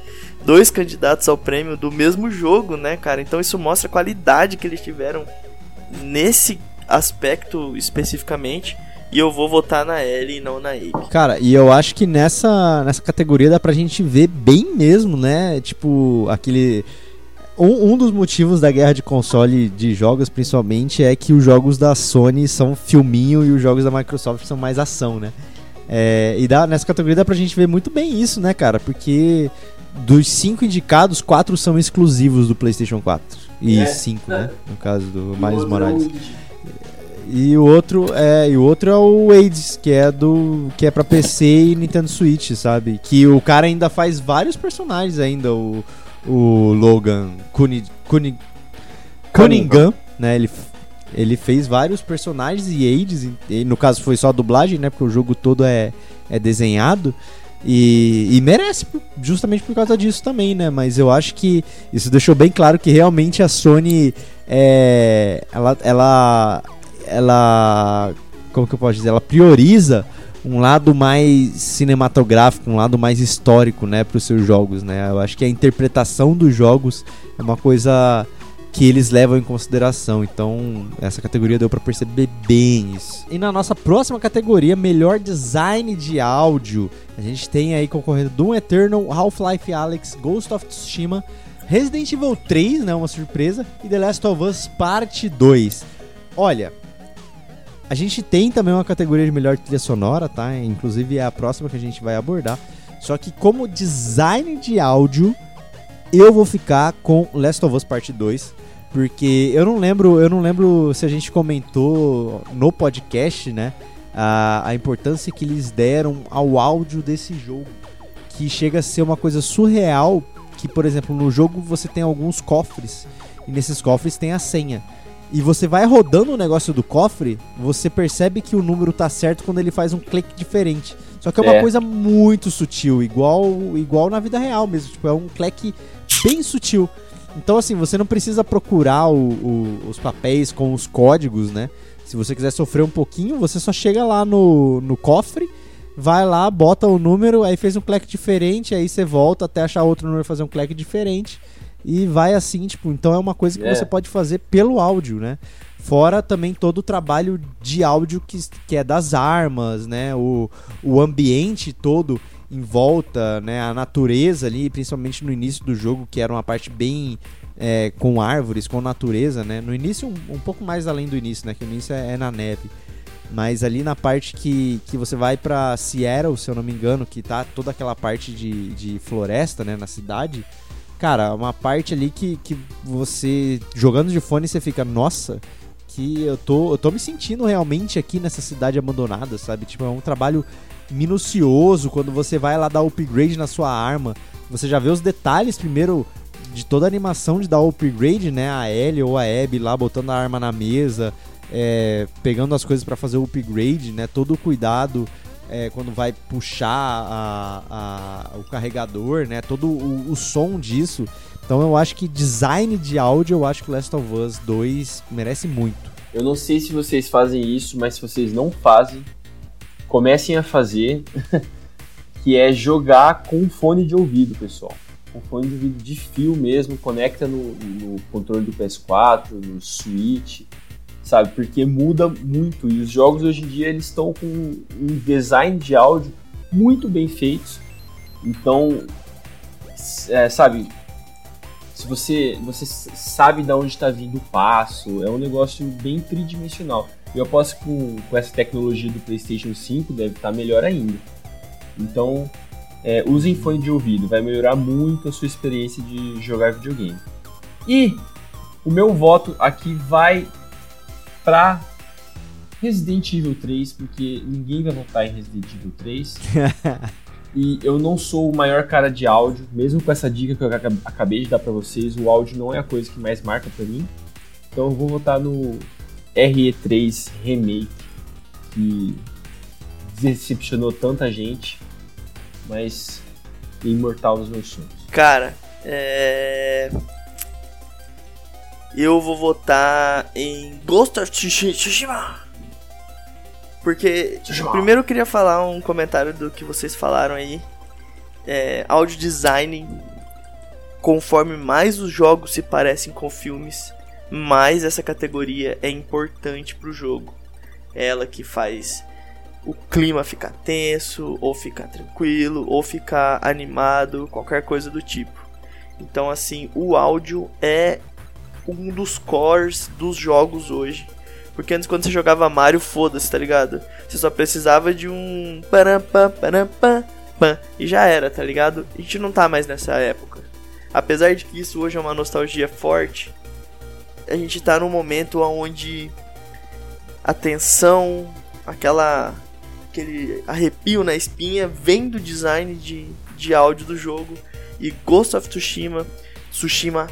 dois candidatos ao prêmio do mesmo jogo, né, cara? Então isso mostra a qualidade que eles tiveram nesse aspecto especificamente. E eu vou votar na L e não na Abe. Cara, e eu acho que nessa, nessa categoria dá pra gente ver bem mesmo, né? Tipo, aquele. Um, um dos motivos da guerra de console de jogos, principalmente, é que os jogos da Sony são filminho e os jogos da Microsoft são mais ação, né? É, e dá, nessa categoria dá pra gente ver muito bem isso, né, cara? Porque dos cinco indicados, quatro são exclusivos do PlayStation 4. E é. cinco, né? No caso do Miles Morales. E o outro é, e o outro é o Hades, que é do que é para PC e Nintendo Switch, sabe? Que o cara ainda faz vários personagens ainda, o, o Logan Cunningham, Cunningham, né? Ele ele fez vários personagens e Hades, e no caso foi só a dublagem, né? Porque o jogo todo é, é desenhado. E, e, merece justamente por causa disso também, né? Mas eu acho que isso deixou bem claro que realmente a Sony é, ela, ela, ela, como que eu posso dizer? Ela prioriza um lado mais cinematográfico, um lado mais histórico, né, para os seus jogos, né? Eu acho que a interpretação dos jogos é uma coisa que eles levam em consideração. Então, essa categoria deu para perceber bem isso. E na nossa próxima categoria, melhor design de áudio, a gente tem aí concorrendo Doom Eternal, Half-Life Alyx, Ghost of Tsushima, Resident Evil 3, né, uma surpresa, e The Last of Us Parte 2. Olha, a gente tem também uma categoria de melhor trilha sonora, tá? Inclusive é a próxima que a gente vai abordar. Só que como design de áudio, eu vou ficar com Last of Us Parte 2. Porque eu não lembro, eu não lembro se a gente comentou no podcast, né? A, a importância que eles deram ao áudio desse jogo. Que chega a ser uma coisa surreal. Que, por exemplo, no jogo você tem alguns cofres. E nesses cofres tem a senha. E você vai rodando o negócio do cofre, você percebe que o número tá certo quando ele faz um clique diferente. Só que é uma é. coisa muito sutil, igual igual na vida real mesmo. Tipo, é um clique bem sutil. Então, assim, você não precisa procurar o, o, os papéis com os códigos, né? Se você quiser sofrer um pouquinho, você só chega lá no, no cofre, vai lá, bota o número, aí fez um clique diferente, aí você volta até achar outro número e fazer um clique diferente. E vai assim, tipo, então é uma coisa que é. você pode fazer pelo áudio, né? Fora também todo o trabalho de áudio que, que é das armas, né? O, o ambiente todo em volta, né, a natureza ali, principalmente no início do jogo, que era uma parte bem é, com árvores, com natureza, né? No início, um, um, pouco mais além do início, né? Que o início é, é, na neve. Mas ali na parte que, que você vai pra Seattle, se eu não me engano, que tá toda aquela parte de, de floresta, né, na cidade. Cara, uma parte ali que, que você, jogando de fone, você fica, nossa, que eu tô, eu tô me sentindo realmente aqui nessa cidade abandonada, sabe? Tipo, é um trabalho minucioso quando você vai lá dar upgrade na sua arma. Você já vê os detalhes primeiro de toda a animação de dar upgrade, né? A Ellie ou a Abby lá botando a arma na mesa, é, pegando as coisas para fazer o upgrade, né? Todo o cuidado é, quando vai puxar a, a, o carregador, né? Todo o, o, som disso. Então eu acho que design de áudio, eu acho que Last of Us 2 merece muito. Eu não sei se vocês fazem isso, mas se vocês não fazem, comecem a fazer, que é jogar com fone de ouvido, pessoal. Com fone de ouvido de fio mesmo, conecta no, no controle do PS4, no Switch, sabe? Porque muda muito e os jogos hoje em dia eles estão com um design de áudio muito bem feitos. Então, é, sabe, se você você sabe de onde está vindo o passo, é um negócio bem tridimensional. Eu aposto que com, com essa tecnologia do PlayStation 5 deve estar tá melhor ainda. Então, é, usem fone de ouvido, vai melhorar muito a sua experiência de jogar videogame. E o meu voto aqui vai para Resident Evil 3, porque ninguém vai votar em Resident Evil 3. e eu não sou o maior cara de áudio, mesmo com essa dica que eu acabei de dar para vocês, o áudio não é a coisa que mais marca para mim. Então eu vou votar no RE3 Remake, que decepcionou tanta gente, mas é imortal nos meus sonhos. Cara, é eu vou votar em Ghost of Tsushima. Porque, Tsushima. primeiro eu queria falar um comentário do que vocês falaram aí. É, audio design, conforme mais os jogos se parecem com filmes, mais essa categoria é importante pro jogo. É ela que faz o clima ficar tenso, ou ficar tranquilo, ou ficar animado, qualquer coisa do tipo. Então, assim, o áudio é um dos cores dos jogos hoje. Porque antes, quando você jogava Mario, foda-se, tá ligado? Você só precisava de um. E já era, tá ligado? A gente não tá mais nessa época. Apesar de que isso hoje é uma nostalgia forte, a gente tá num momento onde a tensão, aquela. aquele arrepio na espinha vem do design de, de áudio do jogo. E Ghost of Tsushima, Tsushima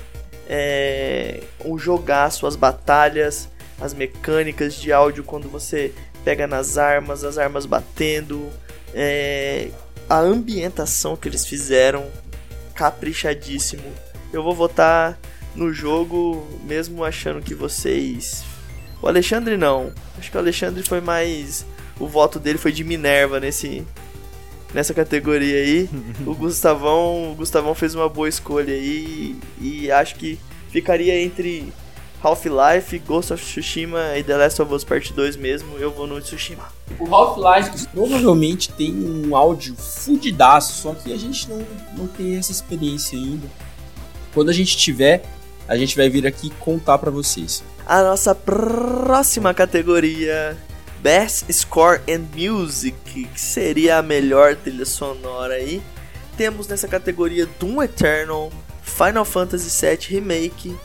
é, o jogar suas batalhas, as mecânicas de áudio quando você pega nas armas, as armas batendo, é, a ambientação que eles fizeram, caprichadíssimo. Eu vou votar no jogo, mesmo achando que vocês. O Alexandre não. Acho que o Alexandre foi mais. O voto dele foi de Minerva nesse, nessa categoria aí. o Gustavão, o Gustavão fez uma boa escolha aí e acho que ficaria entre Half-Life, Ghost of Tsushima e The Last of Us Part 2 mesmo, eu vou no Tsushima. O Half-Life provavelmente tem um áudio fudidaço, só que a gente não, não tem essa experiência ainda. Quando a gente tiver, a gente vai vir aqui contar para vocês. A nossa próxima categoria Best Score and Music, que seria a melhor trilha sonora aí. Temos nessa categoria Doom Eternal, Final Fantasy VII Remake,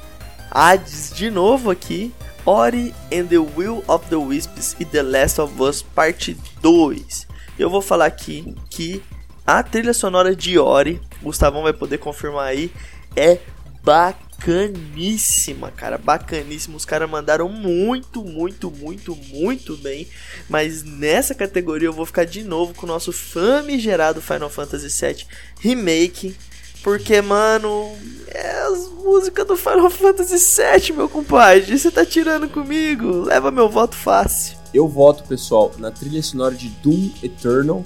Hades de novo aqui, Ori and the Will of the Wisps e The Last of Us Parte 2. Eu vou falar aqui que a trilha sonora de Ori, Gustavão vai poder confirmar aí, é bacana bacaníssima, cara, bacaníssima. Os caras mandaram muito, muito, muito, muito bem. Mas nessa categoria eu vou ficar de novo com o nosso famigerado Final Fantasy VII Remake. Porque, mano, é as músicas do Final Fantasy VII, meu compadre. Você tá tirando comigo? Leva meu voto fácil. Eu voto, pessoal, na trilha sonora de Doom Eternal.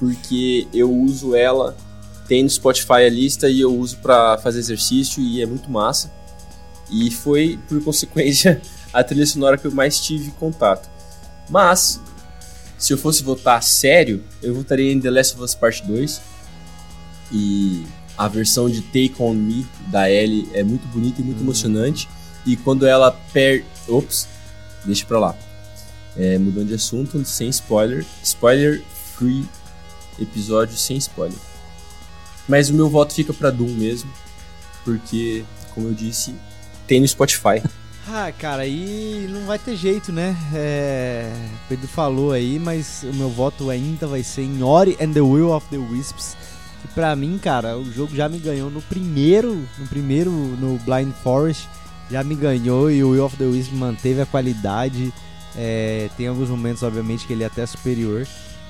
Porque eu uso ela tem no Spotify a lista e eu uso para fazer exercício e é muito massa. E foi, por consequência, a trilha sonora que eu mais tive contato. Mas, se eu fosse votar sério, eu votaria em The Last of Us Part 2. E a versão de Take On Me da Ellie é muito bonita e muito uhum. emocionante. E quando ela perde. Ops, deixa pra lá. É, mudando de assunto, sem spoiler. Spoiler free episódio sem spoiler. Mas o meu voto fica para Doom mesmo, porque, como eu disse, tem no Spotify. Ah, cara, aí não vai ter jeito, né? É... O Pedro falou aí, mas o meu voto ainda vai ser em Ori and the Will of the Wisps. que pra mim, cara, o jogo já me ganhou no primeiro, no primeiro, no Blind Forest, já me ganhou e o Will of the Wisp manteve a qualidade. É, tem alguns momentos, obviamente, que ele é até superior,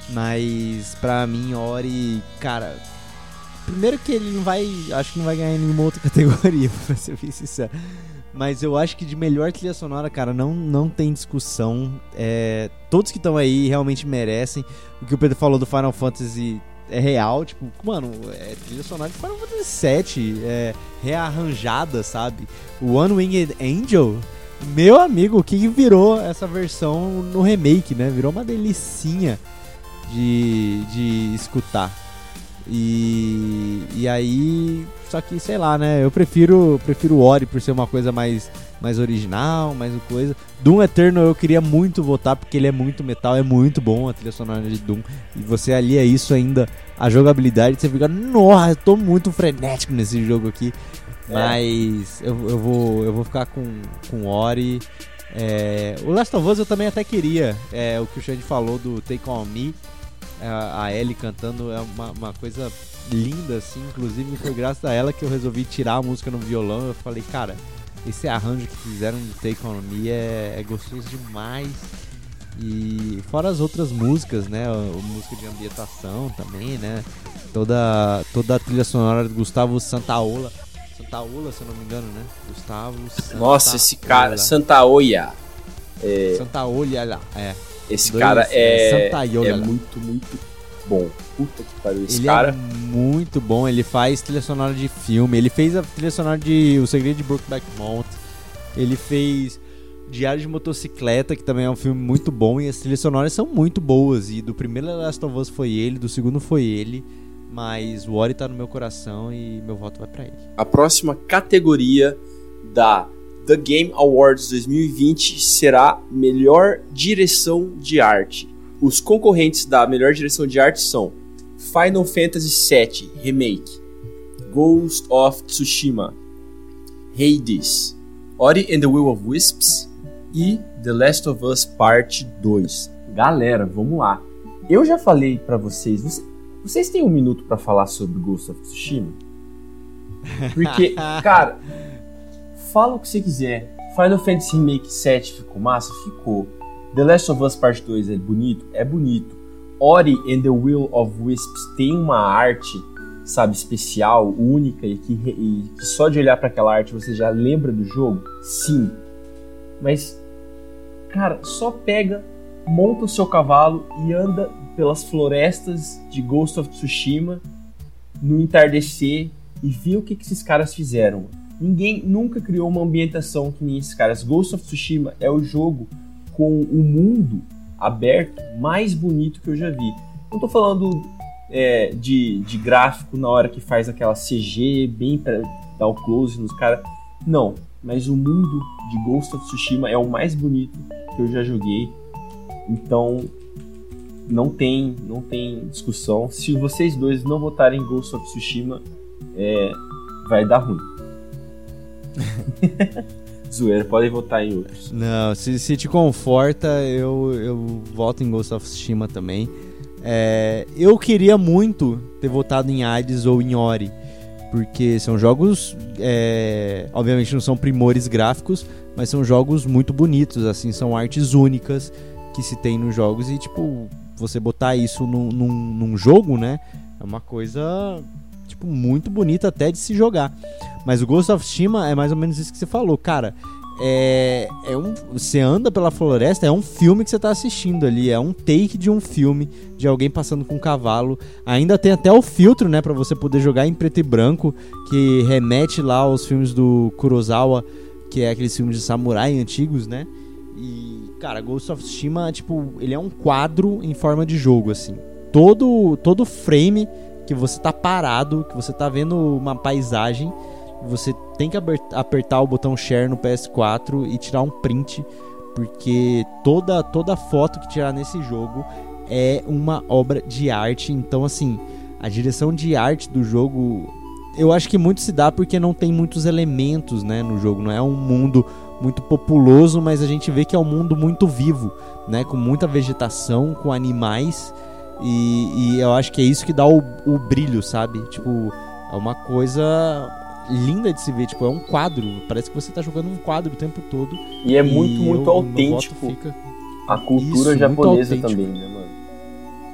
mas pra mim, Ori, cara, primeiro que ele não vai, acho que não vai ganhar em nenhuma outra categoria, pra ser bem sincero. Mas eu acho que de melhor trilha sonora, cara, não, não tem discussão. É, todos que estão aí realmente merecem. O que o Pedro falou do Final Fantasy é real, tipo, mano, é trilha sonora de Final Fantasy VII, é rearranjada, sabe? O One Winged Angel, meu amigo, o que virou essa versão no remake, né? Virou uma delicinha de, de escutar. E, e aí, só que sei lá, né? Eu prefiro prefiro Ori por ser uma coisa mais mais original, mais coisa. Doom Eternal eu queria muito votar porque ele é muito metal, é muito bom a trilha sonora de Doom. E você alia isso ainda a jogabilidade, você fica, nossa, eu tô muito frenético nesse jogo aqui. É. Mas eu, eu, vou eu vou ficar com com Ori. É, o Last of Us eu também até queria, é, o que o Xande falou do Take On Me a Ellie cantando é uma, uma coisa linda, assim. Inclusive, foi graças a ela que eu resolvi tirar a música no violão. Eu falei, cara, esse arranjo que fizeram do Take On Me é, é gostoso demais. E fora as outras músicas, né? A, a música de ambientação também, né? Toda, toda a trilha sonora do Gustavo Santaola. Santaola, se eu não me engano, né? Gustavo Santa Nossa, esse cara, Santaoia. É... Santaolha, é. Esse Dois, cara é, é, é muito, muito bom. Puta que pariu. Esse ele cara. É muito bom. Ele faz trilha sonora de filme. Ele fez a trilha sonora de O Segredo de Brokeback Mountain. Ele fez Diário de Motocicleta, que também é um filme muito bom. E as trilhas sonoras são muito boas. E do primeiro Last of Us foi ele, do segundo foi ele. Mas o Ori tá no meu coração e meu voto vai para ele. A próxima categoria da The Game Awards 2020 será Melhor Direção de Arte. Os concorrentes da Melhor Direção de Arte são Final Fantasy VII Remake, Ghost of Tsushima, Hades, Ori and the Will of Wisps e The Last of Us Part 2. Galera, vamos lá. Eu já falei para vocês, vocês, vocês têm um minuto para falar sobre Ghost of Tsushima? Porque, cara, fala o que você quiser. Final Fantasy Remake 7 ficou massa? Ficou. The Last of Us Part 2 é bonito? É bonito. Ori and the Will of Wisps tem uma arte, sabe, especial, única e que, e que só de olhar para aquela arte você já lembra do jogo? Sim. Mas, cara, só pega, monta o seu cavalo e anda pelas florestas de Ghost of Tsushima no entardecer e vê o que, que esses caras fizeram. Ninguém nunca criou uma ambientação que nem esses caras. Ghost of Tsushima é o jogo com o mundo aberto mais bonito que eu já vi. Não tô falando é, de, de gráfico na hora que faz aquela CG bem pra dar o close nos caras. Não, mas o mundo de Ghost of Tsushima é o mais bonito que eu já joguei. Então não tem, não tem discussão. Se vocês dois não votarem Ghost of Tsushima, é, vai dar ruim. Zoeira, podem votar em outros. Não, se, se te conforta, eu, eu voto em Ghost of Tsushima também. É, eu queria muito ter votado em Hades ou em Ori, porque são jogos, é, obviamente não são primores gráficos, mas são jogos muito bonitos, assim, são artes únicas que se tem nos jogos e, tipo, você botar isso num, num, num jogo, né, é uma coisa, tipo, muito bonita até de se jogar. Mas o Ghost of Tsushima é mais ou menos isso que você falou, cara. É, é um, você anda pela floresta, é um filme que você está assistindo ali, é um take de um filme de alguém passando com um cavalo. Ainda tem até o filtro, né, para você poder jogar em preto e branco, que remete lá aos filmes do Kurosawa, que é aqueles filmes de samurai antigos, né? E cara, Ghost of Tsushima, tipo, ele é um quadro em forma de jogo assim. Todo todo frame que você tá parado, que você tá vendo uma paisagem, você tem que apertar o botão share no PS4 e tirar um print, porque toda toda foto que tirar nesse jogo é uma obra de arte. Então, assim, a direção de arte do jogo, eu acho que muito se dá porque não tem muitos elementos, né, no jogo. Não é um mundo muito populoso, mas a gente vê que é um mundo muito vivo, né, com muita vegetação, com animais E, e eu acho que é isso que dá o, o brilho, sabe? Tipo, é uma coisa linda de se ver, tipo, é um quadro. Parece que você tá jogando um quadro o tempo todo. E é muito, e muito eu, autêntico. Fica... A cultura Isso, japonesa também, né, mano?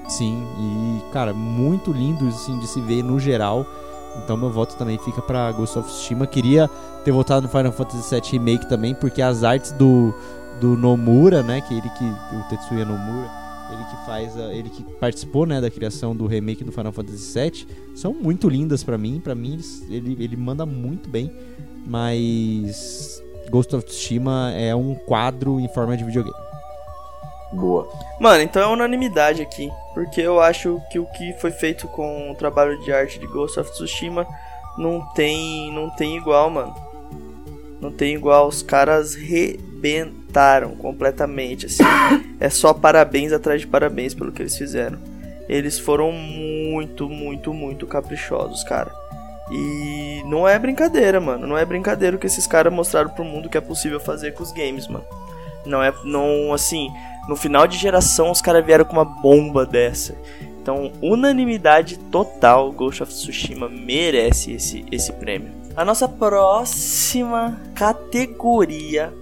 Sim, e cara, muito lindo assim de se ver no geral. Então meu voto também fica para Ghost of Tsushima. Queria ter votado no Final Fantasy VII Remake também, porque as artes do, do Nomura, né, que ele que o Tetsuya Nomura, ele que faz, a, ele que participou, né, da criação do remake do Final Fantasy VII, são muito lindas para mim. Para mim ele ele manda muito bem, mas Ghost of Tsushima é um quadro em forma de videogame. Boa. Mano, então é unanimidade aqui. Porque eu acho que o que foi feito com o trabalho de arte de Ghost of Tsushima não tem, não tem igual, mano. Não tem igual. Os caras rebentaram completamente, assim. é só parabéns atrás de parabéns pelo que eles fizeram. Eles foram muito, muito, muito caprichosos, cara. E não é brincadeira, mano. Não é brincadeira o que esses caras mostraram pro mundo que é possível fazer com os games, mano. Não é, não, assim, no final de geração os caras vieram com uma bomba dessa. Então, unanimidade total, Ghost of Tsushima merece esse, esse prêmio. A nossa próxima categoria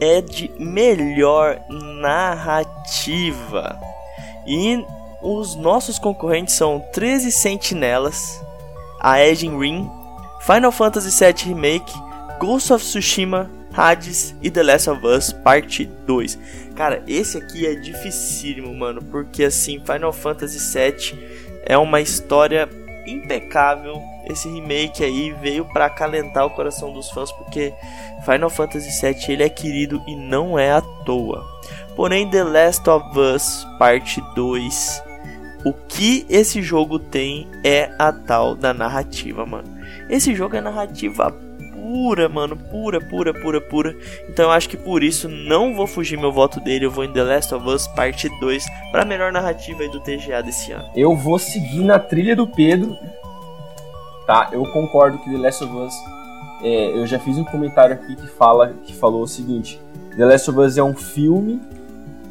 é de melhor narrativa. E os nossos concorrentes são 13 Sentinelas, a Edge Ring, Final Fantasy VII Remake, Ghost of Tsushima, Hades e The Last of Us Parte 2. Cara, esse aqui é dificílimo, mano, porque assim, Final Fantasy VII é uma história impecável. Esse remake aí veio para acalentar o coração dos fãs, porque Final Fantasy VII ele é querido e não é à toa. Porém, The Last of Us Parte 2, o que esse jogo tem é a tal da narrativa, mano. Esse jogo é narrativa pura, mano, pura, pura, pura, pura. Então eu acho que por isso não vou fugir meu voto dele, eu vou em The Last of Us Parte 2 para melhor narrativa aí do TGA desse ano. Eu vou seguir na trilha do Pedro. Tá, eu concordo que The Last of Us é, eu já fiz um comentário aqui que fala que falou o seguinte: The Last of Us é um filme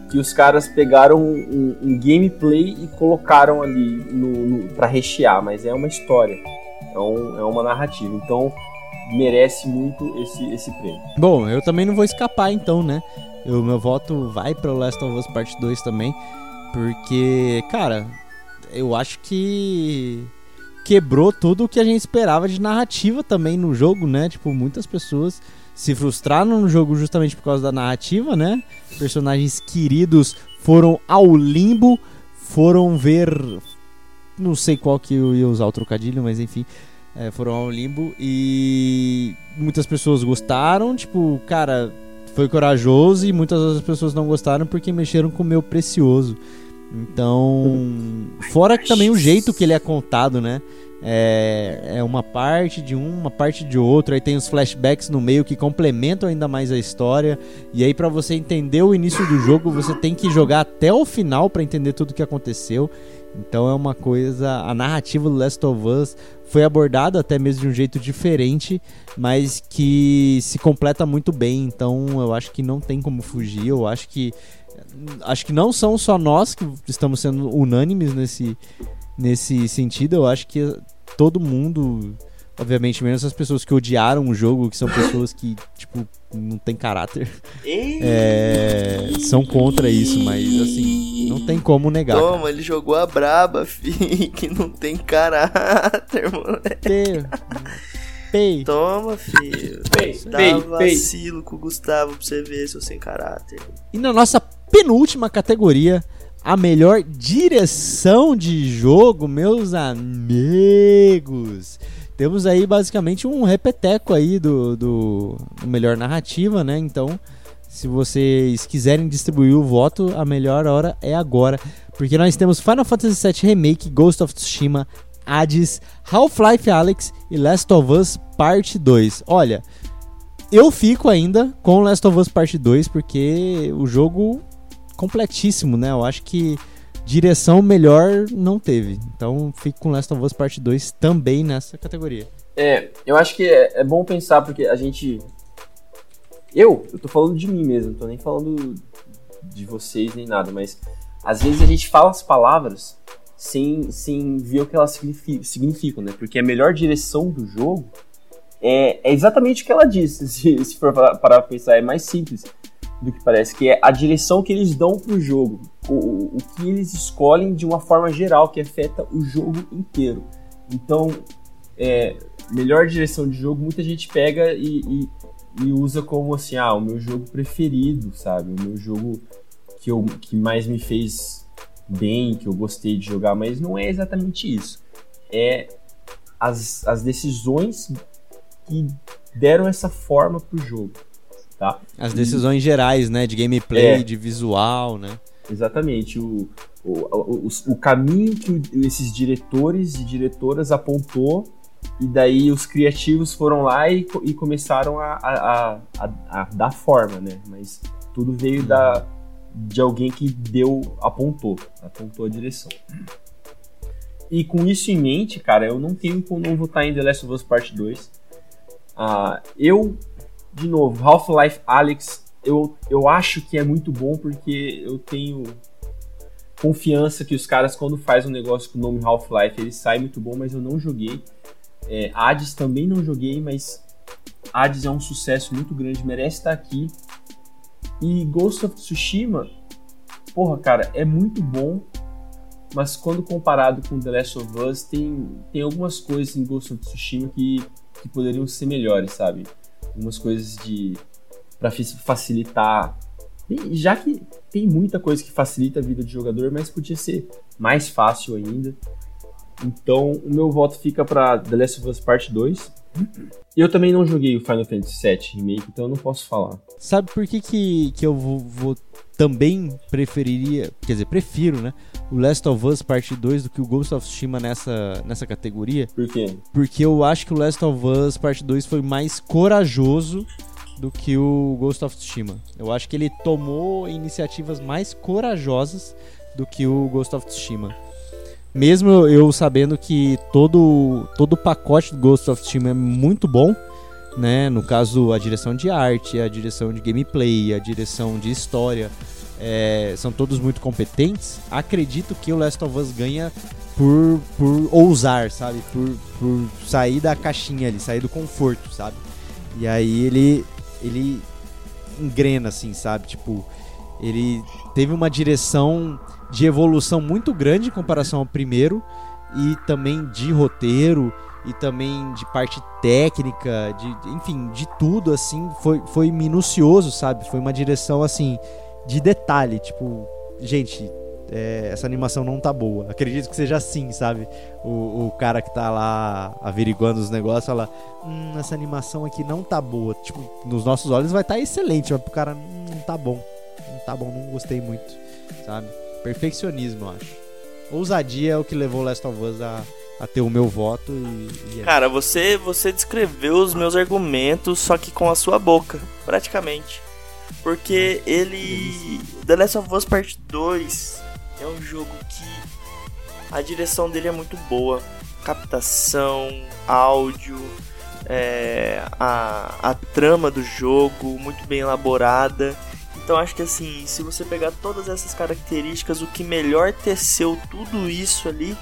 que os caras pegaram um, um gameplay e colocaram ali no, no para rechear, mas é uma história, é, um, é uma narrativa. Então merece muito esse, esse prêmio. Bom, eu também não vou escapar então, né? O meu voto vai para Last of Us Part 2 também, porque, cara, eu acho que quebrou tudo o que a gente esperava de narrativa também no jogo, né? Tipo, muitas pessoas se frustraram no jogo justamente por causa da narrativa, né? Personagens queridos foram ao limbo, foram ver. Não sei qual que eu ia usar o trocadilho, mas enfim é, foram ao limbo e muitas pessoas gostaram, tipo, cara, foi corajoso e muitas outras pessoas não gostaram porque mexeram com o meu precioso. Então, fora que também o jeito que ele é contado, né? É, é uma parte de um, uma parte de outro. Aí tem os flashbacks no meio que complementam ainda mais a história. E aí, para você entender o início do jogo, você tem que jogar até o final para entender tudo o que aconteceu. Então é uma coisa. A narrativa do Last of Us foi abordada até mesmo de um jeito diferente, mas que se completa muito bem. Então eu acho que não tem como fugir. Eu acho que acho que não são só nós que estamos sendo unânimes nesse nesse sentido. Eu acho que todo mundo Obviamente, menos as pessoas que odiaram o jogo, que são pessoas que, tipo, não tem caráter. É, são contra isso, mas assim, não tem como negar. Toma, cara. ele jogou a braba, fi, que não tem caráter, moleque. Pei. Toma, filho. Pei, Dá pei, vacilo pei. com o Gustavo pra você ver seu sem caráter. E na nossa penúltima categoria, a melhor direção de jogo, meus amigos. Temos aí basicamente um repeteco aí do, do, do melhor narrativa, né? Então, se vocês quiserem distribuir o voto, a melhor hora é agora. Porque nós temos Final Fantasy VII Remake, Ghost of Tsushima, Hades, Half-Life Alyx e Last of Us Parte 2. Olha, eu fico ainda com Last of Us Parte 2 porque o jogo completíssimo, né? Eu acho que Direção melhor não teve. Então fico com Last of Us Part 2 também nessa categoria. É, eu acho que é, é bom pensar porque a gente. Eu, eu tô falando de mim mesmo, não tô nem falando de vocês nem nada, mas às vezes a gente fala as palavras sem, sem ver o que elas significam, né? Porque a melhor direção do jogo é, é exatamente o que ela disse, se, se for para pensar, é mais simples do que parece, que é a direção que eles dão pro jogo, o, o que eles escolhem de uma forma geral que afeta o jogo inteiro. Então, é, melhor direção de jogo, muita gente pega e, e, e, usa como assim, ah, o meu jogo preferido, sabe? O meu jogo que, eu, que mais me fez bem, que eu gostei de jogar, mas não é exatamente isso. É as, as decisões que deram essa forma pro jogo, tá? As decisões e, gerais, né, de gameplay, é, de visual, né? Exatamente, o, o, o, o, caminho que esses diretores e diretoras apontou e daí os criativos foram lá e, e começaram a, a, a, a, dar forma, né? Mas tudo veio da, de alguém que deu, apontou, apontou a direção. E com isso em mente, cara, eu não tenho como não votar em The Last of Us Part 2. Uh, eu, de novo, Half-Life Alex, eu, eu acho que é muito bom porque eu tenho confiança que os caras, quando faz um negócio com o nome Half-Life, ele sai muito bom, mas eu não joguei. É, Hades também não joguei, mas Hades é um sucesso muito grande, merece estar aqui. E Ghost of Tsushima, porra, cara, é muito bom, mas quando comparado com The Last of Us, tem, tem algumas coisas em Ghost of Tsushima que que poderiam ser melhores, sabe? Algumas coisas de para facilitar. Já que tem muita coisa que facilita a vida do jogador, mas podia ser mais fácil ainda. Então, o meu voto fica para The Last of Us Part 2. Eu também não joguei o Final Fantasy VII Remake, então eu não posso falar. Sabe por que, que, que eu vou, vou também preferiria, quer dizer, prefiro, né, o Last of Us Parte 2 do que o Ghost of Tsushima nessa, nessa categoria. Por quê? Porque eu acho que o Last of Us Parte 2 foi mais corajoso do que o Ghost of Tsushima. Eu acho que ele tomou iniciativas mais corajosas do que o Ghost of Tsushima. Mesmo eu sabendo que todo, todo o pacote do Ghost of Tsushima é muito bom, né? No caso, a direção de arte, a direção de gameplay, a direção de história, é, são todos muito competentes, acredito que o Last of Us ganha por, por ousar, sabe? Por, por sair da caixinha ali, sair do conforto, sabe? E aí ele, ele engrena, assim, sabe? Tipo, ele teve uma direção de evolução muito grande em comparação ao primeiro e também de roteiro e também de parte técnica, de enfim, de tudo assim, foi, foi minucioso, sabe? Foi uma direção assim de detalhe, tipo, gente, é, essa animação não tá boa. Acredito que seja assim, sabe? O, o cara que tá lá averiguando os negócios fala: Hum, essa animação aqui não tá boa. Tipo, nos nossos olhos vai estar tá excelente, mas pro cara hum, não tá bom. Não tá bom, não gostei muito, sabe? Perfeccionismo, eu acho. Ousadia é o que levou Last of Us a, a ter o meu voto e, e é. Cara, você, você descreveu os meus argumentos, só que com a sua boca, praticamente. Porque ele. The Last of Us Part 2 é um jogo que a direção dele é muito boa. Captação, áudio, é, a, a trama do jogo muito bem elaborada. Então acho que assim, se você pegar todas essas características, o que melhor teceu tudo isso ali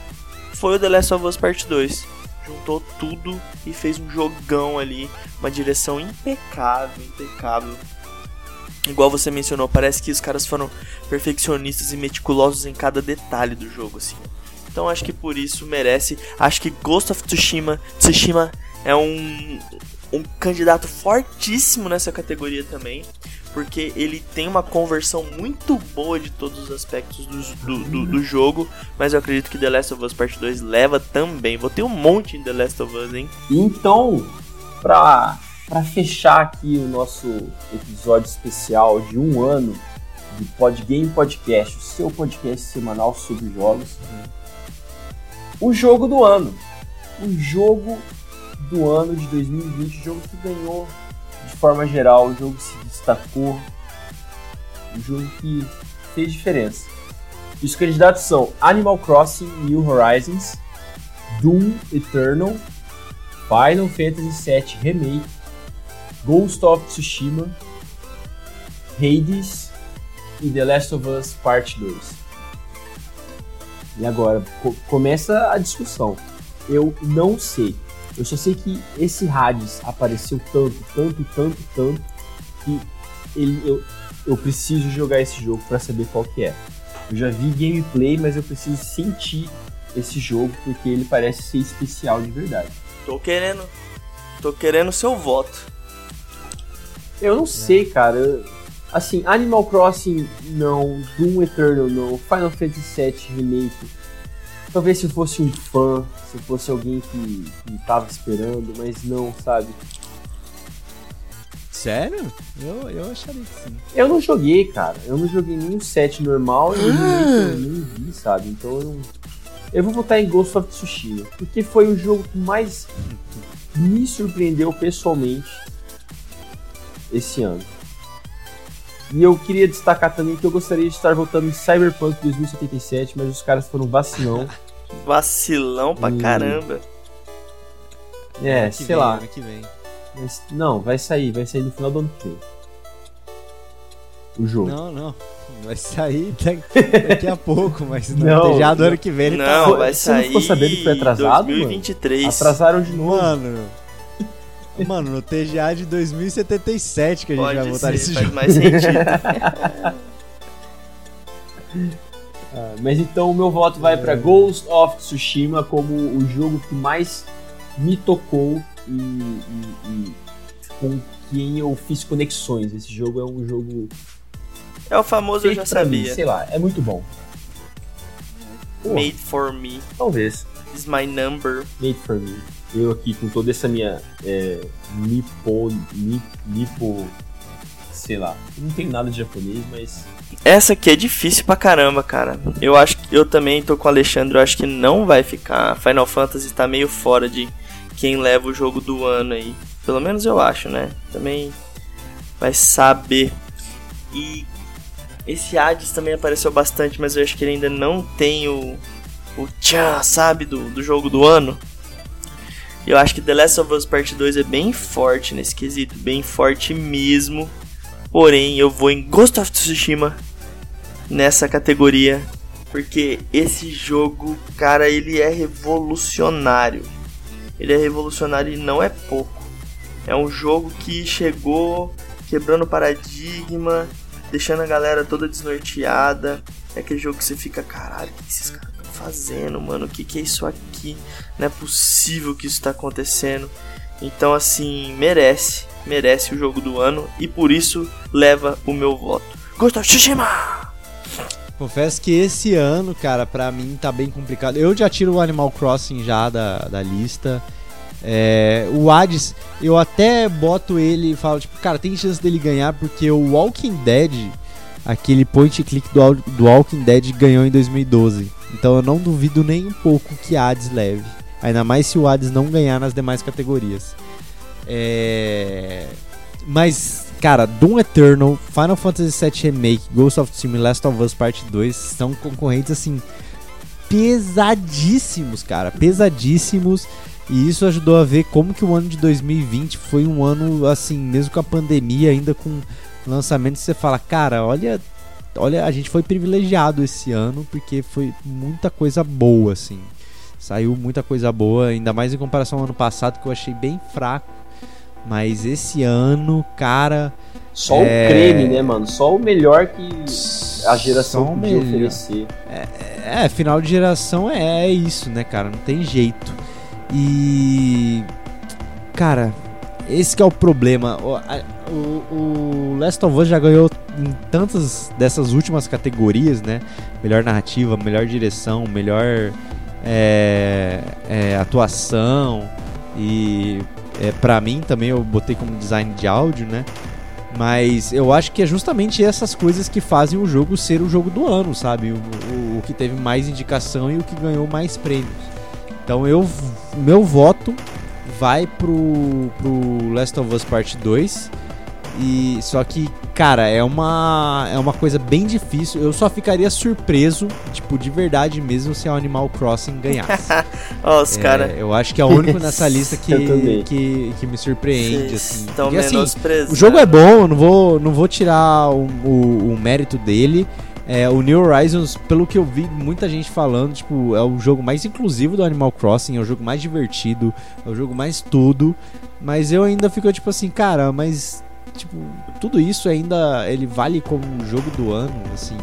foi o The Last of Us Part 2. Juntou tudo e fez um jogão ali, uma direção impecável, impecável. Igual você mencionou, parece que os caras foram perfeccionistas e meticulosos em cada detalhe do jogo, assim. Então acho que por isso merece. Acho que Ghost of Tsushima, Tsushima é um, um candidato fortíssimo nessa categoria também. Porque ele tem uma conversão muito boa de todos os aspectos do, do, do, do jogo. Mas eu acredito que The Last of Us Part 2 leva também. Vou ter um monte em The Last of Us, hein? Então, pra para fechar aqui o nosso episódio especial de um ano do Podgame Podcast, o seu podcast semanal sobre jogos, o jogo do ano. O jogo do ano de 2020, o jogo que ganhou de forma geral, o jogo que se destacou, o jogo que fez diferença. Os candidatos são Animal Crossing New Horizons, Doom Eternal, Final Fantasy VII Remake, Ghost of Tsushima, Hades e The Last of Us Part 2. E agora co começa a discussão. Eu não sei. Eu só sei que esse Hades apareceu tanto, tanto, tanto, tanto que ele, eu, eu preciso jogar esse jogo para saber qual que é. Eu já vi gameplay, mas eu preciso sentir esse jogo porque ele parece ser especial de verdade. Tô querendo, tô querendo seu voto. Eu não sei, cara. Eu, assim, Animal Crossing não, Doom Eternal não, Final Fantasy VII Remake. Talvez se eu fosse um fã, se fosse alguém que, que tava esperando, mas não, sabe? Sério? Eu, eu acharia que sim. Eu não joguei, cara. Eu não joguei nem o set normal e ah. eu nem vi, sabe? Então eu não. Eu vou votar em Ghost of Tsushima. Porque foi o jogo que mais me surpreendeu pessoalmente esse ano. E eu queria destacar também que eu gostaria de estar votando em Cyberpunk 2077, mas os caras foram vacilão. vacilão pra e... caramba. É, sei vem, lá. Mas, não, vai sair, vai sair no final do ano que vem. O jogo. Não, não. Vai sair daqui a pouco, mas não, já do ano que vem ele não, tá. vai Você sair. Você ficou sabendo que foi atrasado? 2023. Mano? Atrasaram de novo. Mano. Mano, no TGA de 2077 que a gente Pode vai voltar esse jogo. mais sentido. ah, mas então o meu voto vai é. para Ghost of Tsushima como o jogo que mais me tocou e, e, e com quem eu fiz conexões. Esse jogo é um jogo. É o famoso eu já sabia. Mim, sei lá, é muito bom. Pô, Made for me. Talvez. Is my number. Made for me. Eu aqui com toda essa minha é, nipo, nipo, sei lá, não tem nada de japonês, mas essa aqui é difícil pra caramba, cara. Eu acho que eu também tô com o Alexandre, eu acho que não vai ficar. Final Fantasy tá meio fora de quem leva o jogo do ano aí. Pelo menos eu acho, né? Também vai saber. E esse Hades também apareceu bastante, mas eu acho que ele ainda não tem o, o tchan, sabe, do, do jogo do ano. Eu acho que The Last of Us Part 2 é bem forte nesse quesito, bem forte mesmo. Porém, eu vou em Ghost of Tsushima nessa categoria, porque esse jogo, cara, ele é revolucionário. Ele é revolucionário e não é pouco. É um jogo que chegou quebrando paradigma, deixando a galera toda desnorteada. É aquele jogo que você fica, caralho, o que esses caras fazendo, mano? O que, que é isso aqui? Não é possível que isso tá acontecendo. Então, assim, merece, merece o jogo do ano e por isso leva o meu voto. Ghost of Tsushima! Confesso que esse ano, cara, pra mim tá bem complicado. Eu já tiro o Animal Crossing já da, da lista. É, o Hades, eu até boto ele e falo, tipo, cara, tem chance dele ganhar porque o Walking Dead, aquele point click do, do Walking Dead ganhou em 2012. Então eu não duvido nem um pouco que Hades leve. Ainda mais se o Hades não ganhar nas demais categorias. É... Mas, cara, Doom Eternal, Final Fantasy VII Remake, Ghost of Tsushima Last of Us Part 2 são concorrentes, assim, pesadíssimos, cara. Pesadíssimos. E isso ajudou a ver como que o ano de 2020 foi um ano, assim, mesmo com a pandemia, ainda com lançamentos, você fala, cara, olha, olha, a gente foi privilegiado esse ano, porque foi muita coisa boa, assim. Saiu muita coisa boa, ainda mais em comparação ao ano passado, que eu achei bem fraco. Mas esse ano, cara. Só é... o creme, né, mano? Só o melhor que a geração podia oferecer. É, é, final de geração é, é isso, né, cara? Não tem jeito. E. Cara, esse é o problema. O, a, o, o Last of Us já ganhou em tantas dessas últimas categorias, né? Melhor narrativa, melhor direção, melhor é, é, atuação e é, para mim também eu botei como design de áudio, né? Mas eu acho que é justamente essas coisas que fazem o jogo ser o jogo do ano, sabe? O, o, o que teve mais indicação e o que ganhou mais prêmios. Então eu meu voto vai pro, pro Last of Us Part 2 e só que, cara, é uma é uma coisa bem difícil. Eu só ficaria surpreso, tipo, de verdade mesmo, se o Animal Crossing ganhasse. Ó, os é, cara. Eu acho que é o único nessa lista que, que, que me surpreende, assim. Estão Porque, assim, o jogo é bom, eu não vou, não vou tirar o, o, o mérito dele, É, o New Horizons, pelo que eu vi muita gente falando, tipo, é o jogo mais inclusivo do Animal Crossing, é o jogo mais divertido, é o jogo mais tudo. Mas eu ainda fico tipo assim, cara, mas tipo, tudo isso ainda ele vale como um jogo do ano, assim.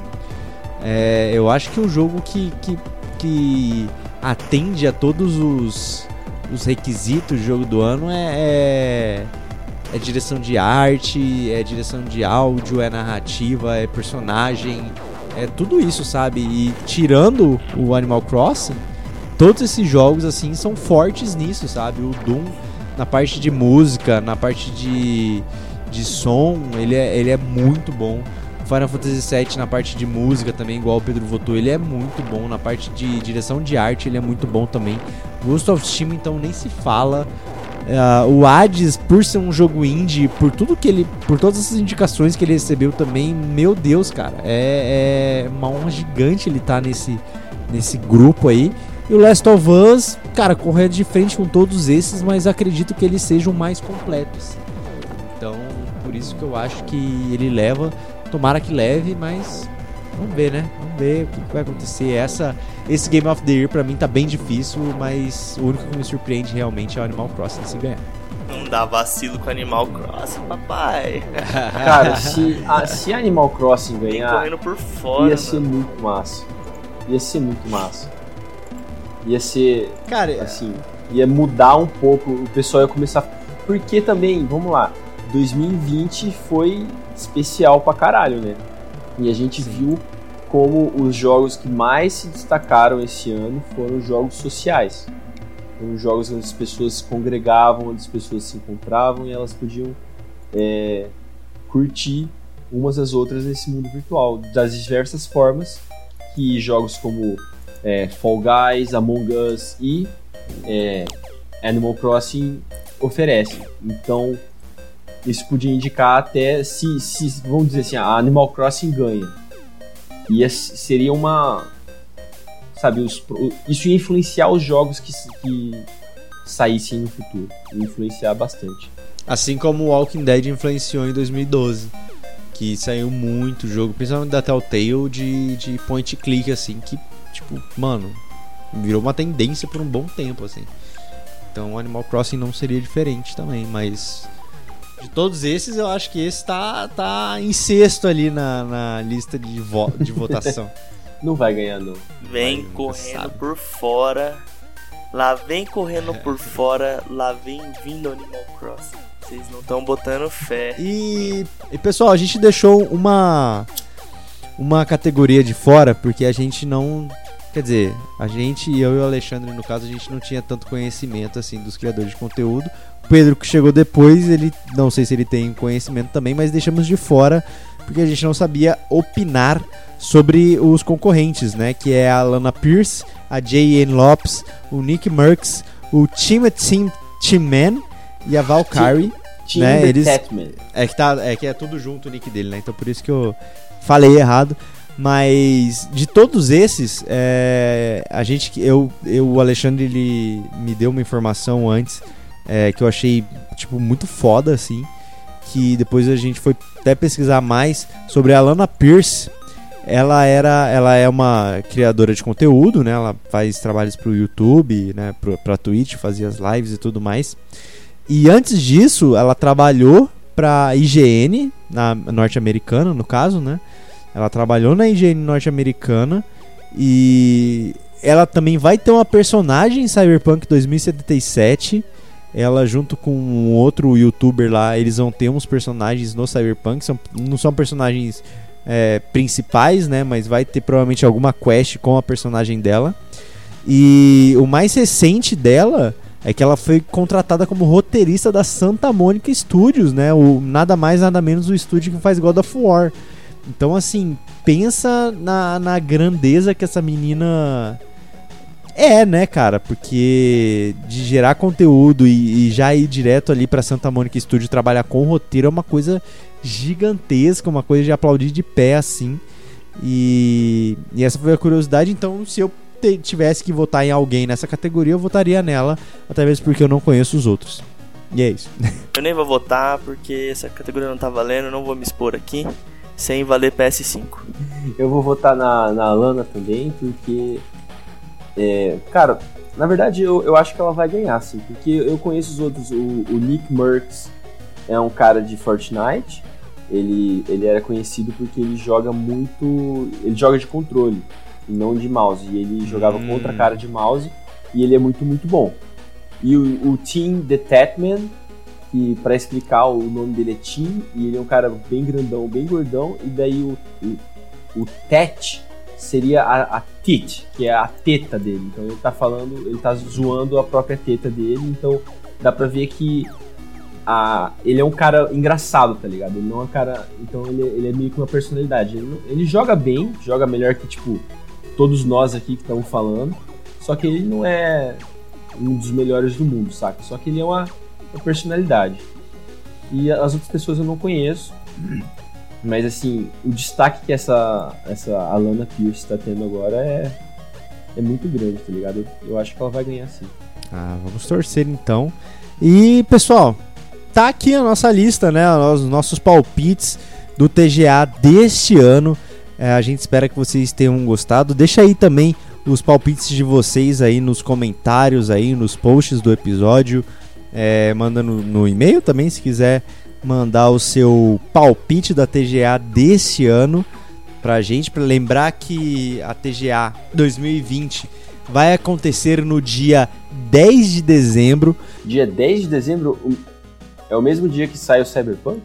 É, eu acho que o jogo que, que, que atende a todos os, os requisitos do jogo do ano é, é, é direção de arte, é direção de áudio, é narrativa, é personagem, é tudo isso, sabe? E tirando o Animal Crossing, todos esses jogos assim são fortes nisso, sabe? O Doom na parte de música, na parte de, de som, ele é, ele é muito bom. Final Fantasy VII na parte de música também, igual o Pedro votou, ele é muito bom. Na parte de direção de arte, ele é muito bom também. Ghost of Steam, então, nem se fala. Uh, o Hades, por ser um jogo indie, por tudo que ele. Por todas essas indicações que ele recebeu também, meu Deus, cara, é, é uma honra gigante ele estar tá nesse, nesse grupo aí. E o Last of Us, cara, correndo de frente com todos esses, mas acredito que eles sejam mais completos. Então, por isso que eu acho que ele leva. Tomara que leve, mas vamos ver, né? Vamos ver o que vai acontecer. Essa, esse Game of the Year pra mim tá bem difícil, mas o único que me surpreende realmente é o Animal Crossing se ganhar. Não dá vacilo com Animal Crossing, papai. Cara, se, a, se Animal Crossing ganhar, correndo por fora, ia ser muito massa. Ia ser muito massa. Ia ser. Cara, assim, ia mudar um pouco. O pessoal ia começar. Porque também, vamos lá, 2020 foi especial pra caralho, né? E a gente Sim. viu como os jogos que mais se destacaram esse ano foram jogos sociais. Foram jogos onde as pessoas se congregavam, onde as pessoas se encontravam e elas podiam é, curtir umas às outras nesse mundo virtual, das diversas formas que jogos como é, Fall Guys, Among Us e é, Animal Crossing oferecem. Então, isso podia indicar até se, se vamos dizer assim, a Animal Crossing ganha. E seria uma. Sabe, os, isso ia influenciar os jogos que, que saíssem no futuro. Ia influenciar bastante. Assim como o Walking Dead influenciou em 2012. Que saiu muito jogo, principalmente da Telltale, de, de point click, assim, que tipo, mano, virou uma tendência por um bom tempo, assim. Então Animal Crossing não seria diferente também, mas de todos esses, eu acho que esse tá, tá em sexto ali na, na lista de, vo de votação. não vai ganhar, não. Vem vai, correndo por fora. Lá vem correndo por fora, lá vem vindo Animal Crossing. Vocês não estão botando fé. E, e pessoal, a gente deixou uma uma categoria de fora porque a gente não Quer dizer, a gente, eu e o Alexandre, no caso, a gente não tinha tanto conhecimento assim dos criadores de conteúdo. O Pedro que chegou depois, ele não sei se ele tem conhecimento também, mas deixamos de fora porque a gente não sabia opinar sobre os concorrentes, né? Que é a Lana Pierce, a J.N. Lopes, o Nick Merckx, o Timothy Man e a Valkyrie. Tim, né? Eles, é que tá, é que é tudo junto o nick dele, né? Então por isso que eu falei errado. Mas de todos esses, é, a gente, eu, eu, o Alexandre ele me deu uma informação antes é, que eu achei tipo muito foda assim, que depois a gente foi até pesquisar mais sobre a Lana Pierce. Ela era, ela é uma criadora de conteúdo, né? Ela faz trabalhos para o YouTube, né? Para Twitch, fazia as lives e tudo mais. E antes disso, ela trabalhou para IGN, na norte-americana, no caso, né? Ela trabalhou na IGN norte-americana e ela também vai ter uma personagem em Cyberpunk 2077. Ela junto com um outro youtuber lá, eles vão ter uns personagens no Cyberpunk, são, não são personagens é, principais, né? Mas vai ter provavelmente alguma quest com a personagem dela. E o mais recente dela é que ela foi contratada como roteirista da Santa Mônica Studios, né? O nada mais nada menos o estúdio que faz God of War. Então, assim, pensa na, na grandeza que essa menina é, né, cara? Porque de gerar conteúdo e, e já ir direto ali pra Santa Mônica Studio trabalhar com roteiro é uma coisa gigantesca, uma coisa de aplaudir de pé, assim. E, e essa foi a curiosidade. Então, se eu tivesse que votar em alguém nessa categoria, eu votaria nela, até mesmo porque eu não conheço os outros. E é isso. Eu nem vou votar porque essa categoria não tá valendo, não vou me expor aqui sem valer PS5. eu vou votar na, na Lana também, porque. É, cara, na verdade eu, eu acho que ela vai ganhar, sim. Porque eu conheço os outros. O, o Nick Merckx é um cara de Fortnite. Ele, ele era conhecido porque ele joga muito. Ele joga de controle e não de mouse. E ele jogava Hum. com outra cara de mouse e ele é muito, muito bom. E o, o Tim The Tatman, que para explicar o nome dele é Tim, e ele é um cara bem grandão, bem gordão, e daí o, o, o Tet seria a, a tit, que é a teta dele. Então ele tá falando, ele tá zoando a própria teta dele, então dá pra ver que a, ele é um cara engraçado, tá ligado? Ele não é um cara. Então ele, ele é meio que uma personalidade. Ele, ele joga bem, joga melhor que, tipo, todos nós aqui que estamos falando. Só que ele não é um dos melhores do mundo, saca? Só que ele é uma, uma personalidade. E as outras pessoas eu não conheço. Mas assim, o destaque que essa, essa Alana Pierce tá tendo agora é, é muito grande, tá ligado? Eu, eu acho que ela vai ganhar sim. Ah, vamos torcer então. E pessoal, tá aqui a nossa lista, né? Os nossos palpites do TGA deste ano. É, a gente espera que vocês tenham gostado. Deixa aí também os palpites de vocês aí nos comentários aí, nos posts do episódio. É, manda no, e-mail também se quiser mandar o seu palpite da TGA desse ano pra gente, para lembrar que a TGA 2020 vai acontecer no dia 10 de dezembro. Dia 10 de dezembro é o mesmo dia que sai o Cyberpunk?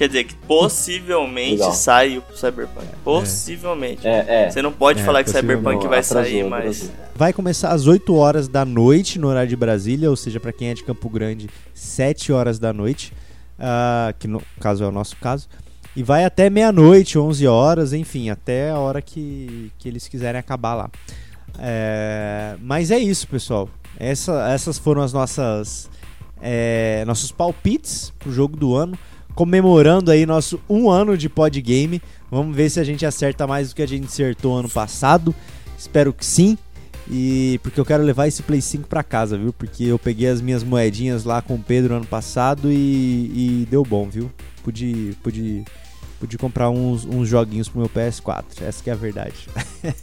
Quer dizer que possivelmente Legal. sai o Cyberpunk. Possivelmente. É, é. Você não pode É, falar que. Cyberpunk Não, vai atrasou, sair, mas. atrasou. Vai começar às 8 horas da noite no horário de Brasília, ou seja, para quem é de Campo Grande, 7 horas da noite, ah, que no caso é o nosso caso. E vai até meia-noite, 11 horas, enfim, até a hora que, que eles quiserem acabar lá. É, mas é isso, pessoal. Essa- essas foram as nossas é, nossos palpites pro jogo do ano, comemorando aí nosso um ano de podgame. Vamos ver se a gente acerta mais do que a gente acertou ano passado. Espero que sim. E porque eu quero levar esse Play 5 pra casa, viu? Porque eu peguei as minhas moedinhas lá com o Pedro ano passado e, e deu bom, viu? Pude, pude, pude comprar uns, uns joguinhos pro meu PS4. Essa é a verdade.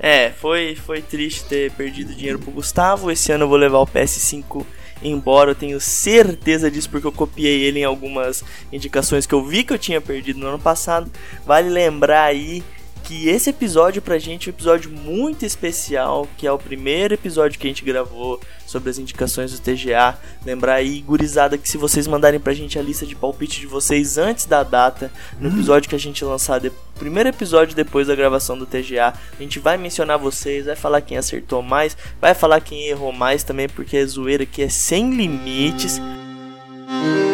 É, foi, foi triste ter perdido dinheiro pro Gustavo. Esse ano eu vou levar o PS5 embora, eu tenho certeza disso porque eu copiei ele em algumas indicações que eu vi que eu tinha perdido no ano passado. Vale lembrar aí que esse episódio pra gente é um episódio muito especial, que é o primeiro episódio que a gente gravou sobre as indicações do TGA. Lembrar aí, gurizada, que se vocês mandarem pra gente a lista de palpite de vocês antes da data, no episódio que a gente lançar, de... primeiro episódio depois da gravação do TGA, a gente vai mencionar vocês, vai falar quem acertou mais, vai falar quem errou mais também, porque a zoeira aqui é sem limites. Então,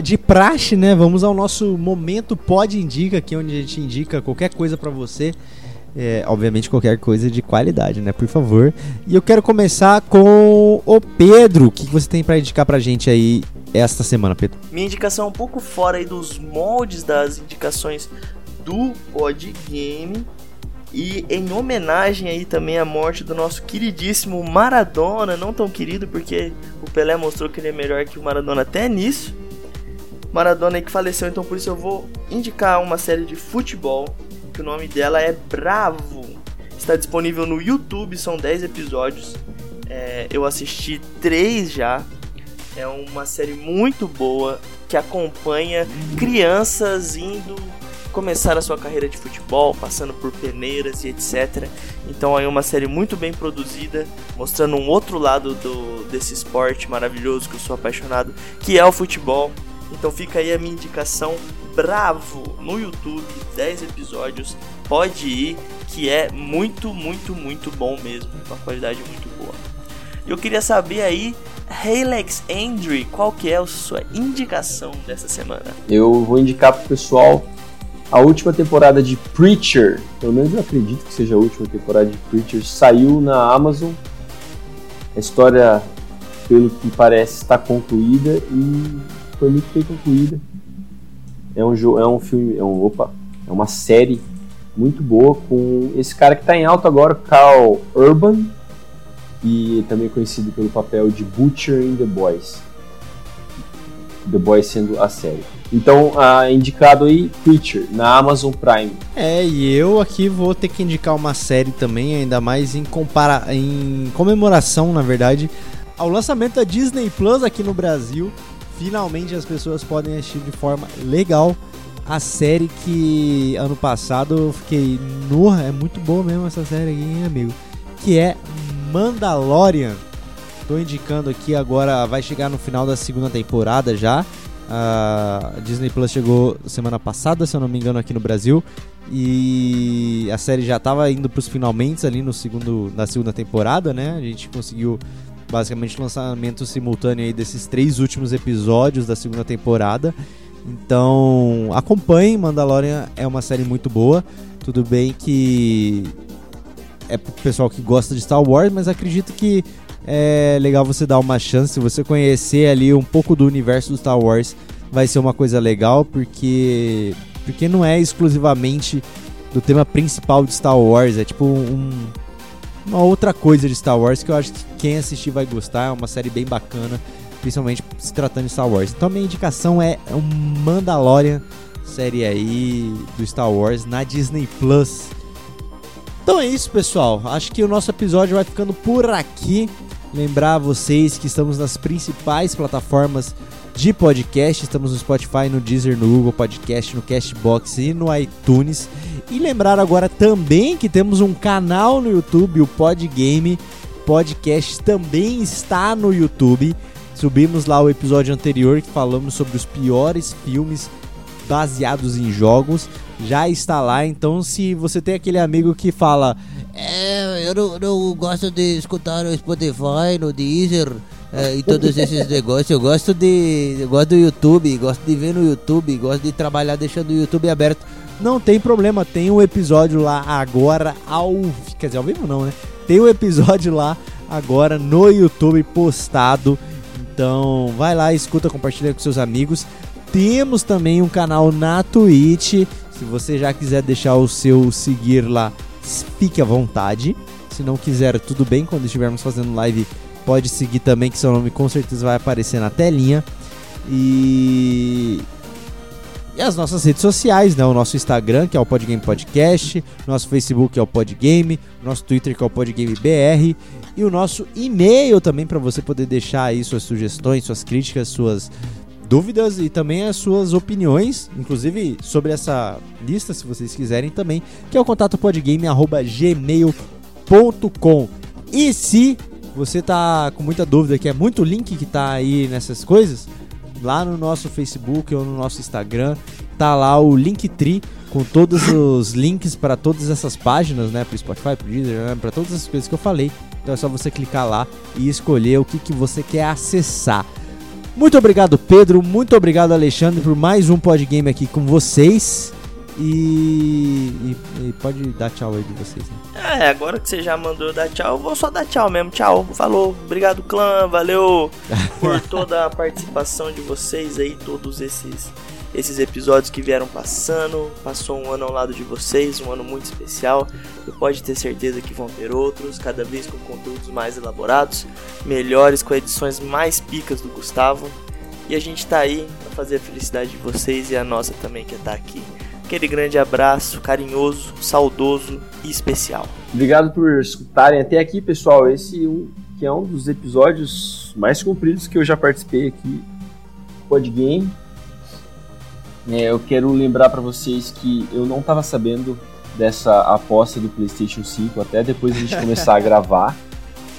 de praxe, né? Vamos ao nosso momento Pod Indica, aqui onde a gente indica qualquer coisa pra você. É, obviamente qualquer coisa de qualidade, né? Por favor. E eu quero começar com o Pedro. O que você tem pra indicar pra gente aí esta semana, Pedro? Minha indicação é um pouco fora aí dos moldes das indicações do Podgame. E em homenagem aí também à morte do nosso queridíssimo Maradona, não tão querido porque o Pelé mostrou que ele é melhor que o Maradona até nisso. Maradona aí que faleceu, então por isso eu vou indicar uma série de futebol, que o nome dela é Bravo. Está disponível no YouTube, são 10 episódios. É, eu assisti 3 já. É uma série muito boa que acompanha crianças indo começar a sua carreira de futebol, passando por peneiras e etc. Então é uma série muito bem produzida, mostrando um outro lado do, desse esporte maravilhoso que eu sou apaixonado, que é o futebol. Então fica aí a minha indicação Bravo no YouTube, 10 episódios, pode ir, que é muito, muito, muito bom mesmo, uma qualidade muito boa. Eu queria saber aí, Alex Andre, qual que é a sua indicação dessa semana? Eu vou indicar pro pessoal a última temporada de Preacher. Pelo menos eu acredito que seja a última temporada de Preacher. Saiu na Amazon. A história, pelo que parece, está concluída e foi muito bem concluída. É um jogo, é um filme, é um, opa, é uma série muito boa com esse cara que está em alta agora, Carl Urban, e também conhecido pelo papel de Butcher in The Boys. The Boys sendo a série. Então, uh, indicado aí Preacher na Amazon Prime. É, e eu aqui vou ter que indicar uma série também, ainda mais em compara em comemoração, na verdade, ao lançamento da Disney Plus aqui no Brasil. Finalmente as pessoas podem assistir de forma legal a série que ano passado eu fiquei, no, é muito boa mesmo essa série aqui, hein, amigo, que é Mandalorian. Tô indicando aqui agora, vai chegar no final da segunda temporada já. A Disney Plus chegou semana passada, se eu não me engano, aqui no Brasil. E a série já estava indo para os finalmente ali no segundo, na segunda temporada, né? A gente conseguiu basicamente o lançamento simultâneo aí desses três últimos episódios da segunda temporada. Então, acompanhe, Mandalorian é uma série muito boa. Tudo bem que é pro pessoal que gosta de Star Wars, mas acredito que é legal você dar uma chance, você conhecer ali um pouco do universo do Star Wars, vai ser uma coisa legal, porque porque não é exclusivamente do tema principal de Star Wars, é tipo um, uma outra coisa de Star Wars que eu acho que quem assistir vai gostar, é uma série bem bacana, principalmente se tratando de Star Wars. Então minha indicação é um Mandalorian, série aí do Star Wars na Disney Plus. Então é isso, pessoal. Acho que o nosso episódio vai ficando por aqui. Lembrar vocês que estamos nas principais plataformas de podcast. Estamos no Spotify, no Deezer, no Google Podcast, no Castbox e no iTunes. E lembrar agora também que temos um canal no YouTube, o Podgame Podcast também está no YouTube. Subimos lá o episódio anterior que falamos sobre os piores filmes baseados em jogos já está lá. Então, se você tem aquele amigo que fala, é, eu não, não gosto de escutar no Spotify, no Deezer é, e todos esses negócios, eu gosto de, eu gosto do YouTube, gosto de ver no YouTube, gosto de trabalhar deixando o YouTube aberto. Não tem problema, tem um episódio lá agora ao, quer dizer, ao vivo não, né? Tem um episódio lá agora no YouTube postado. Então, vai lá, escuta, compartilha com seus amigos. Temos também um canal na Twitch se você já quiser deixar o seu seguir lá, fique à vontade. Se não quiser, tudo bem. Quando estivermos fazendo live, pode seguir também, que seu nome com certeza vai aparecer na telinha. E e as nossas redes sociais, né? O nosso Instagram, que é o Podgame Podcast, nosso Facebook, que é o Podgame, nosso Twitter, que é o Podgame BR, e o nosso e-mail também para você poder deixar aí suas sugestões, suas críticas, suas dúvidas e também as suas opiniões, inclusive sobre essa lista, se vocês quiserem também, que é o contato podgame@gmail.com. E se você tá com muita dúvida, que é muito link que tá aí nessas coisas, lá no nosso Facebook ou no nosso Instagram, tá lá o Linktree com todos os links para todas essas páginas, né, para Spotify, para Deezer, né, para todas as coisas que eu falei. Então é só você clicar lá e escolher o que, que você quer acessar. Muito obrigado, Pedro. Muito obrigado, Alexandre, por mais um podgame aqui com vocês. E, e, e, pode dar tchau aí de vocês. Né? É, agora que você já mandou dar tchau, eu vou só dar tchau mesmo. Tchau, falou, obrigado, clã, valeu por toda a participação de vocês aí, todos esses esses episódios que vieram passando. Passou um ano ao lado de vocês, um ano muito especial. E pode ter certeza que vão ter outros, cada vez com conteúdos mais elaborados, melhores, com edições mais picas do Gustavo. E a gente tá aí para fazer a felicidade de vocês e a nossa também que tá aqui. Aquele grande abraço, carinhoso, saudoso e especial. Obrigado por escutarem até aqui, pessoal. Esse um, que é um dos episódios mais compridos que eu já participei aqui Podgame. É, eu quero lembrar para vocês que eu não estava sabendo dessa aposta do PlayStation 5 até depois a gente começar a gravar.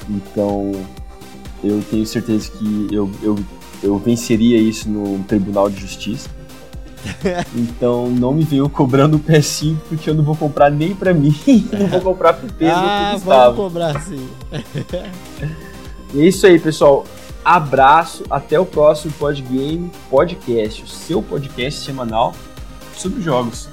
Então eu tenho certeza que eu, eu, eu venceria isso no Tribunal de Justiça. Então não me venham cobrando o PS5 porque eu não vou comprar nem pra mim, não vou comprar pro Pedro ah, pro Gustavo. Vamos cobrar sim. é isso aí, pessoal. Abraço, até o próximo Podgame Podcast, o seu podcast semanal sobre jogos.